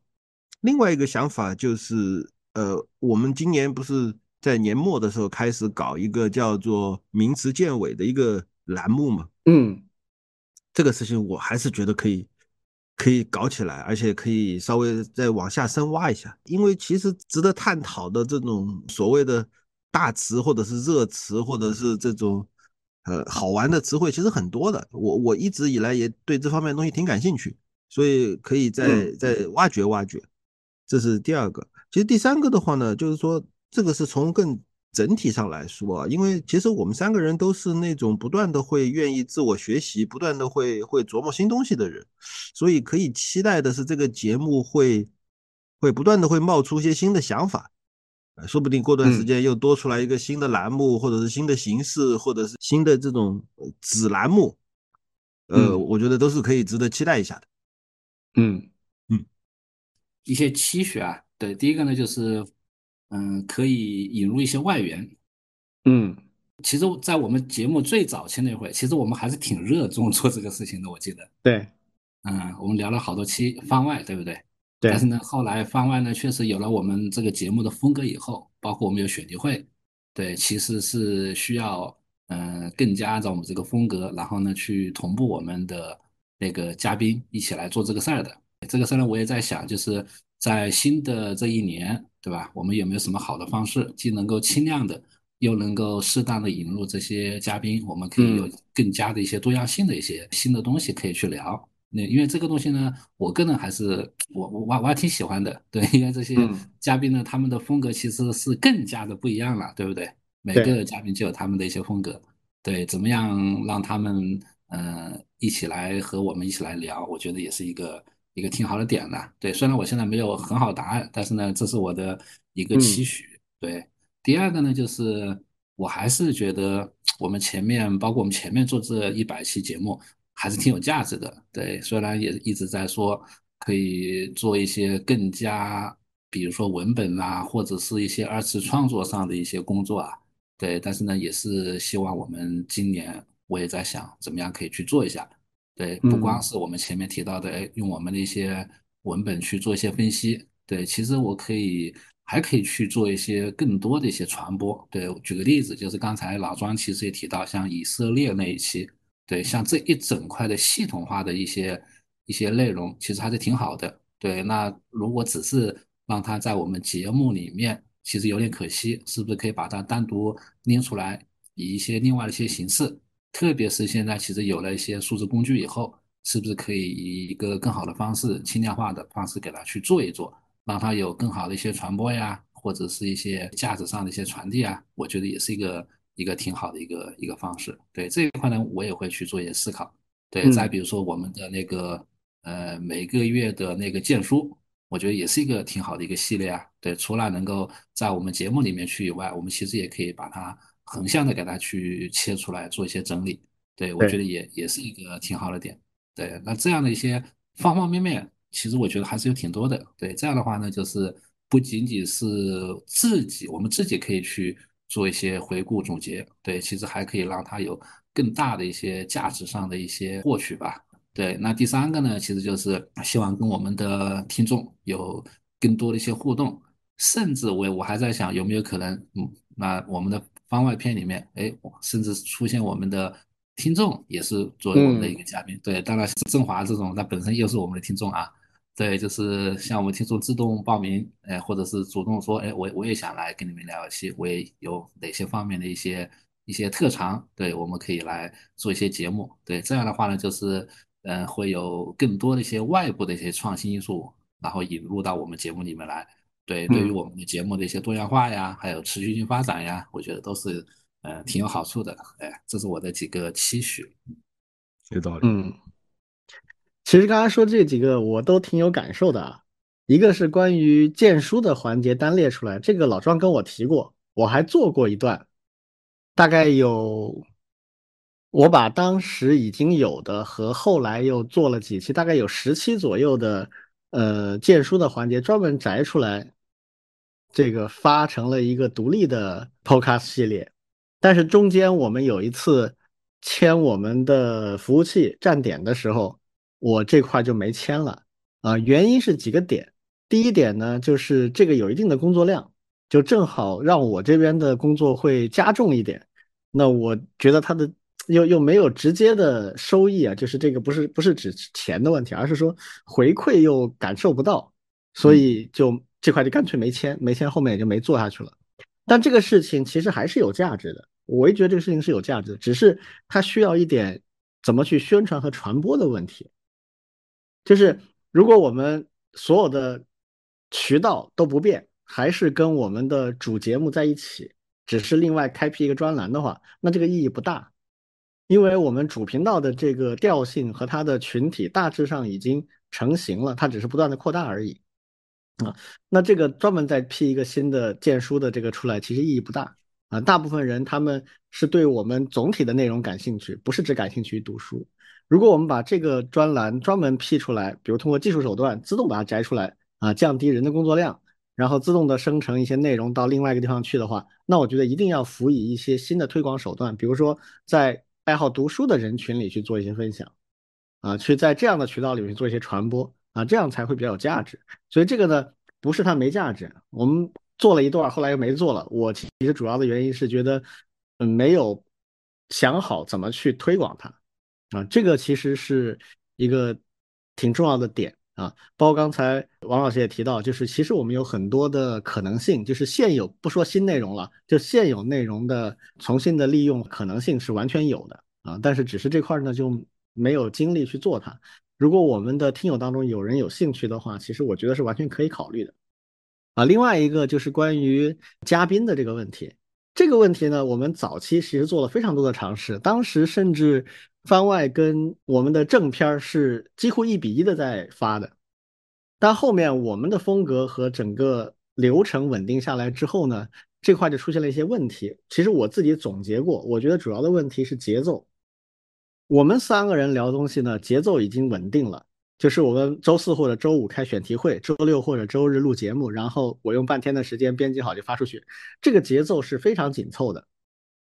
另外一个想法就是，呃，我们今年不是在年末的时候开始搞一个叫做名词建尾的一个栏目嘛？嗯，这个事情我还是觉得可以，可以搞起来，而且可以稍微再往下深挖一下，因为其实值得探讨的这种所谓的大词或者是热词或者是这种呃好玩的词汇，其实很多的。我我一直以来也对这方面东西挺感兴趣，所以可以再再挖掘挖掘。这是第二个，其实第三个的话呢，就是说这个是从更整体上来说啊，因为其实我们三个人都是那种不断的会愿意自我学习，不断的会会琢磨新东西的人，所以可以期待的是这个节目会会不断的会冒出一些新的想法，说不定过段时间又多出来一个新的栏目，或者是新的形式，或者是新的这种子栏目，呃，我觉得都是可以值得期待一下的，嗯。一些期许啊，对，第一个呢就是，嗯，可以引入一些外援，嗯，其实，在我们节目最早期那会，其实我们还是挺热衷做这个事情的，我记得，对，嗯，我们聊了好多期番外，对不对？对。但是呢，后来番外呢，确实有了我们这个节目的风格以后，包括我们有选题会，对，其实是需要，嗯，更加按照我们这个风格，然后呢，去同步我们的那个嘉宾一起来做这个事儿的。这个事呢，我也在想，就是在新的这一年，对吧？我们有没有什么好的方式，既能够轻量的，又能够适当的引入这些嘉宾，我们可以有更加的一些多样性的一些新的东西可以去聊。那因为这个东西呢，我个人还是我我我还挺喜欢的，对，因为这些嘉宾呢，他们的风格其实是更加的不一样了，对不对？每个嘉宾就有他们的一些风格，对，怎么样让他们呃一起来和我们一起来聊，我觉得也是一个。一个挺好的点的，对，虽然我现在没有很好答案，但是呢，这是我的一个期许。对，第二个呢，就是我还是觉得我们前面，包括我们前面做这一百期节目，还是挺有价值的。对，虽然也一直在说可以做一些更加，比如说文本啊，或者是一些二次创作上的一些工作啊，对，但是呢，也是希望我们今年我也在想，怎么样可以去做一下。对，不光是我们前面提到的，哎，用我们的一些文本去做一些分析。对，其实我可以还可以去做一些更多的一些传播。对，举个例子，就是刚才老庄其实也提到，像以色列那一期，对，像这一整块的系统化的一些一些内容，其实还是挺好的。对，那如果只是让它在我们节目里面，其实有点可惜，是不是可以把它单独拎出来，以一些另外的一些形式？特别是现在其实有了一些数字工具以后，是不是可以以一个更好的方式、轻量化的方式给它去做一做，让它有更好的一些传播呀，或者是一些价值上的一些传递啊？我觉得也是一个一个挺好的一个一个方式。对这一块呢，我也会去做一些思考。对，再比如说我们的那个呃每个月的那个荐书，我觉得也是一个挺好的一个系列啊。对，除了能够在我们节目里面去以外，我们其实也可以把它。横向的给它去切出来做一些整理，对我觉得也也是一个挺好的点。对，那这样的一些方方面面，其实我觉得还是有挺多的。对，这样的话呢，就是不仅仅是自己，我们自己可以去做一些回顾总结，对，其实还可以让它有更大的一些价值上的一些获取吧。对，那第三个呢，其实就是希望跟我们的听众有更多的一些互动，甚至我我还在想有没有可能，嗯，那我们的。番外篇里面，哎，甚至出现我们的听众也是作为我们的一个嘉宾。对，当然振华这种，他本身又是我们的听众啊。对，就是像我们听众自动报名，哎，或者是主动说，哎，我我也想来跟你们聊一期，我也有哪些方面的一些一些特长，对，我们可以来做一些节目。对，这样的话呢，就是嗯，会有更多的一些外部的一些创新因素，然后引入到我们节目里面来。对，对于我们的节目的一些多样化呀，还有持续性发展呀，我觉得都是呃挺有好处的。哎，这是我的几个期许。有道理。嗯，其实刚才说这几个我都挺有感受的啊。一个是关于荐书的环节单列出来，这个老庄跟我提过，我还做过一段，大概有我把当时已经有的和后来又做了几期，大概有十期左右的呃荐书的环节专门摘出来，这个发成了一个独立的 Podcast 系列。但是中间我们有一次签我们的服务器站点的时候，我这块就没签了啊，原因是几个点。第一点呢，就是这个有一定的工作量，就正好让我这边的工作会加重一点。那我觉得它的。又又没有直接的收益啊，就是这个不是不是指钱的问题，而是说回馈又感受不到，所以就这块就干脆没签，没签后面也就没做下去了。但这个事情其实还是有价值的，我也觉得这个事情是有价值的，只是它需要一点怎么去宣传和传播的问题。就是如果我们所有的渠道都不变，还是跟我们的主节目在一起，只是另外开辟一个专栏的话，那这个意义不大。因为我们主频道的这个调性和它的群体大致上已经成型了，它只是不断的扩大而已啊。那这个专门再批一个新的荐书的这个出来，其实意义不大啊。大部分人他们是对我们总体的内容感兴趣，不是只感兴趣于读书。如果我们把这个专栏专门批出来，比如通过技术手段自动把它摘出来啊，降低人的工作量，然后自动的生成一些内容到另外一个地方去的话，那我觉得一定要辅以一些新的推广手段，比如说在。爱好读书的人群里去做一些分享，啊，去在这样的渠道里面做一些传播，啊，这样才会比较有价值。所以这个呢，不是它没价值，我们做了一段，后来又没做了。我其实主要的原因是觉得，没有想好怎么去推广它，啊，这个其实是一个挺重要的点。啊，包括刚才王老师也提到，就是其实我们有很多的可能性，就是现有不说新内容了，就现有内容的重新的利用可能性是完全有的啊。但是只是这块呢就没有精力去做它。如果我们的听友当中有人有兴趣的话，其实我觉得是完全可以考虑的。啊，另外一个就是关于嘉宾的这个问题，这个问题呢，我们早期其实做了非常多的尝试，当时甚至。番外跟我们的正片是几乎一比一的在发的，但后面我们的风格和整个流程稳定下来之后呢，这块就出现了一些问题。其实我自己总结过，我觉得主要的问题是节奏。我们三个人聊东西呢，节奏已经稳定了，就是我们周四或者周五开选题会，周六或者周日录节目，然后我用半天的时间编辑好就发出去，这个节奏是非常紧凑的。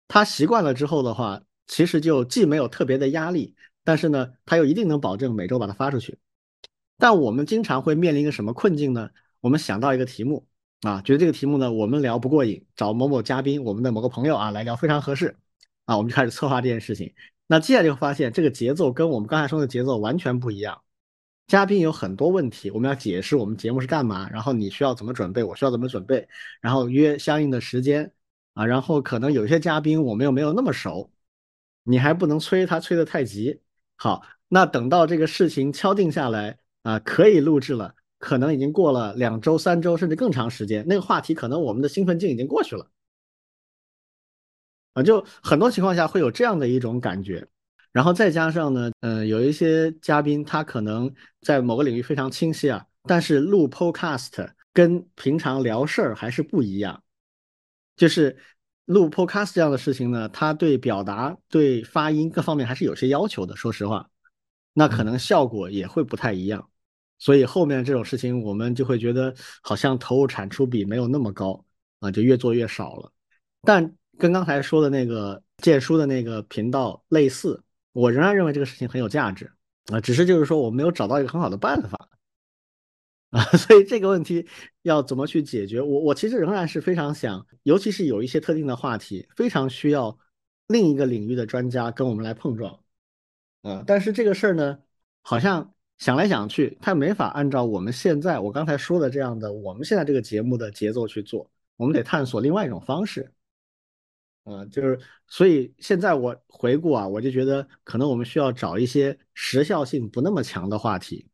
他习惯了之后的话。其实就既没有特别的压力，但是呢，它又一定能保证每周把它发出去。但我们经常会面临一个什么困境呢？我们想到一个题目啊，觉得这个题目呢我们聊不过瘾，找某某嘉宾，我们的某个朋友啊来聊非常合适啊，我们就开始策划这件事情。那接下来就发现这个节奏跟我们刚才说的节奏完全不一样。嘉宾有很多问题，我们要解释我们节目是干嘛，然后你需要怎么准备，我需要怎么准备，然后约相应的时间啊，然后可能有些嘉宾我们又没有那么熟。你还不能催他催得太急，好，那等到这个事情敲定下来啊，可以录制了，可能已经过了两周、三周，甚至更长时间，那个话题可能我们的兴奋劲已经过去了，啊，就很多情况下会有这样的一种感觉，然后再加上呢，嗯，有一些嘉宾他可能在某个领域非常清晰啊，但是录 Podcast 跟平常聊事儿还是不一样，就是。录 Podcast 这样的事情呢，它对表达、对发音各方面还是有些要求的。说实话，那可能效果也会不太一样。所以后面这种事情，我们就会觉得好像投入产出比没有那么高啊，就越做越少了。但跟刚才说的那个荐书的那个频道类似，我仍然认为这个事情很有价值啊，只是就是说我没有找到一个很好的办法。啊，[LAUGHS] 所以这个问题要怎么去解决？我我其实仍然是非常想，尤其是有一些特定的话题，非常需要另一个领域的专家跟我们来碰撞。啊，但是这个事儿呢，好像想来想去，它没法按照我们现在我刚才说的这样的我们现在这个节目的节奏去做，我们得探索另外一种方式。啊，就是所以现在我回顾啊，我就觉得可能我们需要找一些时效性不那么强的话题，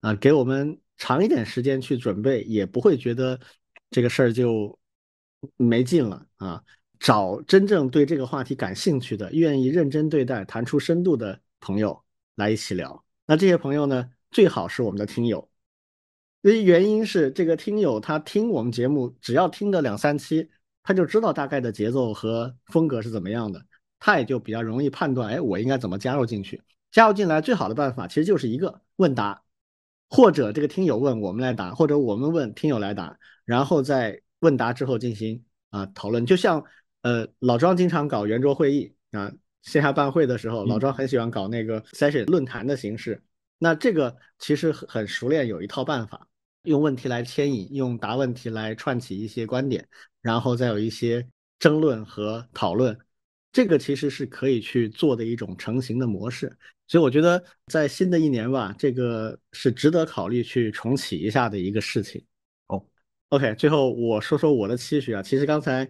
啊，给我们。长一点时间去准备，也不会觉得这个事儿就没劲了啊！找真正对这个话题感兴趣的、愿意认真对待、谈出深度的朋友来一起聊。那这些朋友呢，最好是我们的听友。因为原因是这个听友他听我们节目，只要听个两三期，他就知道大概的节奏和风格是怎么样的，他也就比较容易判断，哎，我应该怎么加入进去。加入进来最好的办法其实就是一个问答。或者这个听友问我们来答，或者我们问听友来答，然后在问答之后进行啊讨论。就像呃老庄经常搞圆桌会议啊，线下办会的时候，老庄很喜欢搞那个 session 论坛的形式。那这个其实很很熟练，有一套办法，用问题来牵引，用答问题来串起一些观点，然后再有一些争论和讨论。这个其实是可以去做的一种成型的模式，所以我觉得在新的一年吧，这个是值得考虑去重启一下的一个事情。哦，OK，最后我说说我的期许啊，其实刚才，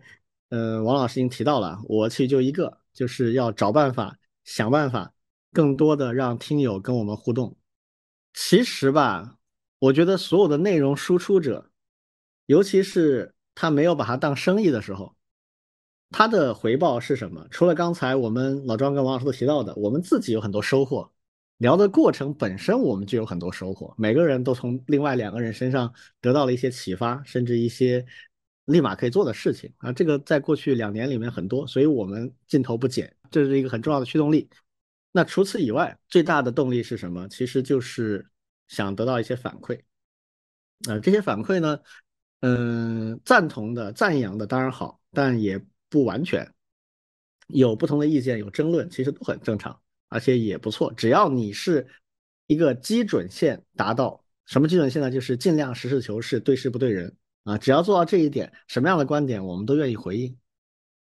呃，王老师已经提到了，我其实就一个，就是要找办法，想办法，更多的让听友跟我们互动。其实吧，我觉得所有的内容输出者，尤其是他没有把它当生意的时候。他的回报是什么？除了刚才我们老庄跟王老师都提到的，我们自己有很多收获，聊的过程本身我们就有很多收获，每个人都从另外两个人身上得到了一些启发，甚至一些立马可以做的事情啊。这个在过去两年里面很多，所以我们劲头不减，这是一个很重要的驱动力。那除此以外，最大的动力是什么？其实就是想得到一些反馈。啊，这些反馈呢，嗯，赞同的、赞扬的当然好，但也。不完全有不同的意见，有争论，其实都很正常，而且也不错。只要你是一个基准线达到，什么基准线呢？就是尽量实事求是，对事不对人啊。只要做到这一点，什么样的观点我们都愿意回应。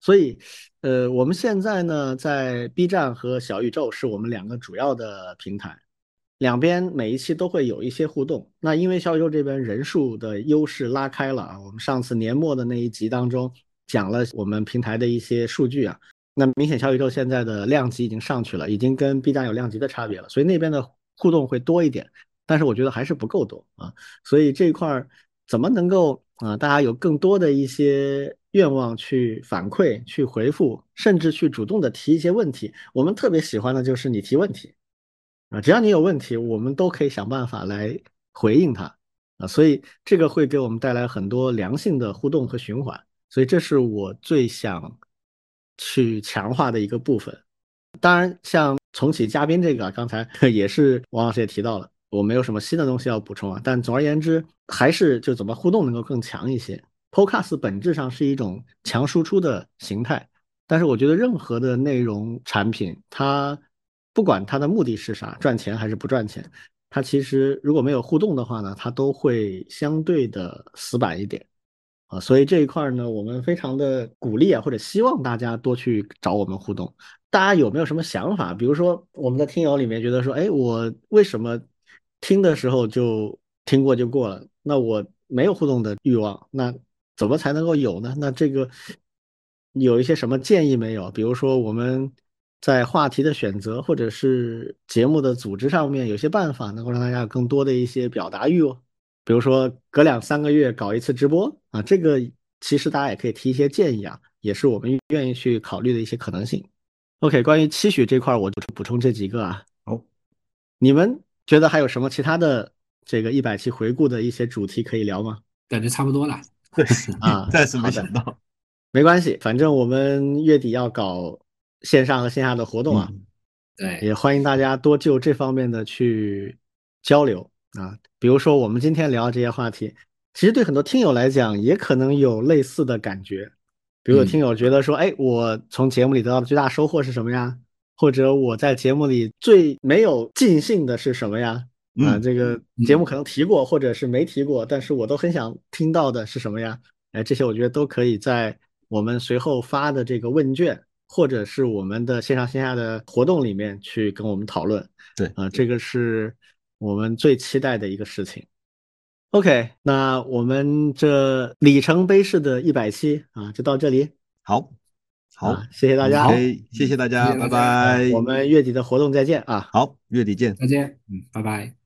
所以，呃，我们现在呢，在 B 站和小宇宙是我们两个主要的平台，两边每一期都会有一些互动。那因为小宇宙这边人数的优势拉开了啊，我们上次年末的那一集当中。讲了我们平台的一些数据啊，那明显小宇宙现在的量级已经上去了，已经跟 B 站有量级的差别了，所以那边的互动会多一点，但是我觉得还是不够多啊，所以这一块怎么能够啊，大家有更多的一些愿望去反馈、去回复，甚至去主动的提一些问题，我们特别喜欢的就是你提问题。啊，只要你有问题，我们都可以想办法来回应它。啊，所以这个会给我们带来很多良性的互动和循环。所以这是我最想去强化的一个部分。当然，像重启嘉宾这个，刚才 [LAUGHS] 也是王老师也提到了，我没有什么新的东西要补充啊。但总而言之，还是就怎么互动能够更强一些。Podcast 本质上是一种强输出的形态，但是我觉得任何的内容产品，它不管它的目的是啥，赚钱还是不赚钱，它其实如果没有互动的话呢，它都会相对的死板一点。啊，所以这一块呢，我们非常的鼓励啊，或者希望大家多去找我们互动。大家有没有什么想法？比如说，我们的听友里面觉得说，哎，我为什么听的时候就听过就过了？那我没有互动的欲望，那怎么才能够有呢？那这个有一些什么建议没有？比如说我们在话题的选择或者是节目的组织上面，有些办法能够让大家有更多的一些表达欲哦。比如说隔两三个月搞一次直播啊，这个其实大家也可以提一些建议啊，也是我们愿意去考虑的一些可能性。OK，关于期许这块，我就补充这几个啊。好，你们觉得还有什么其他的这个一百期回顾的一些主题可以聊吗？感觉差不多了。对啊，[LAUGHS] 暂时没想到。没关系，反正我们月底要搞线上和线下的活动啊。对，也欢迎大家多就这方面的去交流。啊，比如说我们今天聊这些话题，其实对很多听友来讲也可能有类似的感觉。比如有听友觉得说，哎，我从节目里得到的最大收获是什么呀？或者我在节目里最没有尽兴的是什么呀？啊，这个节目可能提过，或者是没提过，但是我都很想听到的是什么呀？哎，这些我觉得都可以在我们随后发的这个问卷，或者是我们的线上线下的活动里面去跟我们讨论。对，啊，这个是。我们最期待的一个事情，OK，那我们这里程碑式的一百期啊，就到这里。好，好，谢谢大家，谢谢大家，拜拜。我们月底的活动再见啊，好，月底见，再见，嗯，拜拜。